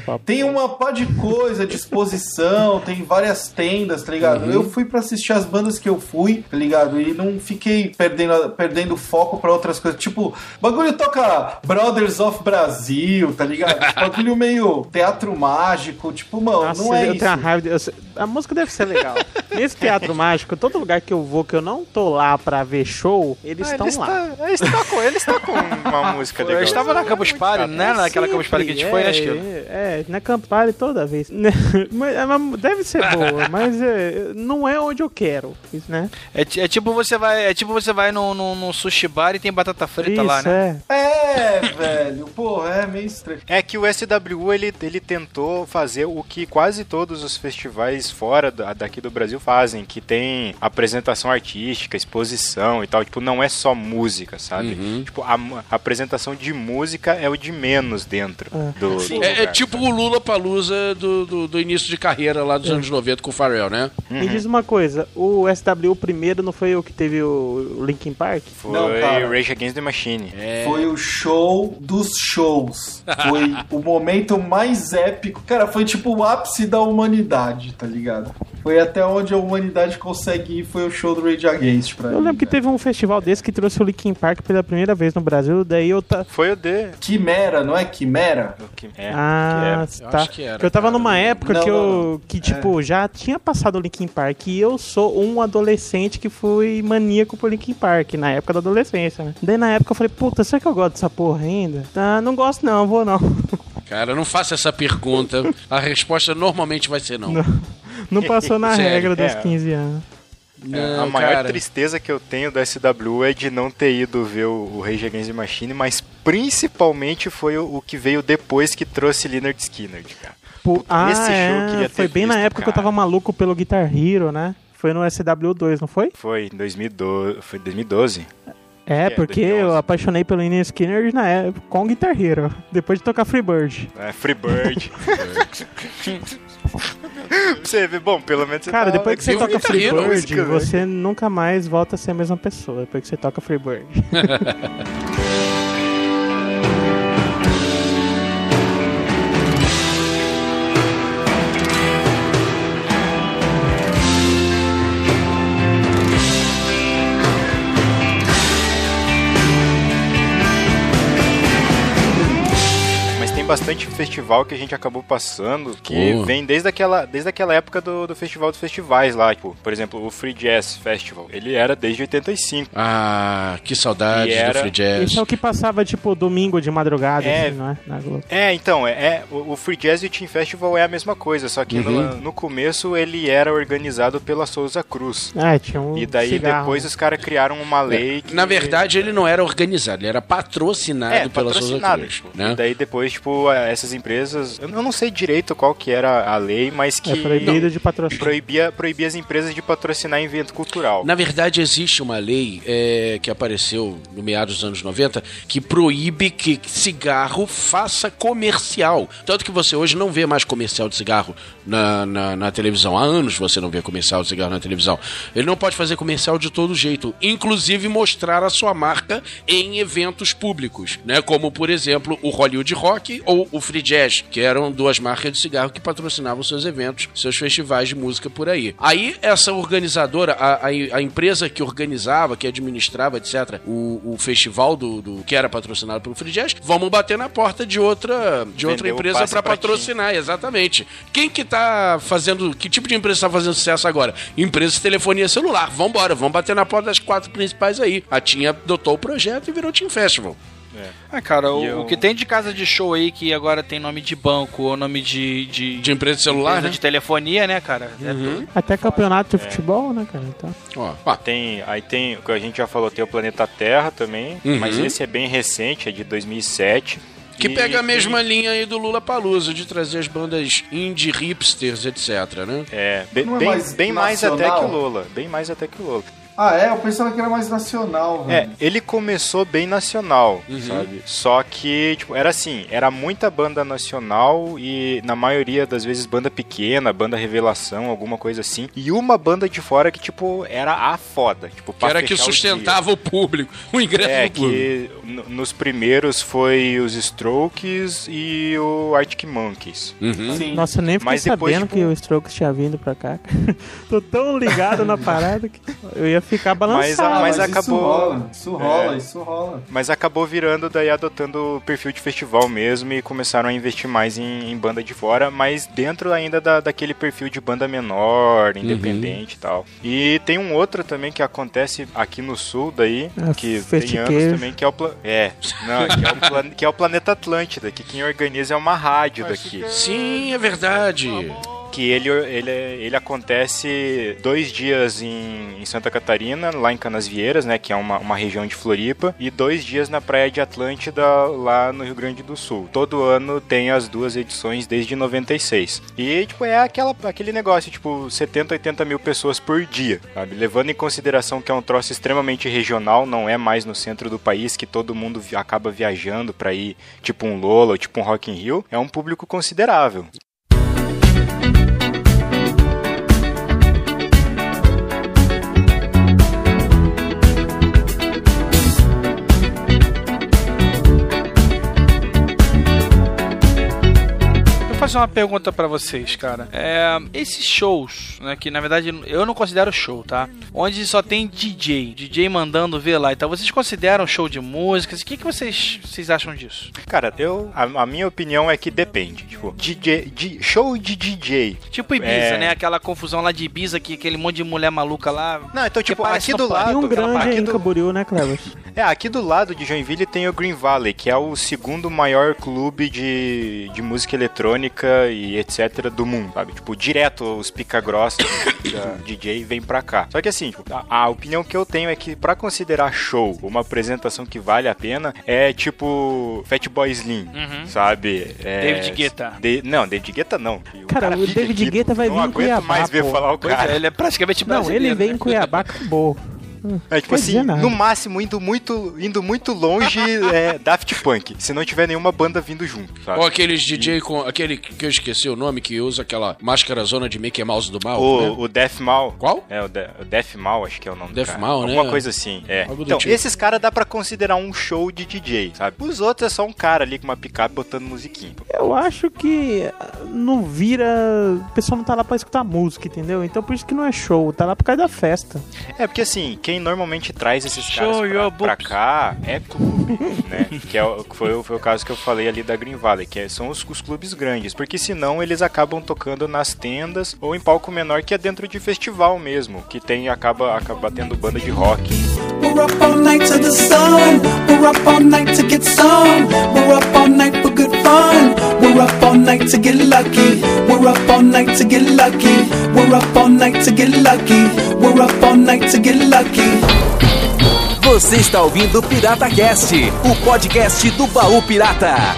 papo. Tem uma pá de coisa, de exposição, tem várias tendas, tá ligado? Uhum. Eu fui pra assistir as bandas que eu fui, tá ligado? E não fiquei perdendo, perdendo foco pra outras coisas. Tipo, bagulho toca Brothers of Brasil, tá ligado? Esse bagulho meio teatro mágico, tipo, mano, Nossa, não é eu isso. tenho uma raiva. de- eu sei- a música deve ser legal. Nesse teatro mágico, todo lugar que eu vou que eu não tô lá pra ver show, eles Ah, estão ele lá. está, ele está com, ele está com uma música legal. Eu estava na Campus Party, né? Naquela Campus Party que a gente foi, né, Sempre, Esquilo? é, é, na Campus Party toda vez. Mas, é, mas deve ser boa, mas é, não é onde eu quero, isso, né? É, é tipo você vai, é tipo você vai num, num, num sushi bar e tem batata frita lá, isso, né? é. É, velho, porra, é meio estranho. É que o SWU ele, ele tentou fazer o que quase todos os festivais fora da- daqui do Brasil fazem, que tem apresentação artística, exposição e tal. Tipo, não é só música, sabe? Uhum. Tipo, a, a apresentação de música é o de menos dentro do, do É, lugar, é tipo sabe? o Lula Palusa do, do, do início de carreira lá dos anos 90 com o Pharrell, né? Me diz uma coisa, o SW primeiro não foi o que teve o Linkin Park? Foi Não, cara. Rage Against the Machine. É. Foi o show dos shows. Foi o momento mais épico. Cara, foi tipo o ápice da humanidade, tá ligado? Foi até onde a humanidade consegue ir, foi o show do Rage Against pra Eu mim, lembro que velho. teve um festival desse que trouxe o Linkin Park pela primeira vez no Brasil, daí eu tá... Foi o D. Quimera, não é Quimera? o que- é, Ah, que Eu tá. acho que era, Porque eu tava cara. numa época Não, que eu. não. que, tipo, já tinha passado o Linkin Park e eu sou um adolescente que fui maníaco por Linkin Park, na época da adolescência, né? Daí na época eu falei, puta, será que eu gosto dessa porra ainda? Ah, não gosto não, vou não. Cara, não faça essa pergunta. A resposta normalmente vai ser não. Não. Não passou na regra dos é. 15 anos. É, a Não, maior cara. tristeza que eu tenho do SW é de não ter ido ver o, o Rage Against the Machine, mas principalmente foi o, o que veio depois que trouxe Leonard Skinner, cara. Pô, ah, esse show eu é, queria ter foi bem na visto, época que eu cara. tava maluco pelo Guitar Hero, né? Foi no SW2, não foi? Foi em 2012. Foi 2012? É, É, porque 2011. eu apaixonei pelo Ian Skinner na época, com Guitar Hero, depois de tocar Freebird. É, Freebird. você vê, bom, pelo menos você Cara, tá depois que você toca Hero, Freebird, você nunca mais volta a ser a mesma pessoa depois que você toca Freebird. bastante festival que a gente acabou passando que vem desde aquela, desde aquela época do, do festival dos festivais lá. Tipo, por exemplo, o Free Jazz Festival. Ele era desde 85. Ah, que saudade era- do Free Jazz. Esse é o que passava, tipo, domingo de madrugada, É. assim, não é? Na Globo. É, então, é, é- o, Free Jazz e o Team Festival é a mesma coisa, só que Uhum. no, no começo ele era organizado pela Souza Cruz. Ah, tinha um E daí cigarro. depois os caras criaram uma lei que... Na verdade, ele não era organizado, ele era patrocinado é, pela Souza. Cruz. tipo, Né? E daí depois, tipo, essas empresas... Eu não sei direito qual que era a lei, mas que... É proibido de patrocínio. Proibia, proibia as empresas de patrocinar evento cultural. Na verdade, existe uma lei é, que apareceu no meados dos anos 90 que proíbe que cigarro faça comercial. Tanto que você hoje não vê mais comercial de cigarro na, na, na televisão. Há anos você não vê comercial de cigarro na televisão. Ele não pode fazer comercial de todo jeito, inclusive mostrar a sua marca em eventos públicos, né? Como, por exemplo, o Hollywood Rock ou o Free Jazz, que eram duas marcas de cigarro que patrocinavam seus eventos, seus festivais de música por aí. Aí, essa organizadora, a, a, a empresa que organizava, que administrava, etc., o, o festival do, do- que era patrocinado pelo Free Jazz, vamos bater na porta de outra, de outra empresa para ti. patrocinar, exatamente. Quem que tá fazendo, que tipo de empresa tá fazendo sucesso agora? Empresa de telefonia celular. Vambora, vamos bater na porta das quatro principais aí. A TIM adotou o projeto e virou Team Festival. Ah, cara, o, eu- o que tem de casa de show aí que agora tem nome de banco ou nome de. de, De empresa de celular, empresa né? Uhum. de telefonia, né, cara? É tudo. Até campeonato de futebol, né, cara? Então, Ó, ó, Tem, aí tem, o que a gente já falou, tem o Planeta Terra também, Uhum. mas esse é bem recente, é de 2007. Que E pega a mesma linha aí do Lula Palusa, de trazer as bandas indie hipsters, etc, né? É, bem, é bem, mais bem mais até que o Lola. Bem mais até que o Lola. Ah, é? Eu pensava que era mais nacional, É, velho. ele começou bem nacional, Uhum. sabe? Só que, tipo, era assim, era muita banda nacional e na maioria das vezes banda pequena, banda revelação, alguma coisa assim. E uma banda de fora que, tipo, era a foda. Tipo, Que era que fechar o sustentava o público, o ingresso É, do público. que nos primeiros foi os Strokes e o Arctic Monkeys. Uhum. Sim. nossa, eu nem fiquei Mas depois, sabendo tipo- que o Strokes tinha vindo pra cá. Tô tão ligado na parada que eu ia ficar balançado. Ah, mas isso acabou- rola, isso rola, É. isso rola. Mas acabou virando daí adotando o perfil de festival mesmo e começaram a investir mais em, em banda de fora, mas dentro ainda da, daquele perfil de banda menor, Uhum. independente e tal. E tem um outro também que acontece aqui no sul daí, Ah, que tem anos também, que é o pla- é, não, que é, o plan- que é o Planeta Atlântida, que quem organiza é uma rádio daqui. Sim, é verdade. Que ele, ele, ele acontece dois dias em, em Santa Catarina, lá em Canasvieiras, né, que é uma, uma região de Floripa, e dois dias na Praia de Atlântida, lá no Rio Grande do Sul. Todo ano tem as duas edições desde 96. E, tipo, é aquela, aquele negócio, tipo, 70, 80 mil pessoas por dia, sabe? Levando em consideração que é um troço extremamente regional, não é mais no centro do país, que todo mundo acaba viajando pra ir, tipo um Lola tipo um Rock in Rio, é um público considerável. Fazer uma pergunta pra vocês, cara. É, esses shows, né, que na verdade eu não considero show, tá? Onde só tem DJ, DJ mandando ver lá. Então vocês consideram show de músicas? O que, que vocês, vocês acham disso? Cara, eu a, a minha opinião é que depende. Tipo, DJ, di- show de DJ. Tipo Ibiza, É. né? Aquela confusão lá de Ibiza, que aquele monte de mulher maluca lá. Não, então, tipo, aqui do lado. Tem um grande aqui do- Camboriú, né, Cleber? É, aqui do lado de Joinville tem o Green Valley, que é o segundo maior clube de, de música eletrônica e etc. do mundo, sabe? Tipo, direto os pica-grossa da DJ vem pra cá. Só que assim, tipo, a, a opinião que eu tenho é que pra considerar show uma apresentação que vale a pena é tipo Fatboy Slim, Uhum. sabe? É, David Guetta. De- não, David Guetta não. Cara, o fica David aqui, Guetta vai não vir em aguento Cuiabá, mais ver pô. falar o cara. é, ele é praticamente Não, brasileiro. ele vem né? em Cuiabá, acabou. É tipo Quer assim, nada. no máximo indo muito, indo muito longe é Daft Punk, se não tiver nenhuma banda vindo junto, sabe? Ou aqueles DJ com. Aquele que eu esqueci o nome, que usa aquela máscara zona de Mickey Mouse do mal. O, né? o Death Mal. Qual? É, o, De, o Death Mal, acho que é o nome Death do cara. Mal, né? Alguma coisa assim, é. Algo Então, tipo. esses caras dá pra considerar um show de DJ, sabe? Os outros é só um cara ali com uma picape botando musiquinha. Eu acho que não vira. O pessoal não tá lá pra escutar música, entendeu? Então por isso que não é show, tá lá por causa da festa. É, porque assim, quem normalmente traz esses Show caras pra, pra cá é clube, né? Que é, o- que foi, o- foi o caso que eu falei ali da Green Valley, que é- são os, os clubes grandes. Porque senão eles acabam tocando nas tendas ou em palco menor que é dentro de festival mesmo, que tem acaba, acaba tendo banda de rock. We're up all night to the sun. We're up all night to get some. We're up all night for good fun. We're up all night to get lucky. We're up all night to get lucky. We're up all night to get lucky. We're up all night to get lucky. Você está ouvindo Pirata Cast, o podcast do baú pirata.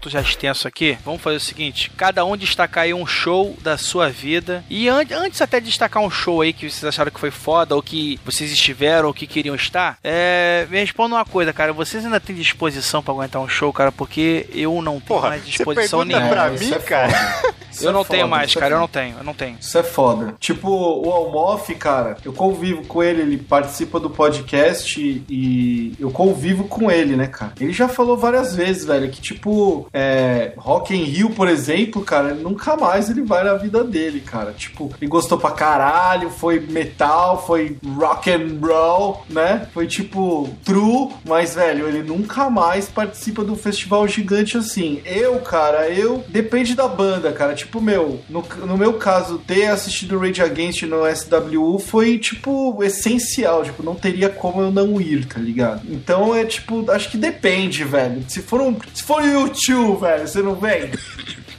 Assunto já extenso aqui, vamos fazer o seguinte: cada um destacar aí um show da sua vida. E an antes até de destacar um show aí que vocês acharam que foi foda, ou que vocês estiveram, ou que queriam estar, é, me responda uma coisa, cara. Vocês ainda têm disposição pra aguentar um show, cara? Porque eu não tenho Porra, mais você disposição pergunta nenhuma. pra mim, é cara? Isso Eu é não tenho foda, mais, é cara. Eu não tenho, eu não tenho. Isso é foda. Tipo, o Almof, cara, eu convivo com ele, ele participa do podcast e eu convivo com ele, né, cara? Ele já falou várias vezes, velho, que tipo, é, Rock in Rio, por exemplo, cara, nunca mais ele vai na vida dele, cara. Tipo, ele gostou pra caralho, foi metal, foi rock and roll, né? Foi tipo true, mas velho, ele nunca mais participa de um festival gigante assim. Eu, cara, eu depende da banda, cara. Tipo, meu, no, no meu caso, ter assistido Rage Against no SWU foi tipo essencial, tipo, não teria como eu não ir, tá ligado? Então é tipo, acho que depende, velho. Se for um, se for YouTube, velho, você não vem?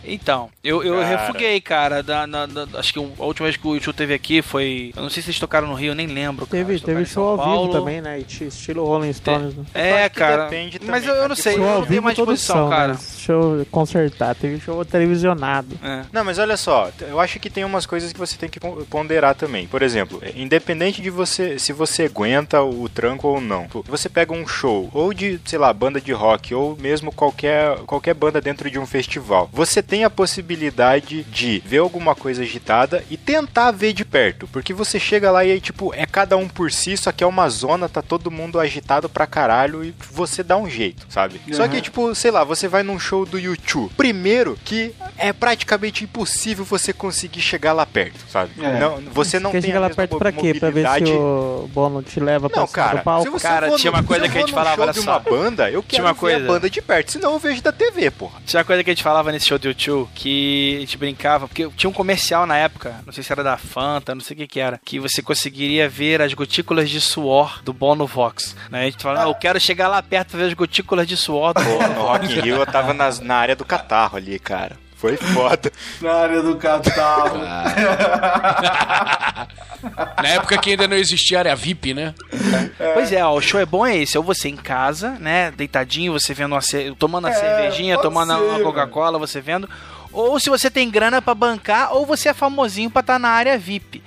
Então, eu, eu Cara. refuguei, cara. Da, na- da- acho que a última vez que o YouTube teve aqui foi. Eu não sei se eles tocaram no Rio, eu nem lembro. cara. Teve, teve show ao Paulo. vivo também, né? Estilo Rolling Stones. né? É, cara. depende também, mas eu, eu cara, não sei, eu Show ao não tenho mais todos disposição, são, cara. né? Show consertar, teve show televisionado. É. Não, mas olha só, eu acho que tem umas coisas que você tem que pon- ponderar também. Por exemplo, independente de você se você aguenta o tranco ou não. Você pega um show, ou de, sei lá, banda de rock, ou mesmo qualquer, qualquer banda dentro de um festival. Você tem a possibilidade de ver alguma coisa agitada e tentar ver de perto. Porque você chega lá e aí, tipo, é cada um por si, só que é uma zona, tá todo mundo agitado pra caralho e você dá um jeito, sabe? Só que, Uhum. tipo, sei lá, você vai num show do YouTube. Primeiro que é praticamente impossível você conseguir chegar lá perto, sabe? É. Não, você não Quer tem chegar a lá perto pra quê? Pra ver se o Bono te leva pra Não, cima cara, do palco? se você Cara, for tinha no- uma coisa que a gente num falava, show olha de só. uma banda, eu quero uma ver coisa. a banda de perto, senão eu vejo da TV, porra. Tinha uma coisa que a gente falava nesse show do YouTube que a gente brincava, porque tinha um comercial na época, não sei se era da Fanta, não sei o que que era, que você conseguiria ver as gotículas de suor do Bono Vox. Né? A gente falava, "Não, eu quero chegar lá perto pra ver as gotículas de suor do Bono no Vox. Rock in Rio eu tava nas- na área do catarro ali, cara. Foi foda. Na área do catarro. Na época que ainda não existia área VIP, né? Pois é, ó, o show é bom é esse, ou você em casa, né, deitadinho, você vendo uma ce- tomando a É, cervejinha, tomando ser, uma Coca-Cola, você vendo, ou se você tem grana pra bancar, ou você é famosinho pra estar na área VIP.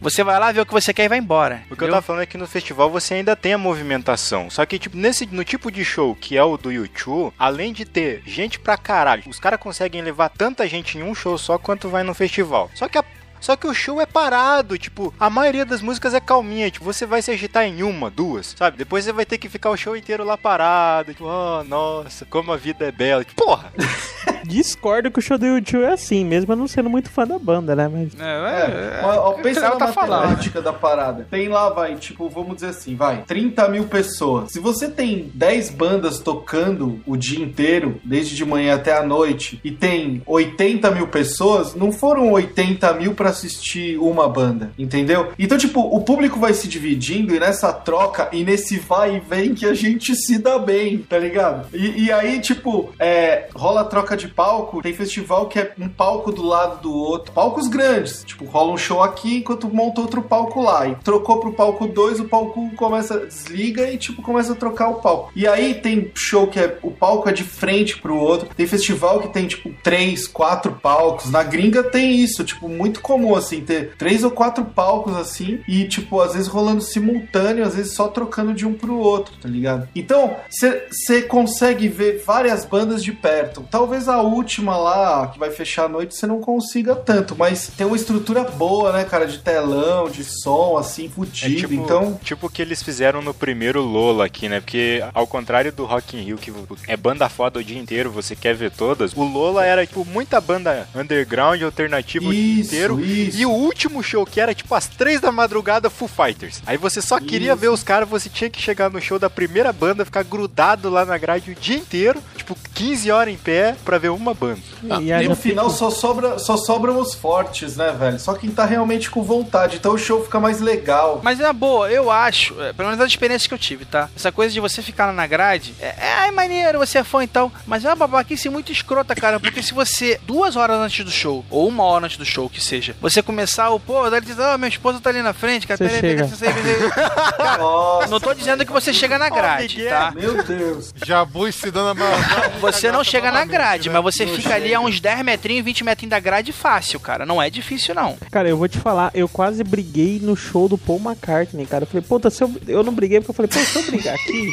Você vai lá ver o que você quer e vai embora. O que eu tava falando é que no festival você ainda tem a movimentação. Só que, tipo, nesse, no tipo de show que é o do YouTube, além de ter gente pra caralho, os caras conseguem levar tanta gente em um show só quanto vai no festival. Só que a- Só que o show é parado, tipo, a maioria das músicas é calminha, tipo, você vai se agitar em uma, duas, sabe? Depois você vai ter que ficar o show inteiro lá parado, tipo, oh, nossa, como a vida é bela. Tipo, porra! Discordo que o show do YouTube é assim, mesmo eu não sendo muito fã da banda, né? Mas. É, mas, ó, pensa ela na tá falando. matemática da parada. Tem lá, vai, tipo, vamos dizer assim, vai, 30 mil pessoas. Se você tem 10 bandas tocando o dia inteiro, desde de manhã até a noite, e tem 80 mil pessoas, não foram 80 mil pra assistir uma banda, entendeu? Então, tipo, o público vai se dividindo e nessa troca e nesse vai e vem que a gente se dá bem, tá ligado? E, e aí, tipo, é, rola troca de palco, tem festival que é um palco do lado do outro, palcos grandes, tipo, rola um show aqui enquanto monta outro palco lá, e trocou pro palco 2, o palco começa, desliga e, tipo, começa a trocar o palco. E aí tem show que é, o palco é de frente pro outro, tem festival que tem, tipo, três, quatro palcos, na gringa tem isso, tipo, muito comum, assim, ter três ou quatro palcos, assim, e, tipo, às vezes rolando simultâneo, às vezes só trocando de um pro outro, tá ligado? Então, você consegue ver várias bandas de perto. Talvez a última lá, que vai fechar a noite, você não consiga tanto, mas tem uma estrutura boa, né, cara, de telão, de som, assim, É fudido. tipo, então, tipo o que eles fizeram no primeiro Lola aqui, né? Porque ao contrário do Rock in Rio, que é banda foda o dia inteiro, você quer ver todas, o Lola era, tipo, muita banda underground, alternativa o dia Isso, inteiro. isso. E o último show, que era, tipo, às três da madrugada, Foo Fighters. Aí você só queria Isso. ver os caras, você tinha que chegar no show da primeira banda, ficar grudado lá na grade o dia inteiro, tipo, 15 horas em pé, pra ver uma banda. Ah, e haja no final pico- só, sobra, só sobram os fortes, né, velho? Só quem tá realmente com vontade. Então o show fica mais legal. Mas na boa, eu acho, é, pelo menos das experiências que eu tive, tá? Essa coisa de você ficar lá na grade, é, é ai, maneiro, você é fã e tal, mas é uma babaquice muito escrota, cara, porque se você, duas horas antes do show, ou uma hora antes do show, que seja, você começar o, pô, daí diz, ah, minha esposa tá ali na frente, cara, peraí, peraí, peraí, peraí. Cara, Nossa, não tô dizendo que você chega na grade, tá? meu Deus. Jabu ensinando a maldade. Você não chega na grade, né? mas você Não fica ali a uns 10 metrinhos, 20 metrinhos da grade fácil, cara. Não é difícil, não. Cara, eu vou te falar, eu quase briguei no show do Paul McCartney, cara. Eu falei, puta, se eu, eu não briguei porque eu falei, pô, se eu brigar aqui.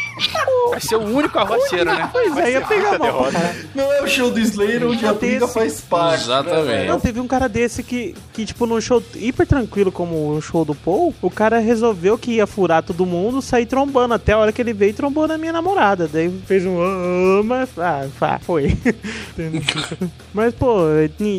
Vai ser o único arroceiro, né? Pois é, ia pegar mal. Não é o show do Slayer onde a briga faz parte. Exatamente. Né, velho? Não, teve um cara desse que, que, tipo, num show hiper tranquilo como o show do Paul, o cara resolveu que ia furar todo mundo, sair trombando. Até a hora que ele veio, trombou na minha namorada. Daí fez um. "Ah", mas. Ah, pá, foi. mas, pô,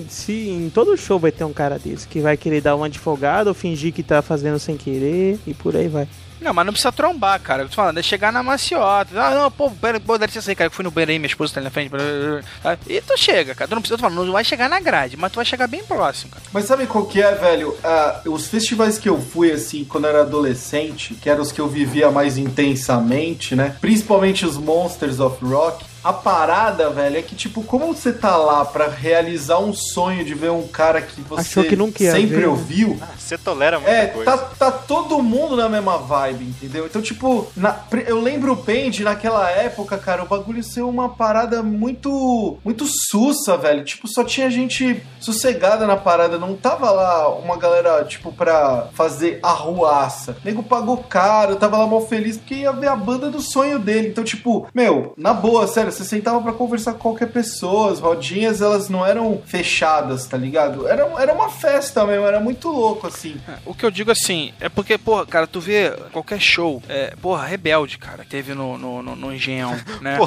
se, em todo show vai ter um cara desse que vai querer dar uma de folgada ou fingir que tá fazendo sem querer e por aí vai. Não, mas não precisa trombar, cara. Eu tô falando, é chegar na maciota. Ah, não, pô, pera, pô, dá licença aí, cara. Eu fui no banheiro aí, minha esposa tá ali na frente. blá, blá, blá, blá. E tu chega, cara. Tu não precisa, falando, não vai chegar na grade, mas tu vai chegar bem próximo, cara. Mas sabe qual que é, velho? Ah, os festivais que eu fui, assim, quando eu era adolescente, que eram os que eu vivia mais intensamente, né? Principalmente os Monsters of Rock. A parada, velho, é que, tipo, como você tá lá pra realizar um sonho de ver um cara que você Achou que nunca ia sempre ver. ouviu, Você tolera muita é, coisa. tá, tá todo mundo na mesma vibe, entendeu? Então, tipo, na- eu lembro bem de naquela época, cara, o bagulho ser uma parada muito, muito sussa, velho. Tipo, só tinha gente sossegada na parada, não tava lá uma galera, tipo, pra fazer arruaça. O nego pagou caro, tava lá mal feliz porque ia ver a banda do sonho dele. Então, tipo, meu, na boa, sério, você sentava pra conversar com qualquer pessoa, as rodinhas, elas não eram fechadas, tá ligado? Era, era uma festa mesmo, era muito louco, assim. O que eu digo assim, é porque, porra, cara, tu vê qualquer show, é, porra, Rebelde, cara, que teve no, no, no, no Engenhão, né?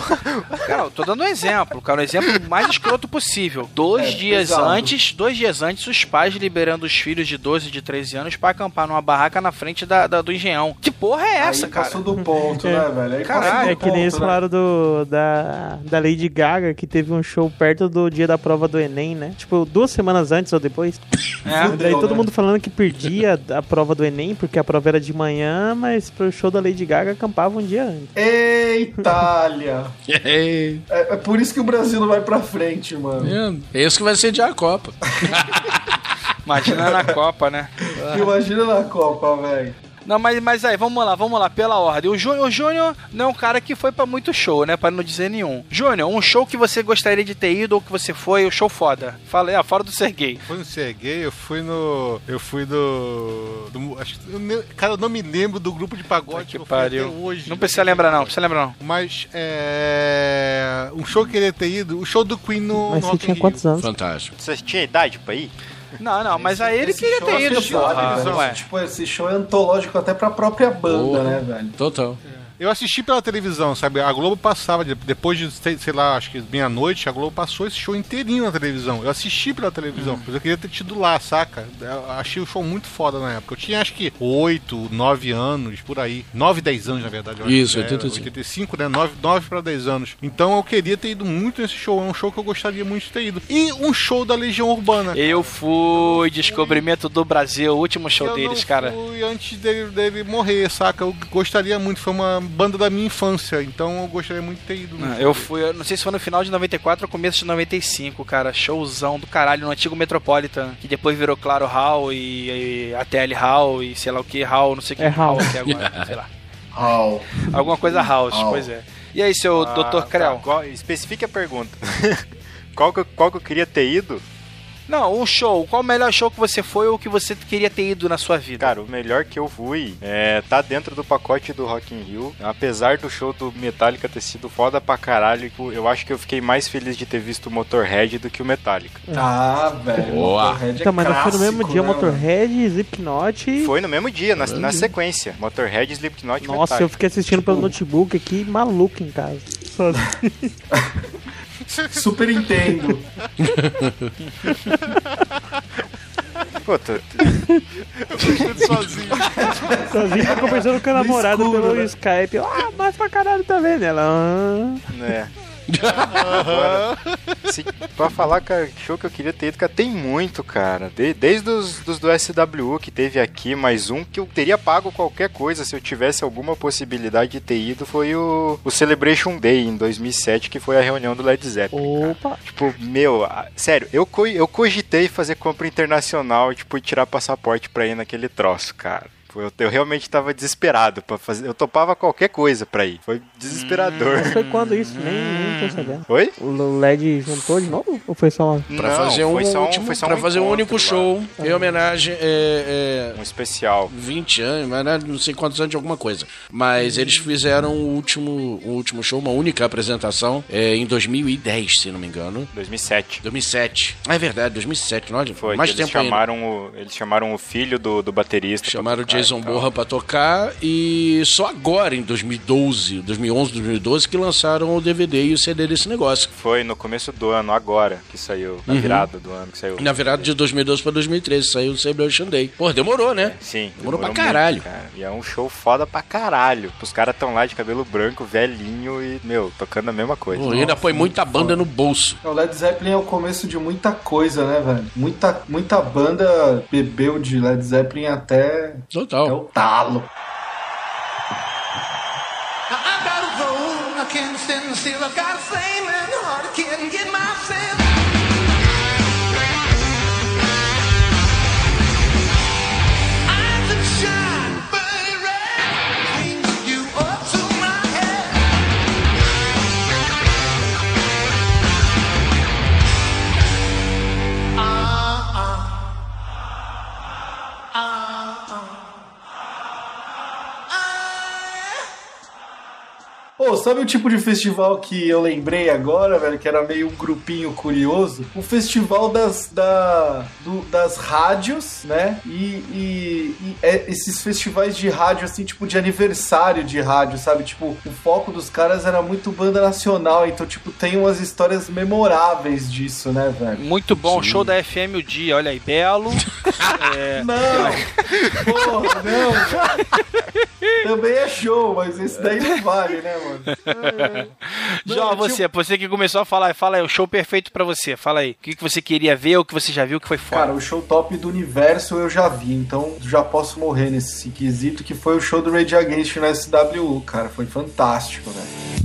Cara, eu tô dando um exemplo, cara, um exemplo mais escroto possível. Dois É, dias pesado. antes, dois dias antes, os pais liberando os filhos de 12 e de 13 anos pra acampar numa barraca na frente da, da- do Engenhão. Que porra é essa, Aí cara? passou do ponto, né, velho? Aí Caralho, passou do É que nem eles né? falaram do, da da, da Lady Gaga, que teve um show perto do dia da prova do Enem, né? Tipo, duas semanas antes ou depois. É. E daí todo né? mundo falando que perdia a prova do Enem, porque a prova era de manhã, mas pro show da Lady Gaga acampava um dia antes. Ei, Itália! É, é por isso que o Brasil não vai pra frente, mano. É isso que vai ser a Copa. Imagina na Copa, né? Imagina na Copa, velho. Não, mas, mas aí, vamos lá, vamos lá, pela ordem. O Júnior, o Júnior não é um cara que foi pra muito show, né? Pra não dizer nenhum. Júnior, um show que você gostaria de ter ido ou que você foi, o show foda. Fala aí, ah, fora do Serguei. Foi no Serguei, eu fui no. Eu fui do. do- acho, que- eu cara, eu não me lembro do grupo de pagode Que eu fui pariu. até hoje. Não precisa lembrar, não, precisa lembrar, não. Mas é. Um show que eu queria ter ido, o show do Queen no. Mas no você Rock in tinha Rio. quantos anos? Fantástico. Você tinha idade pra ir? Não, não, mas aí ele queria ter é ido, porra. velho. Ué. Tipo, esse show é antológico até pra própria banda, Porra. né, velho? Total. Eu assisti pela televisão, sabe? A Globo passava, de- depois de, sei, lá, acho que meia-noite, a Globo passou esse show inteirinho na televisão. Eu assisti pela televisão, Hum. mas eu queria ter tido lá, saca? Eu achei o show muito foda na época. Eu tinha acho que 8, 9 anos, por aí. 9, 10 anos, na verdade. eu Isso, que é, 85. 85, né? 9, 9 para 10 anos. Então eu queria ter ido muito nesse show. É um show que eu gostaria muito de ter ido. E um show da Legião Urbana. Eu fui descobrimento do Brasil, o último show eu deles, não cara. fui antes dele, dele morrer, saca? Eu gostaria muito, foi uma banda da minha infância, então eu gostaria muito de ter ido. no Ah, Eu fui, eu não sei se foi no final de 94 ou começo de 95, cara. Showzão do caralho no antigo Metropolitan, que depois virou Claro Hall e, e ATL Hall e sei lá o que, Hall, não sei o que É Hall. até agora, sei lá. Au. Alguma coisa House, Hall. pois é. E aí, seu Ah, Dr. Creu? tá. Qual- especifique a pergunta. qual, que, qual que eu queria ter ido? Não, um show. Qual o melhor show que você foi ou que você queria ter ido na sua vida? Cara, o melhor que eu fui é, tá dentro do pacote do Rock in Rio. Apesar do show do Metallica ter sido foda pra caralho, tipo, eu acho que eu fiquei mais feliz de ter visto o Motorhead do que o Metallica. Ah, velho. Boa. Motorhead é Então, mas não foi no mesmo clássico, dia né, Motorhead, Slipknot. Foi no mesmo dia, na, na sequência. Motorhead, Slipknot Nossa, eu Metallica. fiquei assistindo pelo notebook aqui, maluco em casa. Sozinho. Super entendo. Pô, tô- sozinho. Sozinho, tô conversando com a namorada pelo né? Skype. Ah, mas pra caralho também, né? Ela. ah. né. Se, pra falar, cara, show que eu queria ter ido, cara, tem muito, cara. De- desde os dos do SWU que teve aqui, mais um que eu teria pago qualquer coisa se eu tivesse alguma possibilidade de ter ido, foi o, o Celebration Day em 2007, que foi a reunião do Led Zeppelin. cara. Opa. Tipo, meu, a- sério, eu, co- eu cogitei fazer compra internacional, tipo, e tirar passaporte pra ir naquele troço, cara. Foi- Eu, eu realmente tava desesperado para fazer. Eu topava qualquer coisa pra ir. Foi desesperador. Mas foi quando isso? Nem, nem tô sabendo. Oi? O LED juntou de novo? Ou foi só uma. Pra Não, fazer um foi só último, foi só pra fazer um único lá. show em homenagem é, é, Um especial. 20 anos, mas né, não sei quantos anos de alguma coisa. Mas eles fizeram o último, o último show, uma única apresentação é, em 2010, se não me engano. 2007. 2007. Ah, é verdade, 2007, não? Foi mais que eles tempo ainda. chamaram o, eles chamaram o filho do, do baterista. Chamaram o tocar Jason e tal. Borra pra tocar e só agora, em 2012, 2011, 2012, que lançaram o DVD e o CD desse negócio. Foi no começo do ano, agora, que saiu. Na Uhum. virada do ano que saiu. Na virada de 2012 pra 2013 saiu o Celebration Day. Pô, demorou, né? Sim. Demorou pra muito, caralho. cara. E é um show foda pra caralho. Os caras tão lá de cabelo branco, velhinho e, meu, tocando a mesma coisa. Pô, ainda põe muita banda no bolso. O Led Zeppelin é o começo de muita coisa, né, velho? Muita, muita banda bebeu de Led Zeppelin até, Total. o talo. I got a I can't stand still. I got a Pô, sabe o tipo de festival que eu lembrei agora, velho? Que era meio um grupinho curioso? O festival das, da, do- das rádios, né? E, e- e é- esses festivais de rádio, assim, tipo de aniversário de rádio, sabe? Tipo, o foco dos caras era muito banda nacional, então, tipo, tem umas histórias memoráveis disso, né, velho? Muito bom, show da FM o dia, olha aí, belo. É, Não! Porra, não! velho. Também é show, mas esse daí não vale, né, mano? Mano. Jó, você, você que começou a falar, fala aí, o show perfeito pra você. Fala aí. O que, que você queria ver, o que você já viu que foi foda. Cara, o show top do universo eu já vi, então já posso morrer nesse quesito, que foi o show do Rage Against no SWU, cara. Foi fantástico, velho.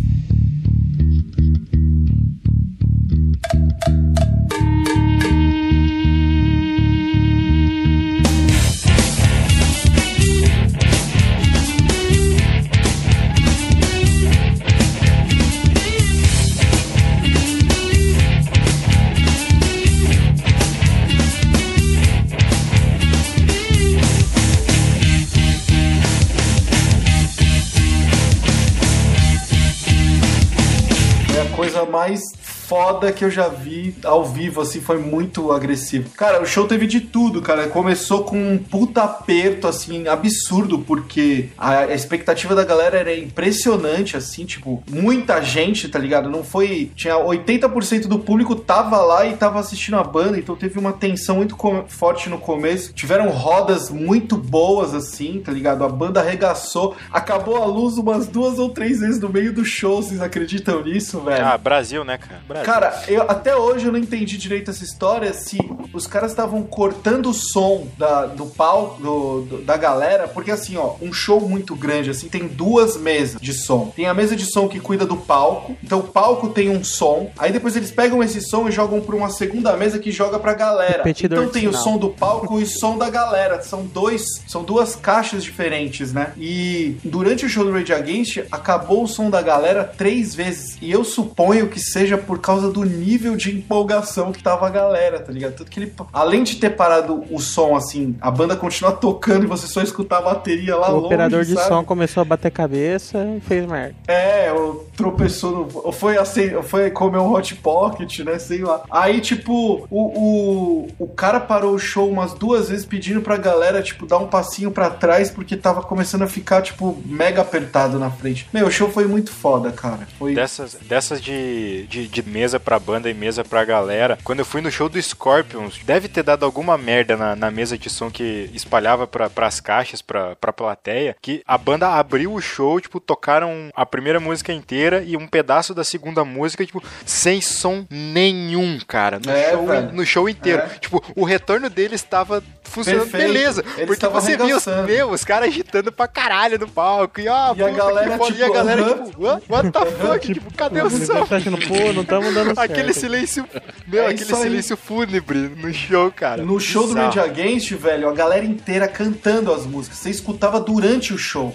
Foda que eu já vi ao vivo, assim, foi muito agressivo. Cara, o show teve de tudo, cara. Começou com um puta aperto, assim, absurdo, porque a expectativa da galera era impressionante, assim, tipo, muita gente, tá ligado? Não foi. Tinha 80% do público tava lá e tava assistindo a banda, então teve uma tensão muito forte no começo. Tiveram rodas muito boas, assim, tá ligado? A banda arregaçou. Acabou a luz umas duas ou três vezes no meio do show, vocês acreditam nisso, velho? Ah, Brasil, né, cara? Brasil. Cara, eu, até hoje eu não entendi direito essa história se os caras estavam cortando o som da, do palco do- do- da galera, porque assim, ó, um show muito grande, assim, tem duas mesas de som. Tem a mesa de som que cuida do palco, então o palco tem um som, aí depois eles pegam esse som e jogam pra uma segunda mesa que joga pra galera. Repetidor então tem o som do palco e o som da galera. São dois, são duas caixas diferentes, né? E durante o show do Rage Against, acabou o som da galera três vezes. E eu suponho que seja por causa do nível de empolgação que tava a galera, tá ligado? Tanto que ele, além de ter parado o som assim, a banda continua tocando e você só escutar a bateria lá O longe, operador de sabe? som começou a bater cabeça e fez merda. É, ou tropeçou no. Foi, assim, foi comer um hot pocket, né? Sei lá. Aí, tipo, o, o, o cara parou o show umas duas vezes pedindo pra galera, tipo, dar um passinho pra trás, porque tava começando a ficar, tipo, mega apertado na frente. Meu, o show foi muito foda, cara. Foi. Dessas, dessas de, de, de mesa pra banda e mesa pra galera. Quando eu fui no show do Scorpions, deve ter dado alguma merda na, na mesa de som que espalhava pra, pras caixas, pra, pra plateia, que a banda abriu o show, tipo, tocaram a primeira música inteira e um pedaço da segunda música, tipo, sem som nenhum, cara. No, É, show, no show inteiro. É. Tipo, o retorno deles estava funcionando Perfeito. beleza. Eles porque você via os, meu, os caras agitando pra caralho no palco. E, ó, E a galera, foda. E a tipo, galera, aham. tipo, what, the fuck? tipo, cadê o som? Tá achando, pô, não estamos dando certo. Aquele silêncio, meu, É aquele silêncio fúnebre no show, cara. No show do. Rage Against, velho, a galera inteira cantando as músicas. Você escutava durante o show.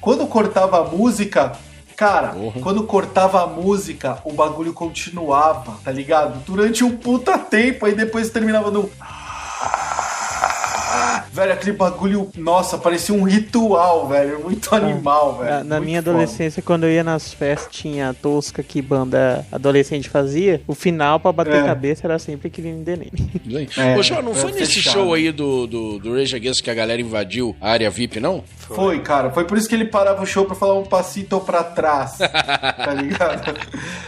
Quando cortava a música, cara, quando cortava a música, o bagulho continuava, tá ligado? Durante um puta tempo, aí depois terminava no. Velho, aquele bagulho, nossa, parecia um ritual, velho. Muito animal, velho. Na, na minha foda. adolescência, quando eu ia nas festinhas tosca que banda adolescente fazia, o final pra bater É. cabeça era sempre aquele neném. É, Ô, João, não é foi nesse fechado. show aí do, do, do Rage Against que a galera invadiu a área VIP, não? Foi, cara. Foi por isso que ele parava o show pra falar um passito pra trás. tá ligado?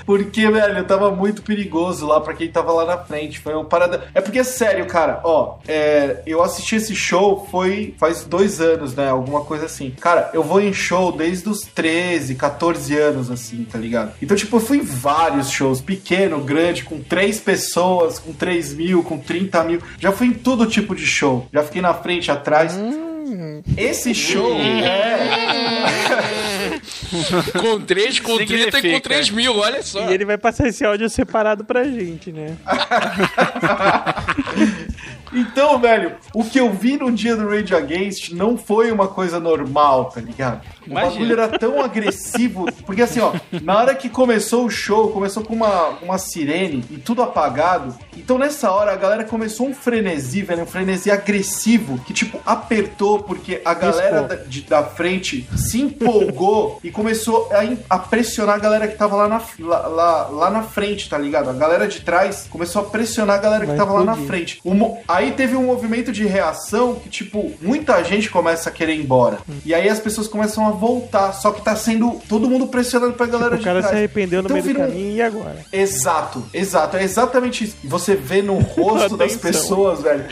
Porque, velho, tava muito perigoso lá pra quem tava lá na frente. Foi uma parada. É porque, sério, cara, ó, é, eu assisti esse show foi faz dois anos, né? Alguma coisa assim. Cara, eu vou em show desde os 13, 14 anos, assim, tá ligado? Então, tipo, eu fui em vários shows, pequeno, grande, com três pessoas, com 3 mil, com 30 mil. Já fui em todo tipo de show. Já fiquei na frente, atrás. Esse show é. Com 3, com 30 e com Significa. 3 mil, olha só. E ele vai passar esse áudio separado pra gente, né? Então, velho, o que eu vi no dia do Rage Against não foi uma coisa normal, tá ligado? O Imagina. bagulho era tão agressivo, porque assim, ó, na hora que começou o show, começou com uma, uma sirene e tudo apagado. Então nessa hora a galera começou um frenesi, velho, um frenesi agressivo, que tipo apertou porque a galera da, de- da frente se empolgou e começou a, a pressionar a galera que tava lá na, lá, lá, lá na frente, tá ligado? A galera de trás começou a pressionar a galera que Vai tava lá na frente. O mo- aí teve um movimento de reação que, tipo, muita gente começa a querer ir embora. E aí as pessoas começam a voltar. Só que tá sendo todo mundo pressionando pra galera O de cara trás. se arrependeu no Então meio do um- caminho e agora? Exato, exato. É exatamente isso. Você vê no rosto das pessoas, velho.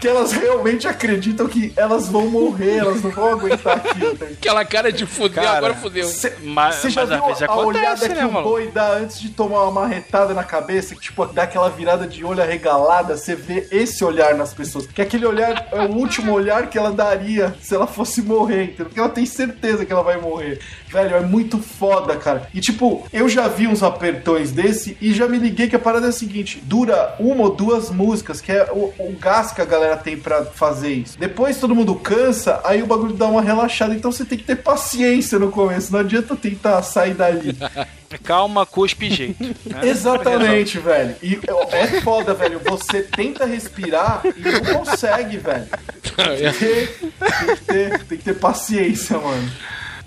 que elas realmente acreditam que elas vão morrer, elas não vão aguentar aquilo. tá? Aquela cara de fudeu, Cara, agora fudeu. Cê, Mas- cê já mas às viu vezes a, a olhada né, que o boi dá antes de tomar uma marretada na cabeça, que tipo, dá aquela virada de olho arregalada, você vê esse olhar nas pessoas. Que aquele olhar é o último olhar que ela daria se ela fosse morrer, entendeu? Porque ela tem certeza que ela vai morrer. Velho, é muito foda, cara. E tipo, eu já vi uns apertões desse e já me liguei que a parada é a seguinte: dura uma ou duas músicas, que é o, o gás que a galera tem pra fazer isso. Depois todo mundo cansa, aí o bagulho dá uma relaxada. Então você tem que ter paciência no começo, não adianta tentar sair dali. Calma, cuspe jeito. né? Exatamente, velho. E é foda, velho. Você tenta respirar e não consegue, velho. Tem que ter, tem que ter, tem que ter paciência, mano.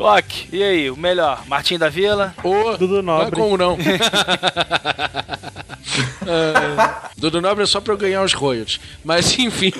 Loki, e aí, o melhor? Martim da Vila? Ô, Dudu Não é Nobre. como não. É, Dudu Nobre é só pra eu ganhar os royalties. Mas enfim.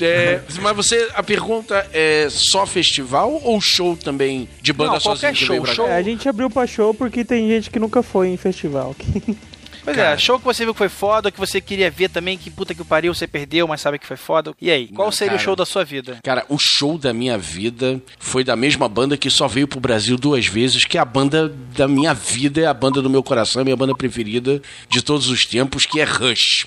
É, mas você, a pergunta é só festival ou show também de banda Não, qualquer que show, show. É, a gente abriu pra show porque tem gente que nunca foi em festival. Pois é, show que você viu que foi foda, que você queria ver também, que puta que pariu, você perdeu, mas sabe que foi foda. E aí, qual Não, seria cara. o show da sua vida? Cara, o show da minha vida foi da mesma banda que só veio pro Brasil duas vezes, que é a banda da minha vida, é a banda do meu coração, é a minha banda preferida de todos os tempos, que é Rush.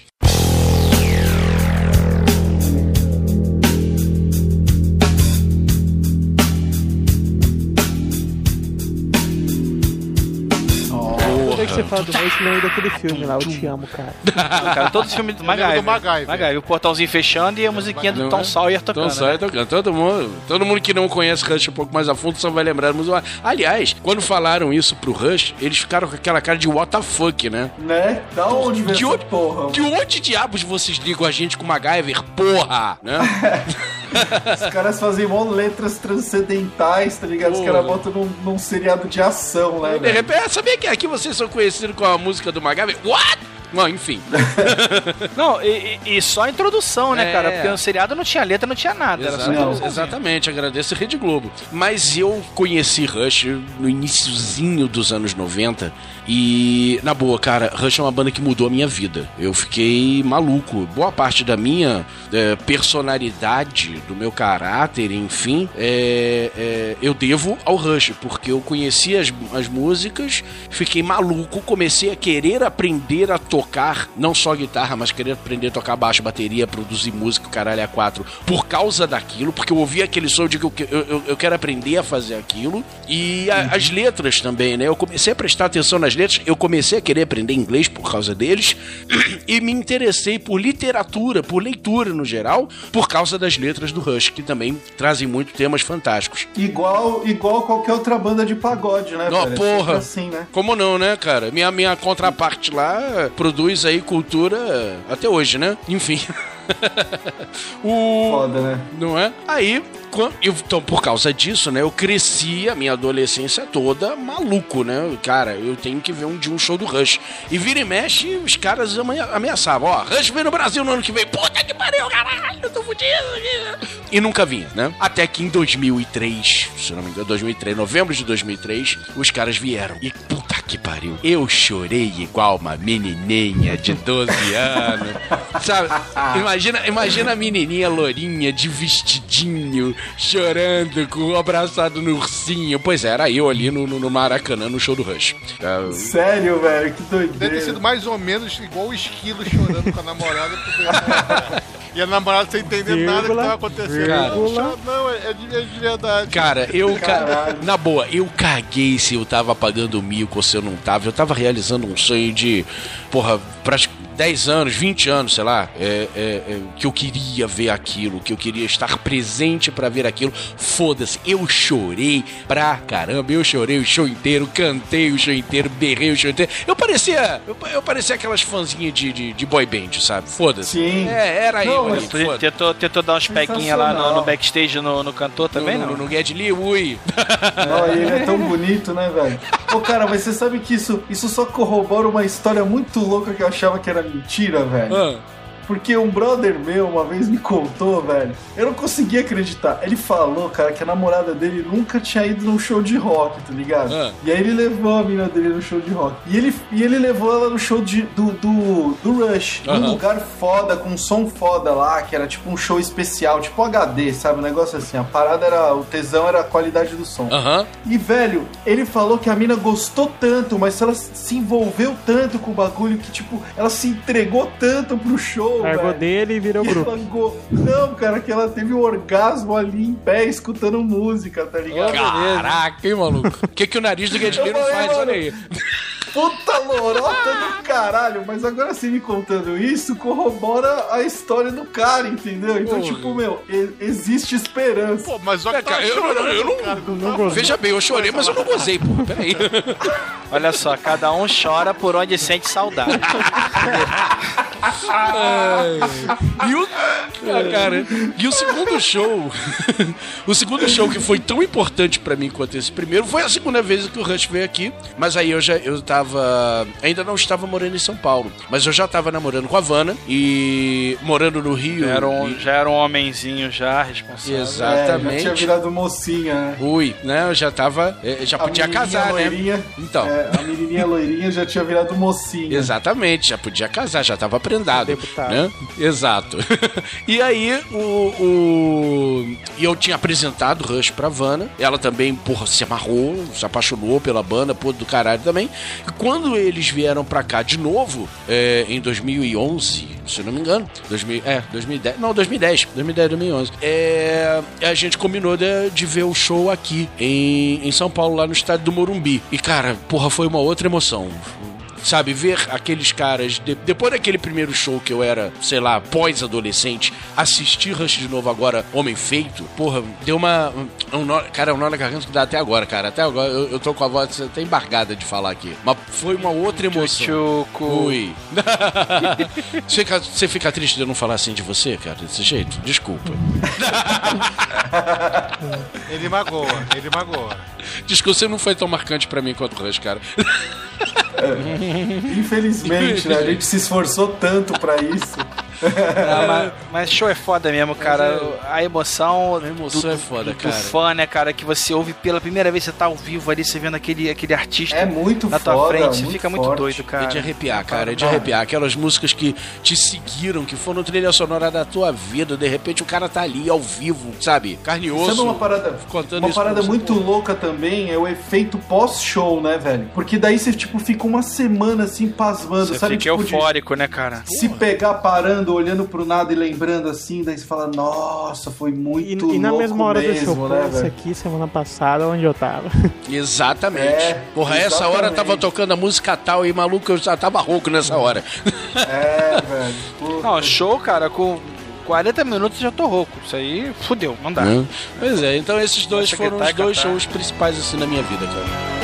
Você fala do Rush, lembra daquele filme lá, Eu Te Amo, cara. Não, cara, todos os filmes do MacGyver. do MacGyver. MacGyver, o portãozinho fechando e a musiquinha do Tom é? Sawyer tocando. Tom Sawyer né? tocando. Todo mundo, todo mundo que não conhece Rush um pouco mais a fundo só vai lembrar. Mas, aliás, quando falaram isso pro Rush, eles ficaram com aquela cara de what the fuck, né? Né? Da onde veio De essa onde, porra? de onde diabos vocês ligam a gente com MacGyver? Porra! Né? Os caras fazem mó letras transcendentais, tá ligado? Os Porra. caras botam num, num seriado de ação, né, De repente, ah, sabia que aqui vocês são conhecidos com a música do MacGyver? What? Bom, enfim. Não, e, e- só a introdução, né, É. cara? Porque no seriado não tinha letra, não tinha nada. Era só a Exata- introdução. exatamente, agradeço a Rede Globo. Mas eu conheci Rush no iniciozinho dos anos 90 e, na boa, cara, Rush é uma banda que mudou a minha vida. Eu fiquei maluco. Boa parte da minha é, personalidade, do meu caráter, enfim, é, é, eu devo ao Rush, porque eu conheci as, as músicas, fiquei maluco, comecei a querer aprender a tocar, não só guitarra, mas querer aprender a tocar baixo, bateria, produzir música, o caralho a quatro, por causa daquilo, porque eu ouvi aquele som de que eu, eu, eu- eu quero aprender a fazer aquilo, e a- as letras também, né? Eu comecei a prestar atenção nas letras, eu comecei a querer aprender inglês por causa deles, e me interessei por literatura, por leitura no geral, por causa das letras do Rush, que também trazem muito temas fantásticos. Igual, igual qualquer outra banda de pagode, né, Não? É porra. sempre assim, né? Como não, né, cara? Minha, minha contraparte lá produz aí cultura até hoje, né? Enfim. o... Foda, né? Não é? Aí, então, por causa disso, né, eu cresci a minha adolescência toda maluco, né? Cara, eu tenho que ver um dia um show do Rush. E vira e mexe, os caras amea- ameaçavam, ó, Rush vem no Brasil no ano que vem. Puta que pariu, caralho, eu tô fudido. E nunca vinha, né? Até que em 2003, se não me engano, 2003, novembro de 2003, os caras vieram. E puta que pariu, eu chorei igual uma menininha de 12 anos. Sabe? Imagina, imagina a menininha lourinha de vestidinho, chorando, com o abraçado no ursinho. Pois é, era eu ali no, no- no Maracanã, no show do Rush. Ah, Sério, velho, que Deve ter doideira. sido mais ou menos igual o esquilo chorando com a namorada. e a namorada sem entender nada que Vírgula, tava acontecendo. vírgula. Não, não, é, é de, é de verdade. Cara, eu. Caralho. Na boa, eu caguei se eu tava pagando mico ou se eu não tava. Eu tava realizando um sonho de. Porra, pra 10 anos, 20 anos, sei lá. é, é, é, que eu queria ver aquilo, que eu queria estar presente pra ver aquilo. Foda-se, eu chorei pra caramba. Eu chorei o show inteiro, cantei o show inteiro, berrei o show inteiro. Eu parecia. Eu, eu parecia aquelas fãzinhas de, de, de boy band, sabe? Foda-se. Sim. É, era Não, eu tentou, tentou dar uns peguinhas lá no, no backstage no, no cantor também, no, não? no, no Get Lee, ui. E ele é tão bonito, né, velho? Pô, cara, mas você sabe que isso, isso só corrobora uma história muito louca que eu achava que era mentira, velho. Ah. Porque um brother meu uma vez me contou, velho. Eu não conseguia acreditar. Ele falou, cara, que a namorada dele nunca tinha ido num show de rock, tá ligado? Ah. E aí ele levou a mina dele no show de rock. E ele, e ele levou ela no show de, do, do, do Rush. Num lugar foda, com um som foda lá, que era tipo um show especial, tipo HD, sabe? Um negócio assim. A parada era. O tesão era a qualidade do som. E, velho, ele falou que a mina gostou tanto, mas ela se envolveu tanto com o bagulho que, tipo, ela se entregou tanto pro show, Largou velho. dele e virou grupo. Não, cara, que ela teve um orgasmo ali em pé, escutando música, tá ligado? Caraca, hein, maluco? O que, que o nariz do falei, faz? Olha aí. Puta lorota do caralho, mas agora você me contando isso, corrobora a história do cara, entendeu? Então, Porra. tipo, meu, existe esperança. Pô, mas olha É, cara, eu, eu, eu não. Veja bem, eu chorei, mas eu não gozei, pô. Peraí. Olha só, cada um chora por onde sente saudade. E o, ah, cara, e o segundo show, o segundo show que foi tão importante pra mim quanto esse primeiro foi a segunda vez que o Rush veio aqui, mas aí eu já eu tava, ainda não estava morando em São Paulo, mas eu já tava namorando com a Havana e morando no Rio. Já era um, e- já era um homenzinho já, responsável. É, já Exatamente. tinha virado mocinha, né? Ui, né? Eu já tava, eh, já A podia casar, né? loirinha, Então. é, a menininha loirinha já tinha virado mocinha. Exatamente, já podia casar, já tava prendado. Deputado. Né? Exato. e aí, o, o- E eu tinha apresentado Rush pra Vanna. Ela também, porra, se amarrou, se apaixonou pela banda, pô, do caralho também. E quando eles vieram pra cá de novo, é, em 2011, se não me engano, 2000, é, 2010, não, 2010, 2010, 2011, é, a gente combinou de, de ver o show aqui em, em São Paulo, lá no estádio do Morumbi. E, cara, porra, foi uma outra emoção. Sabe, ver aqueles caras. de- depois daquele primeiro show que eu era, sei lá, pós-adolescente, assistir Rush de novo agora, Homem Feito, porra, deu uma. Um nó, cara, um nó na garganta que dá até agora, cara. Até agora eu, eu tô com a voz até embargada de falar aqui. Mas foi uma outra emoção. Tchucu. Ui. você, fica, você fica triste de eu não falar assim de você, cara, desse jeito? Desculpa. Ele magoa, ele magoa. Desculpa, você não foi tão marcante pra mim quanto o Rush, cara. Infelizmente, né? A gente se esforçou tanto pra isso. Ah, mas, mas show é foda mesmo, cara. A emoção, A emoção do, é foda, do, cara. do fã, né, cara? Que você ouve pela primeira vez, você tá ao vivo ali, você vendo aquele, aquele artista É muito na tua foda, frente, você muito fica muito forte. doido, É cara. de arrepiar, cara, é de arrepiar. Aquelas músicas que te seguiram, que foram trilha sonora da tua vida, de repente o cara tá ali ao vivo, sabe? Carne e osso. Sabe uma parada, contando uma isso parada muito pô. louca também é o efeito pós-show, né, velho? Porque daí você, tipo, fica uma semana assim, pasmando, Você sabe? fica tipo, de eufórico, né, cara? se pegar parando, olhando pro nada e lembrando assim, daí você fala, nossa, foi E, muito e na louco mesma hora do mesmo, show, pô, né, isso velho? aqui semana passada, onde eu tava. Exatamente. É, Porra, essa hora exatamente. tava tocando a música tal e maluco, eu já tava rouco nessa hora. É, velho. Não, show, cara, com 40 minutos já tô rouco. Isso aí, fudeu, não dá. Né? Pois é, então esses dois que foram tá os e dois catar. shows principais assim na minha vida, cara.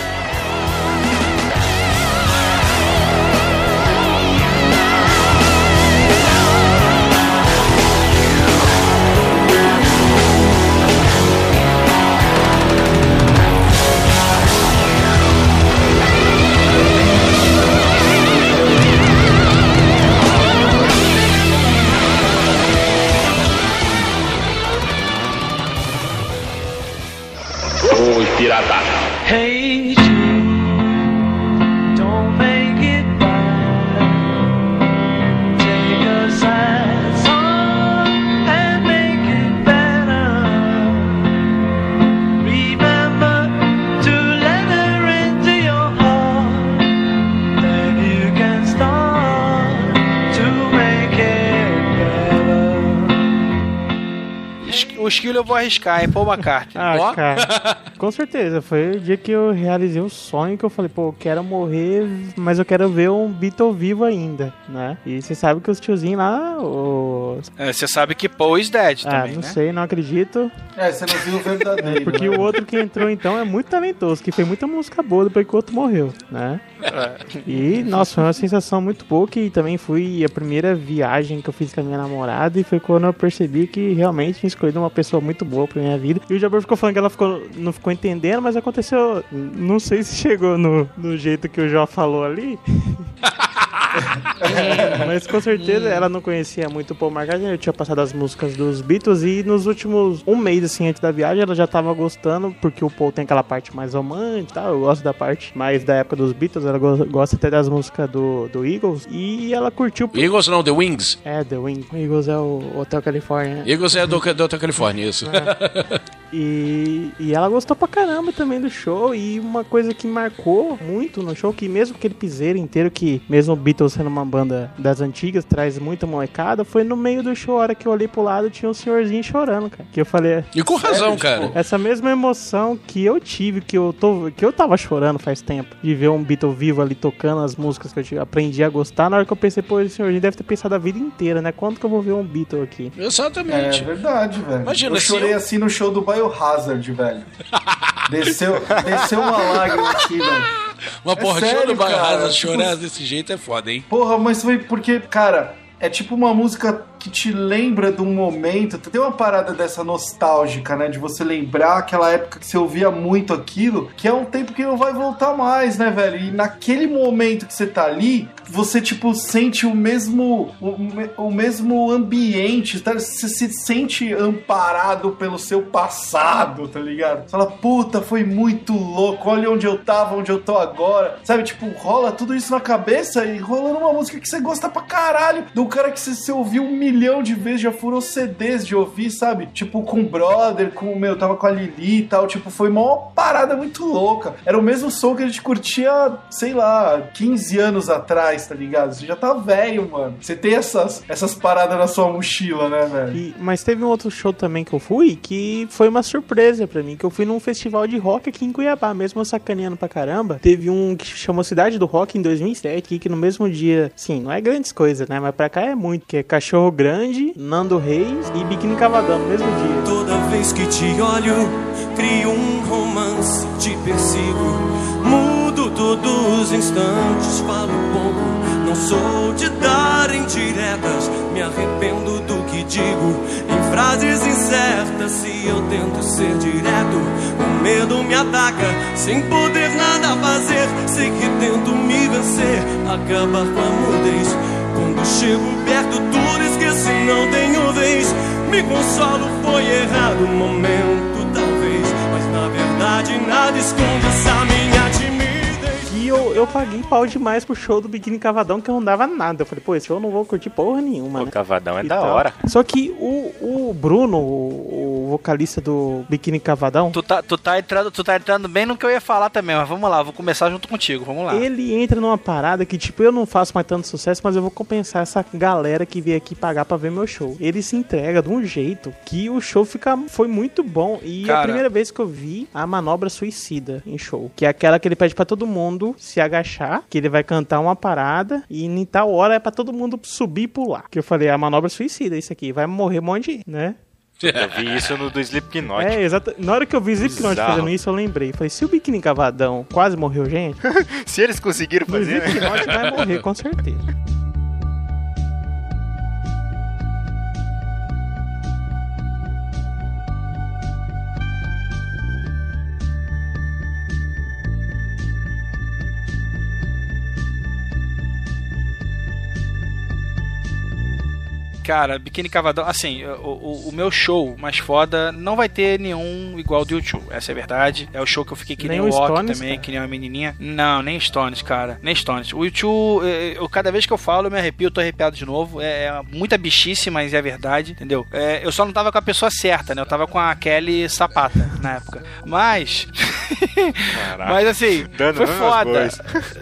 O esquilo eu vou arriscar, hein? Paul McCartney. Ah, Ó. cara. Com certeza. Foi o dia que eu realizei o sonho que eu falei, pô, eu quero morrer, mas eu quero ver um Beatle vivo ainda, né? E você sabe que os tiozinhos lá, os... É, Você sabe que Paul is dead Ah, também, não né? sei, não acredito. É, você não viu o verdadeiro. Porque né? o outro que entrou então é muito talentoso, que fez muita música boa depois que o outro morreu, né? E, nossa, foi uma sensação muito boa que também foi a primeira viagem que eu fiz com a minha namorada e foi quando eu percebi que realmente tinha escolhido uma pessoa muito boa pra minha vida. E o Jabor ficou falando que ela ficou, não ficou entendendo, mas aconteceu, não sei se chegou no, no jeito que o Jó falou ali. Mas com certeza ela não conhecia muito o Paul McCartney, eu tinha passado as músicas dos Beatles e nos últimos um mês assim antes da viagem ela já tava gostando, porque o Paul tem aquela parte mais romântica e tal, eu gosto da parte mais da época dos Beatles, ela go- gosta até das músicas do, do Eagles e ela curtiu. Eagles não, The Wings. É, The Wing. Eagles é o Hotel California. Eagles é do, do Hotel Califórnia, isso. E, e ela gostou pra caramba também do show. E uma coisa que marcou muito no show, que mesmo aquele piseiro inteiro, que mesmo o Beatles sendo uma banda das antigas, traz muita molecada, foi no meio do show, a hora que eu olhei pro lado, tinha um senhorzinho chorando, cara. Que eu falei. E com razão, cara. Essa mesma emoção que eu tive, que eu, tô, que eu tava chorando faz tempo, de ver um Beatle vivo ali tocando as músicas que eu tive- aprendi a gostar, na hora que eu pensei, pô, esse senhorzinho deve ter pensado a vida inteira, né? Quando que eu vou ver um Beatle aqui? É Exatamente. verdade, velho. Imagina, eu chorei eu- assim no show do Biohazard, velho. Desceu, desceu uma lágrima aqui, velho. Uma porra, É show sério, do Barrasa cara. chorar desse jeito é foda, hein? Porra, mas foi porque, cara, é tipo uma música que te lembra de um momento. Tem uma parada dessa nostálgica, né? De você lembrar aquela época que você ouvia muito aquilo, que é um tempo que não vai voltar mais, né, velho? E naquele momento que você tá ali, você, tipo, sente o mesmo. o, o mesmo ambiente, tá? Você se sente amparado pelo seu passado, tá ligado? Você fala, puta, foi muito louco, olha onde eu tava, onde eu tô agora. Sabe, tipo, rola tudo isso na cabeça e rolando uma música que você gosta pra caralho, do cara que você, você ouviu um milhão de vezes, já furou CDs de ouvir, sabe? Tipo, com o brother, com o meu, tava com a Lili e tal, tipo, foi uma parada muito louca. Era o mesmo som que a gente curtia, sei lá, 15 anos atrás, tá ligado? Você já tá velho, mano. Você tem essas, essas paradas na sua mochila, né, velho? E- mas teve um outro show também que eu fui que foi uma surpresa pra mim, que eu fui num festival de rock aqui em Cuiabá, mesmo sacaneando pra caramba. Teve um que chamou Cidade do Rock em 2007, aqui, que no mesmo dia, sim, não é grandes coisas, né? Mas pra cá é muito, que é Cachorro Grande, Nando Reis e Biquíni Cavadão no mesmo dia. Toda vez que te olho, crio um romance, te persigo. Mudo todos os instantes, falo pouco. Não sou de dar indiretas, me arrependo do que digo. Em frases incertas, se eu tento ser direto, o medo me ataca, sem poder nada fazer. Sei que tento me vencer, acabar com a mudez. Quando chego perto, tudo esqueço não tenho vez. Me consolo, foi errado o momento, talvez. Mas na verdade, nada esconde essa minha timidez. E eu, eu paguei pau demais pro show do Biquíni Cavadão, que eu não dava nada. Eu falei, pô, esse show eu não vou curtir porra nenhuma, O né? Cavadão é E da tal. hora. Só que o, o Bruno, o, o vocalista do Biquíni Cavadão, Tu tá, tu, tá entrando, tu tá entrando bem no que eu ia falar também, mas vamos lá, vou começar junto contigo, vamos lá. Ele entra numa parada que, tipo, eu não faço mais tanto sucesso, mas eu vou compensar essa galera que veio aqui pagar pra ver meu show. Ele se entrega de um jeito que o show fica foi muito bom. E é a Cara. primeira vez que eu vi a manobra suicida em show. Que é aquela que ele pede pra todo mundo se agachar, que ele vai cantar uma parada, e em tal hora é pra todo mundo subir e pular. Que eu falei, a manobra suicida, isso aqui, vai morrer um monte de né? Eu vi isso no do Slipknot. É, exato. Na hora que eu vi Slipknot Bizarro. fazendo isso, eu lembrei. Falei, se o Biquíni Cavadão quase morreu gente, Se eles conseguiram o fazer, né? Slipknot vai morrer, com certeza. Cara, Biquíni Cavadão, assim, o, o, o meu show mais foda não vai ter nenhum igual do YouTube, essa é a verdade. É o show que eu fiquei que nem, Nem o Stones, também, cara. que nem uma menininha. Não, nem Stones, cara, nem Stones. O YouTube, eh, eu, cada vez que eu falo, eu me arrepio, eu tô arrepiado de novo. É, é muita bichice, mas é verdade, entendeu? É, eu só não tava com a pessoa certa, né? Eu tava com a Kelly Sapata na época. Mas. mas assim, Dando foi foda.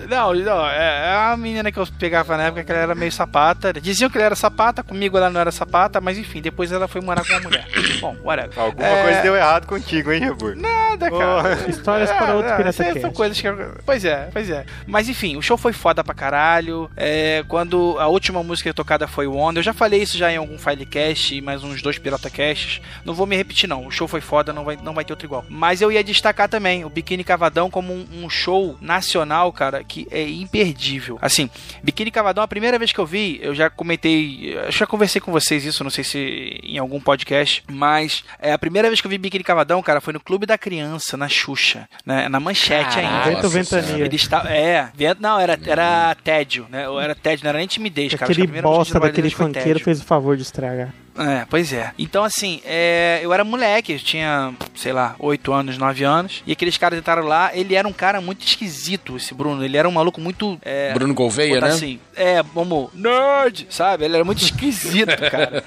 Não, não, é, é a menina que eu pegava na época que ela era meio sapata. Diziam que ela era sapata, comigo ela não era sapata, mas enfim, depois ela foi morar com uma mulher. Bom, whatever. Alguma É, coisa deu errado contigo, hein, Rebur? Nada, cara. Histórias para outro É, Pirata aí São coisas que. Pois é, pois é. Mas enfim, o show foi foda pra caralho. É, quando a última música tocada foi Wonder, eu já falei isso já em algum Filecast e mais uns dois Pirata Casts. Não vou me repetir, não. O show foi foda, não vai, não vai ter outro igual. Mas eu ia destacar também o Biquíni Cavadão como um, um show nacional, cara, que é imperdível. Assim, Biquíni Cavadão, a primeira vez que eu vi, eu já comentei. Eu já conversei conversei com vocês isso, não sei se em algum podcast, mas é a primeira vez que eu vi Biquíni Cavadão, cara, foi no Clube da Criança, na Xuxa, né? Na manchete ainda. Vento Ventania. Ele está, é, vento, não, era, era tédio, né? Ou Era tédio, não era nem timidez, cara. Aquele bosta daquele funkeiro fez o favor de estragar. É, pois é. Então, assim, é, eu era moleque, eu tinha, sei lá, 8 anos, 9 anos, e aqueles caras entraram lá, ele era um cara muito esquisito, esse Bruno, ele era um maluco muito... É, Bruno Gouveia, né? Assim, é, como, nerd, sabe? Ele era muito esquisito, cara.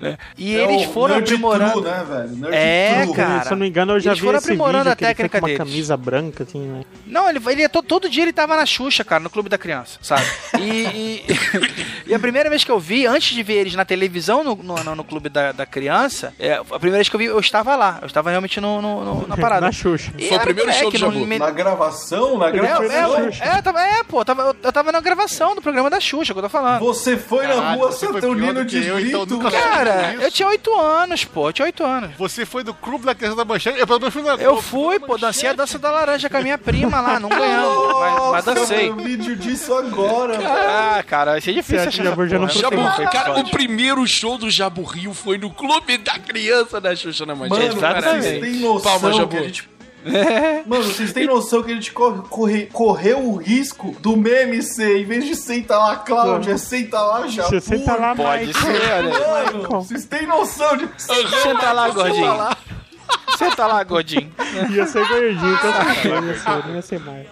Né? E É eles foram nerd aprimorando... true, né, velho? Nerd É, true. cara. Se eu não me engano, eu já Eles vi foram esse aprimorando vídeo a que ele foi técnica com uma camisa branca, assim, né? Não, ele, ele ia to- todo dia ele tava na Xuxa, cara, no Clube da Criança, sabe? E, e, e a primeira vez que eu vi, antes de ver eles na televisão no, no, no- no Clube da, da Criança, é, a primeira vez que eu vi, eu estava lá. Eu estava realmente no, no- no- na parada. Na Xuxa. E Foi o primeiro show do Jabu. me- Na gravação, na É, gravação. é, é, tava, é, pô, eu tava, eu, eu tava na gravação do programa da Xuxa, que eu tô falando. Você foi na Caralho, rua você foi Saturnino pior do que de eu, então cara. Eu tinha oito anos, pô, eu tinha oito anos. Você foi do clube da criança da manchete? Eu menos fui na Eu fui, pô, dancei a dança da laranja com a minha prima lá, não ganhamos, mas, mas dancei. eu vídeo disso agora. Ah, cara, vai ser difícil achar já essa já não Jabu, cara, o primeiro show do Jabu Rio foi no Clube da Criança da Xuxa na Manchete. Mano, exatamente. vocês têm noção Palma, que Jabu. a gente... Mano, vocês têm noção que a gente corre, corre- correu o risco do meme ser, em vez de senta lá, Cláudia, senta lá, já. Você senta lá, Pode Mike. ser, olha aí. Mano, vocês têm noção de. Senta lá, gordinho. Senta lá, gordinho. Ia ser gordinho, com certeza. Ia ser, não ia ser mais.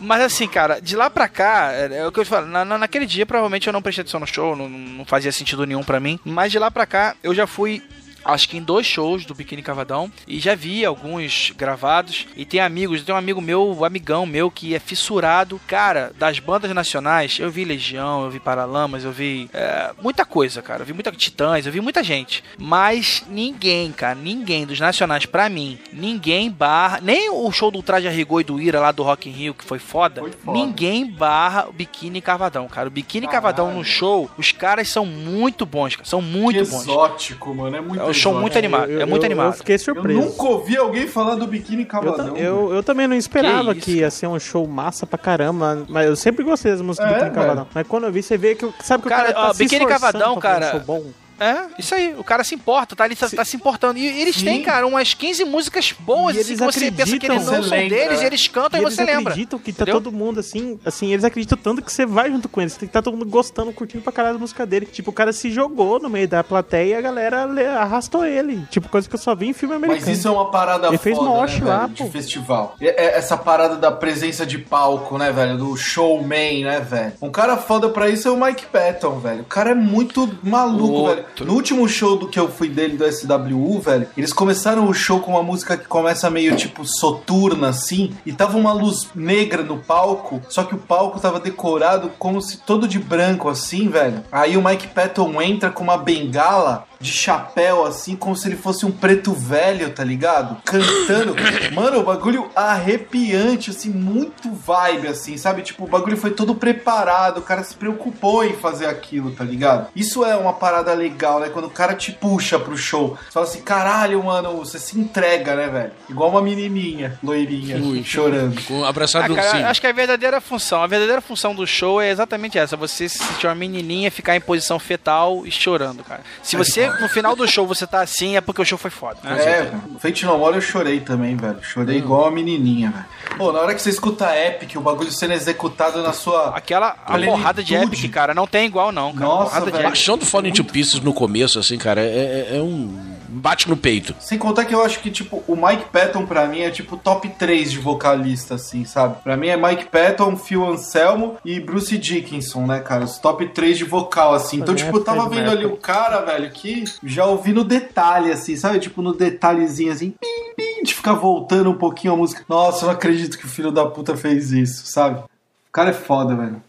Mas assim, cara, de lá pra cá, é, é o que eu falo, na, na- naquele dia provavelmente eu não prestei atenção no show, não, não fazia sentido nenhum pra mim. Mas de lá pra cá, eu já fui. Acho que em dois shows do Biquíni Cavadão e já vi alguns gravados. E tem amigos, tem um amigo meu, um amigão meu que é fissurado. Cara, das bandas nacionais, eu vi Legião, eu vi Paralamas, eu vi é, muita coisa, cara. Eu vi muita Titãs, eu vi muita gente. Mas ninguém, cara, ninguém dos nacionais, pra mim, ninguém barra. Nem o show do Traje a Rigor e do Ira lá do Rock in Rio, que foi foda. Foi foda. Ninguém barra o Biquíni Cavadão, cara. O Biquíni Cavadão no show, os caras são muito bons, cara. São muito Que bons. exótico, mano. É muito É um show muito animado. Eu- é muito eu- animado. Eu fiquei Eu surpreso. nunca ouvi alguém falar do biquíni Eu, cavadão. eu, eu também não esperava Que que, ia ser um show massa pra caramba, mas eu sempre gostei das músicas É, do Biquíni. Cavadão. Mas quando eu vi, você vê que, o- sabe que Cara, o cara tá ó, se Biquíni Cavadão, cara, um show bom. É, isso aí. O cara se importa, tá? Ele tá, tá se importando. E eles Sim. têm, cara, umas 15 músicas boas, E assim, eles que você pensa que eles não são Você deles, lembra, e eles cantam E e, eles você lembra. acreditam que tá Entendeu? todo mundo assim, assim, eles acreditam tanto que você vai junto com eles, que tá todo mundo gostando, curtindo pra caralho a música dele. Tipo, o cara se jogou no meio da plateia e a galera le- arrastou ele. Tipo, coisa que eu só vi em filme americano. Mas isso é uma parada Ele fez foda, mosh né, lá, velho, pô. de festival. É- é essa parada da presença de palco, né, velho? Do showman, né, velho? Um cara foda pra isso é o Mike Patton, velho. O cara é muito maluco, Outro. velho. No último show do que eu fui dele do SWU, velho, eles começaram o show com uma música que começa meio tipo soturna, assim, e tava uma luz negra no palco, só que o palco tava decorado como se todo de branco, assim, velho. Aí o Mike Patton entra com uma bengala de chapéu, assim, como se ele fosse um preto velho, tá ligado? Cantando. Mano, o bagulho arrepiante, assim, muito vibe, assim, sabe? Tipo, o bagulho foi todo preparado, o cara se preocupou em fazer aquilo, tá ligado? Isso é uma parada legal, né? Quando o cara te puxa pro show. Você fala assim, caralho, mano, você se entrega, né, velho? Igual uma menininha, loirinha, chorando. Com abraçado Ah, cara, acho que a verdadeira função, a verdadeira função do show é exatamente essa: você se sentir uma menininha, ficar em posição fetal e chorando, cara. Se você, no final do show, você tá assim, é porque o show foi foda. É, velho. Fate No More eu chorei também, velho. Chorei igual uma menininha, velho. Pô, na hora que você escuta Epic, o bagulho sendo executado na sua. Aquela a porrada de Epic, cara, não tem igual, não, cara. Nossa, porrada de velho. Epic. Baixando Falling to Pieces no começo, assim, cara, é, é- é um. Bate no peito. Sem contar que eu acho que, tipo, o Mike Patton pra mim é tipo top 3 de vocalista, assim, sabe? Pra mim é Mike Patton, Phil Anselmo e Bruce Dickinson, né, cara? Os top 3 de vocal, assim. Então, tipo, eu tava vendo ali o cara, velho, que já ouvi no detalhe, assim, sabe? Tipo, no detalhezinho, assim, pim, pim, de ficar voltando um pouquinho a música. Nossa, eu não acredito que o filho da puta fez isso, sabe? O cara é foda, velho.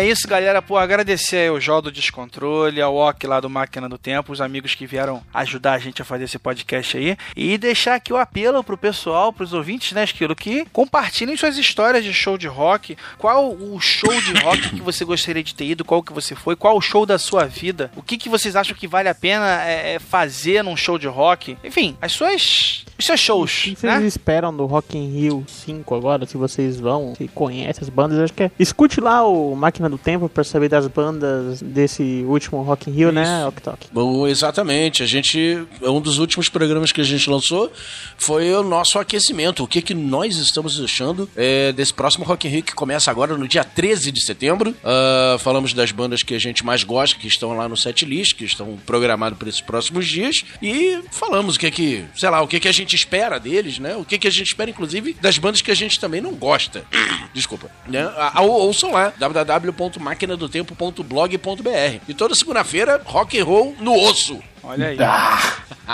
É isso, galera. Pô, agradecer aí ao Jó do Descontrole, ao Ok lá do Máquina do Tempo, os amigos que vieram ajudar a gente a fazer esse podcast aí. E deixar aqui o apelo pro pessoal, pros ouvintes, né, Esquilo, que compartilhem suas histórias de show de rock. Qual o show de rock que você gostaria de ter ido? Qual que você foi? Qual o show da sua vida? O que, que vocês acham que vale a pena é, é, fazer num show de rock? Enfim, as suas. Os seus shows, O que vocês né? esperam do Rock in Rio 5 agora? Se vocês vão, se conhecem as bandas, acho que é. Escute lá o Máquina do Tempo pra saber das bandas desse último Rock in Rio, né, Ok Tok? Bom, exatamente. A gente. Um dos últimos programas que a gente lançou foi o nosso aquecimento. O que, que nós estamos achando é, desse próximo Rock in Rio que começa agora no dia 13 de setembro. Ah, falamos das bandas que a gente mais gosta, que estão lá no setlist, que estão programadas para esses próximos dias. E falamos o que que, sei lá, o que que a gente espera deles, né? O que que a gente espera, inclusive, das bandas que a gente também não gosta. Desculpa. Né? Ah, ou- ouçam lá, www.maquinadotempo.blog.br. E toda segunda-feira, rock and roll no osso. Olha aí.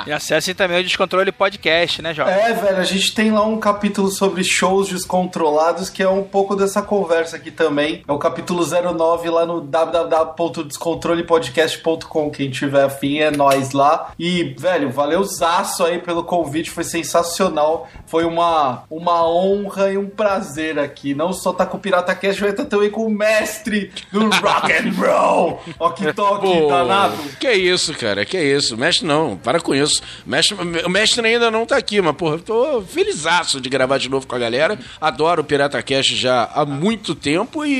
E acessem também o Descontrole Podcast, né, Jó? É, velho, a gente tem lá um capítulo sobre shows descontrolados que é um pouco dessa conversa aqui também. É o capítulo 09 lá no www.descontrolepodcast.com. Quem tiver afim é nós lá. E, velho, valeu zaço aí pelo convite, foi sensacional. Foi uma, uma honra e um prazer aqui. Não só tá com o Pirata Cast, vai estar também com o mestre do rock and roll. Ok, toque, danado. Que isso, cara, que isso. Mestre não, para com isso. Mestre, o mestre ainda não tá aqui, mas, porra, eu tô felizaço de gravar de novo com a galera. Adoro o Pirata Cast já há muito tempo e,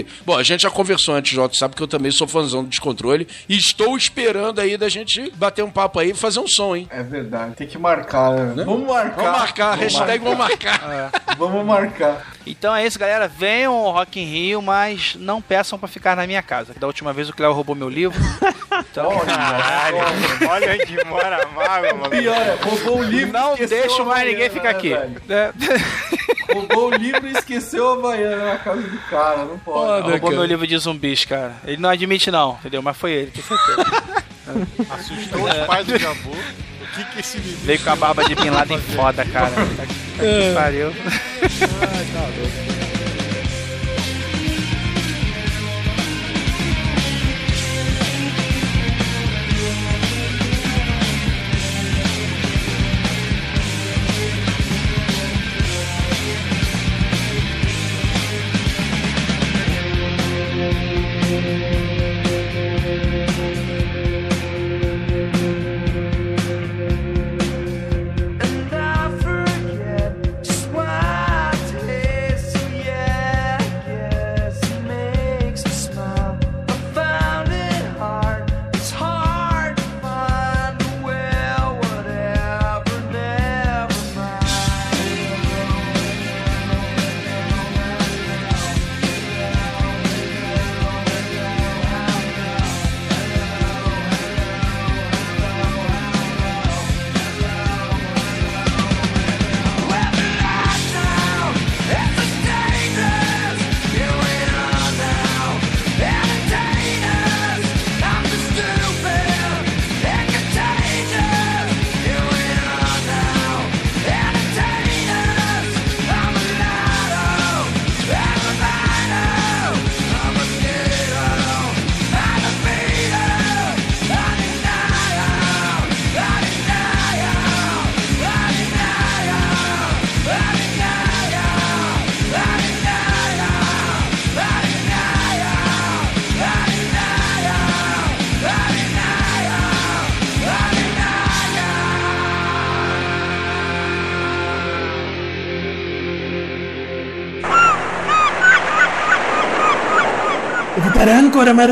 e- Bom, a gente já conversou antes, Jota, sabe que eu também sou fãzão do Descontrole e estou esperando aí da gente bater um papo aí e fazer um som, hein? É verdade, tem que marcar, né? Vamos marcar. Vamos marcar, hashtag vamos marcar. Vamos marcar. Então é isso, galera. Venham ao Rock in Rio, mas não peçam pra ficar na minha casa. Da última vez o Cléo roubou meu livro. Então, Caralho, olha onde mora a mágoa, mano. Pior, é, roubou o livro não esqueceu deixo a mais ninguém ficar né, aqui. É. Roubou o livro e esqueceu a Havaiana na casa do cara, não pode. roubou meu livro de zumbis, cara. Ele não admite, não, entendeu? Mas foi ele, tenho certeza. Assustou os pais do Jabu. O que que esse menino... Veio com a barba de Bin Laden foda, cara. Tá que pariu. And go to my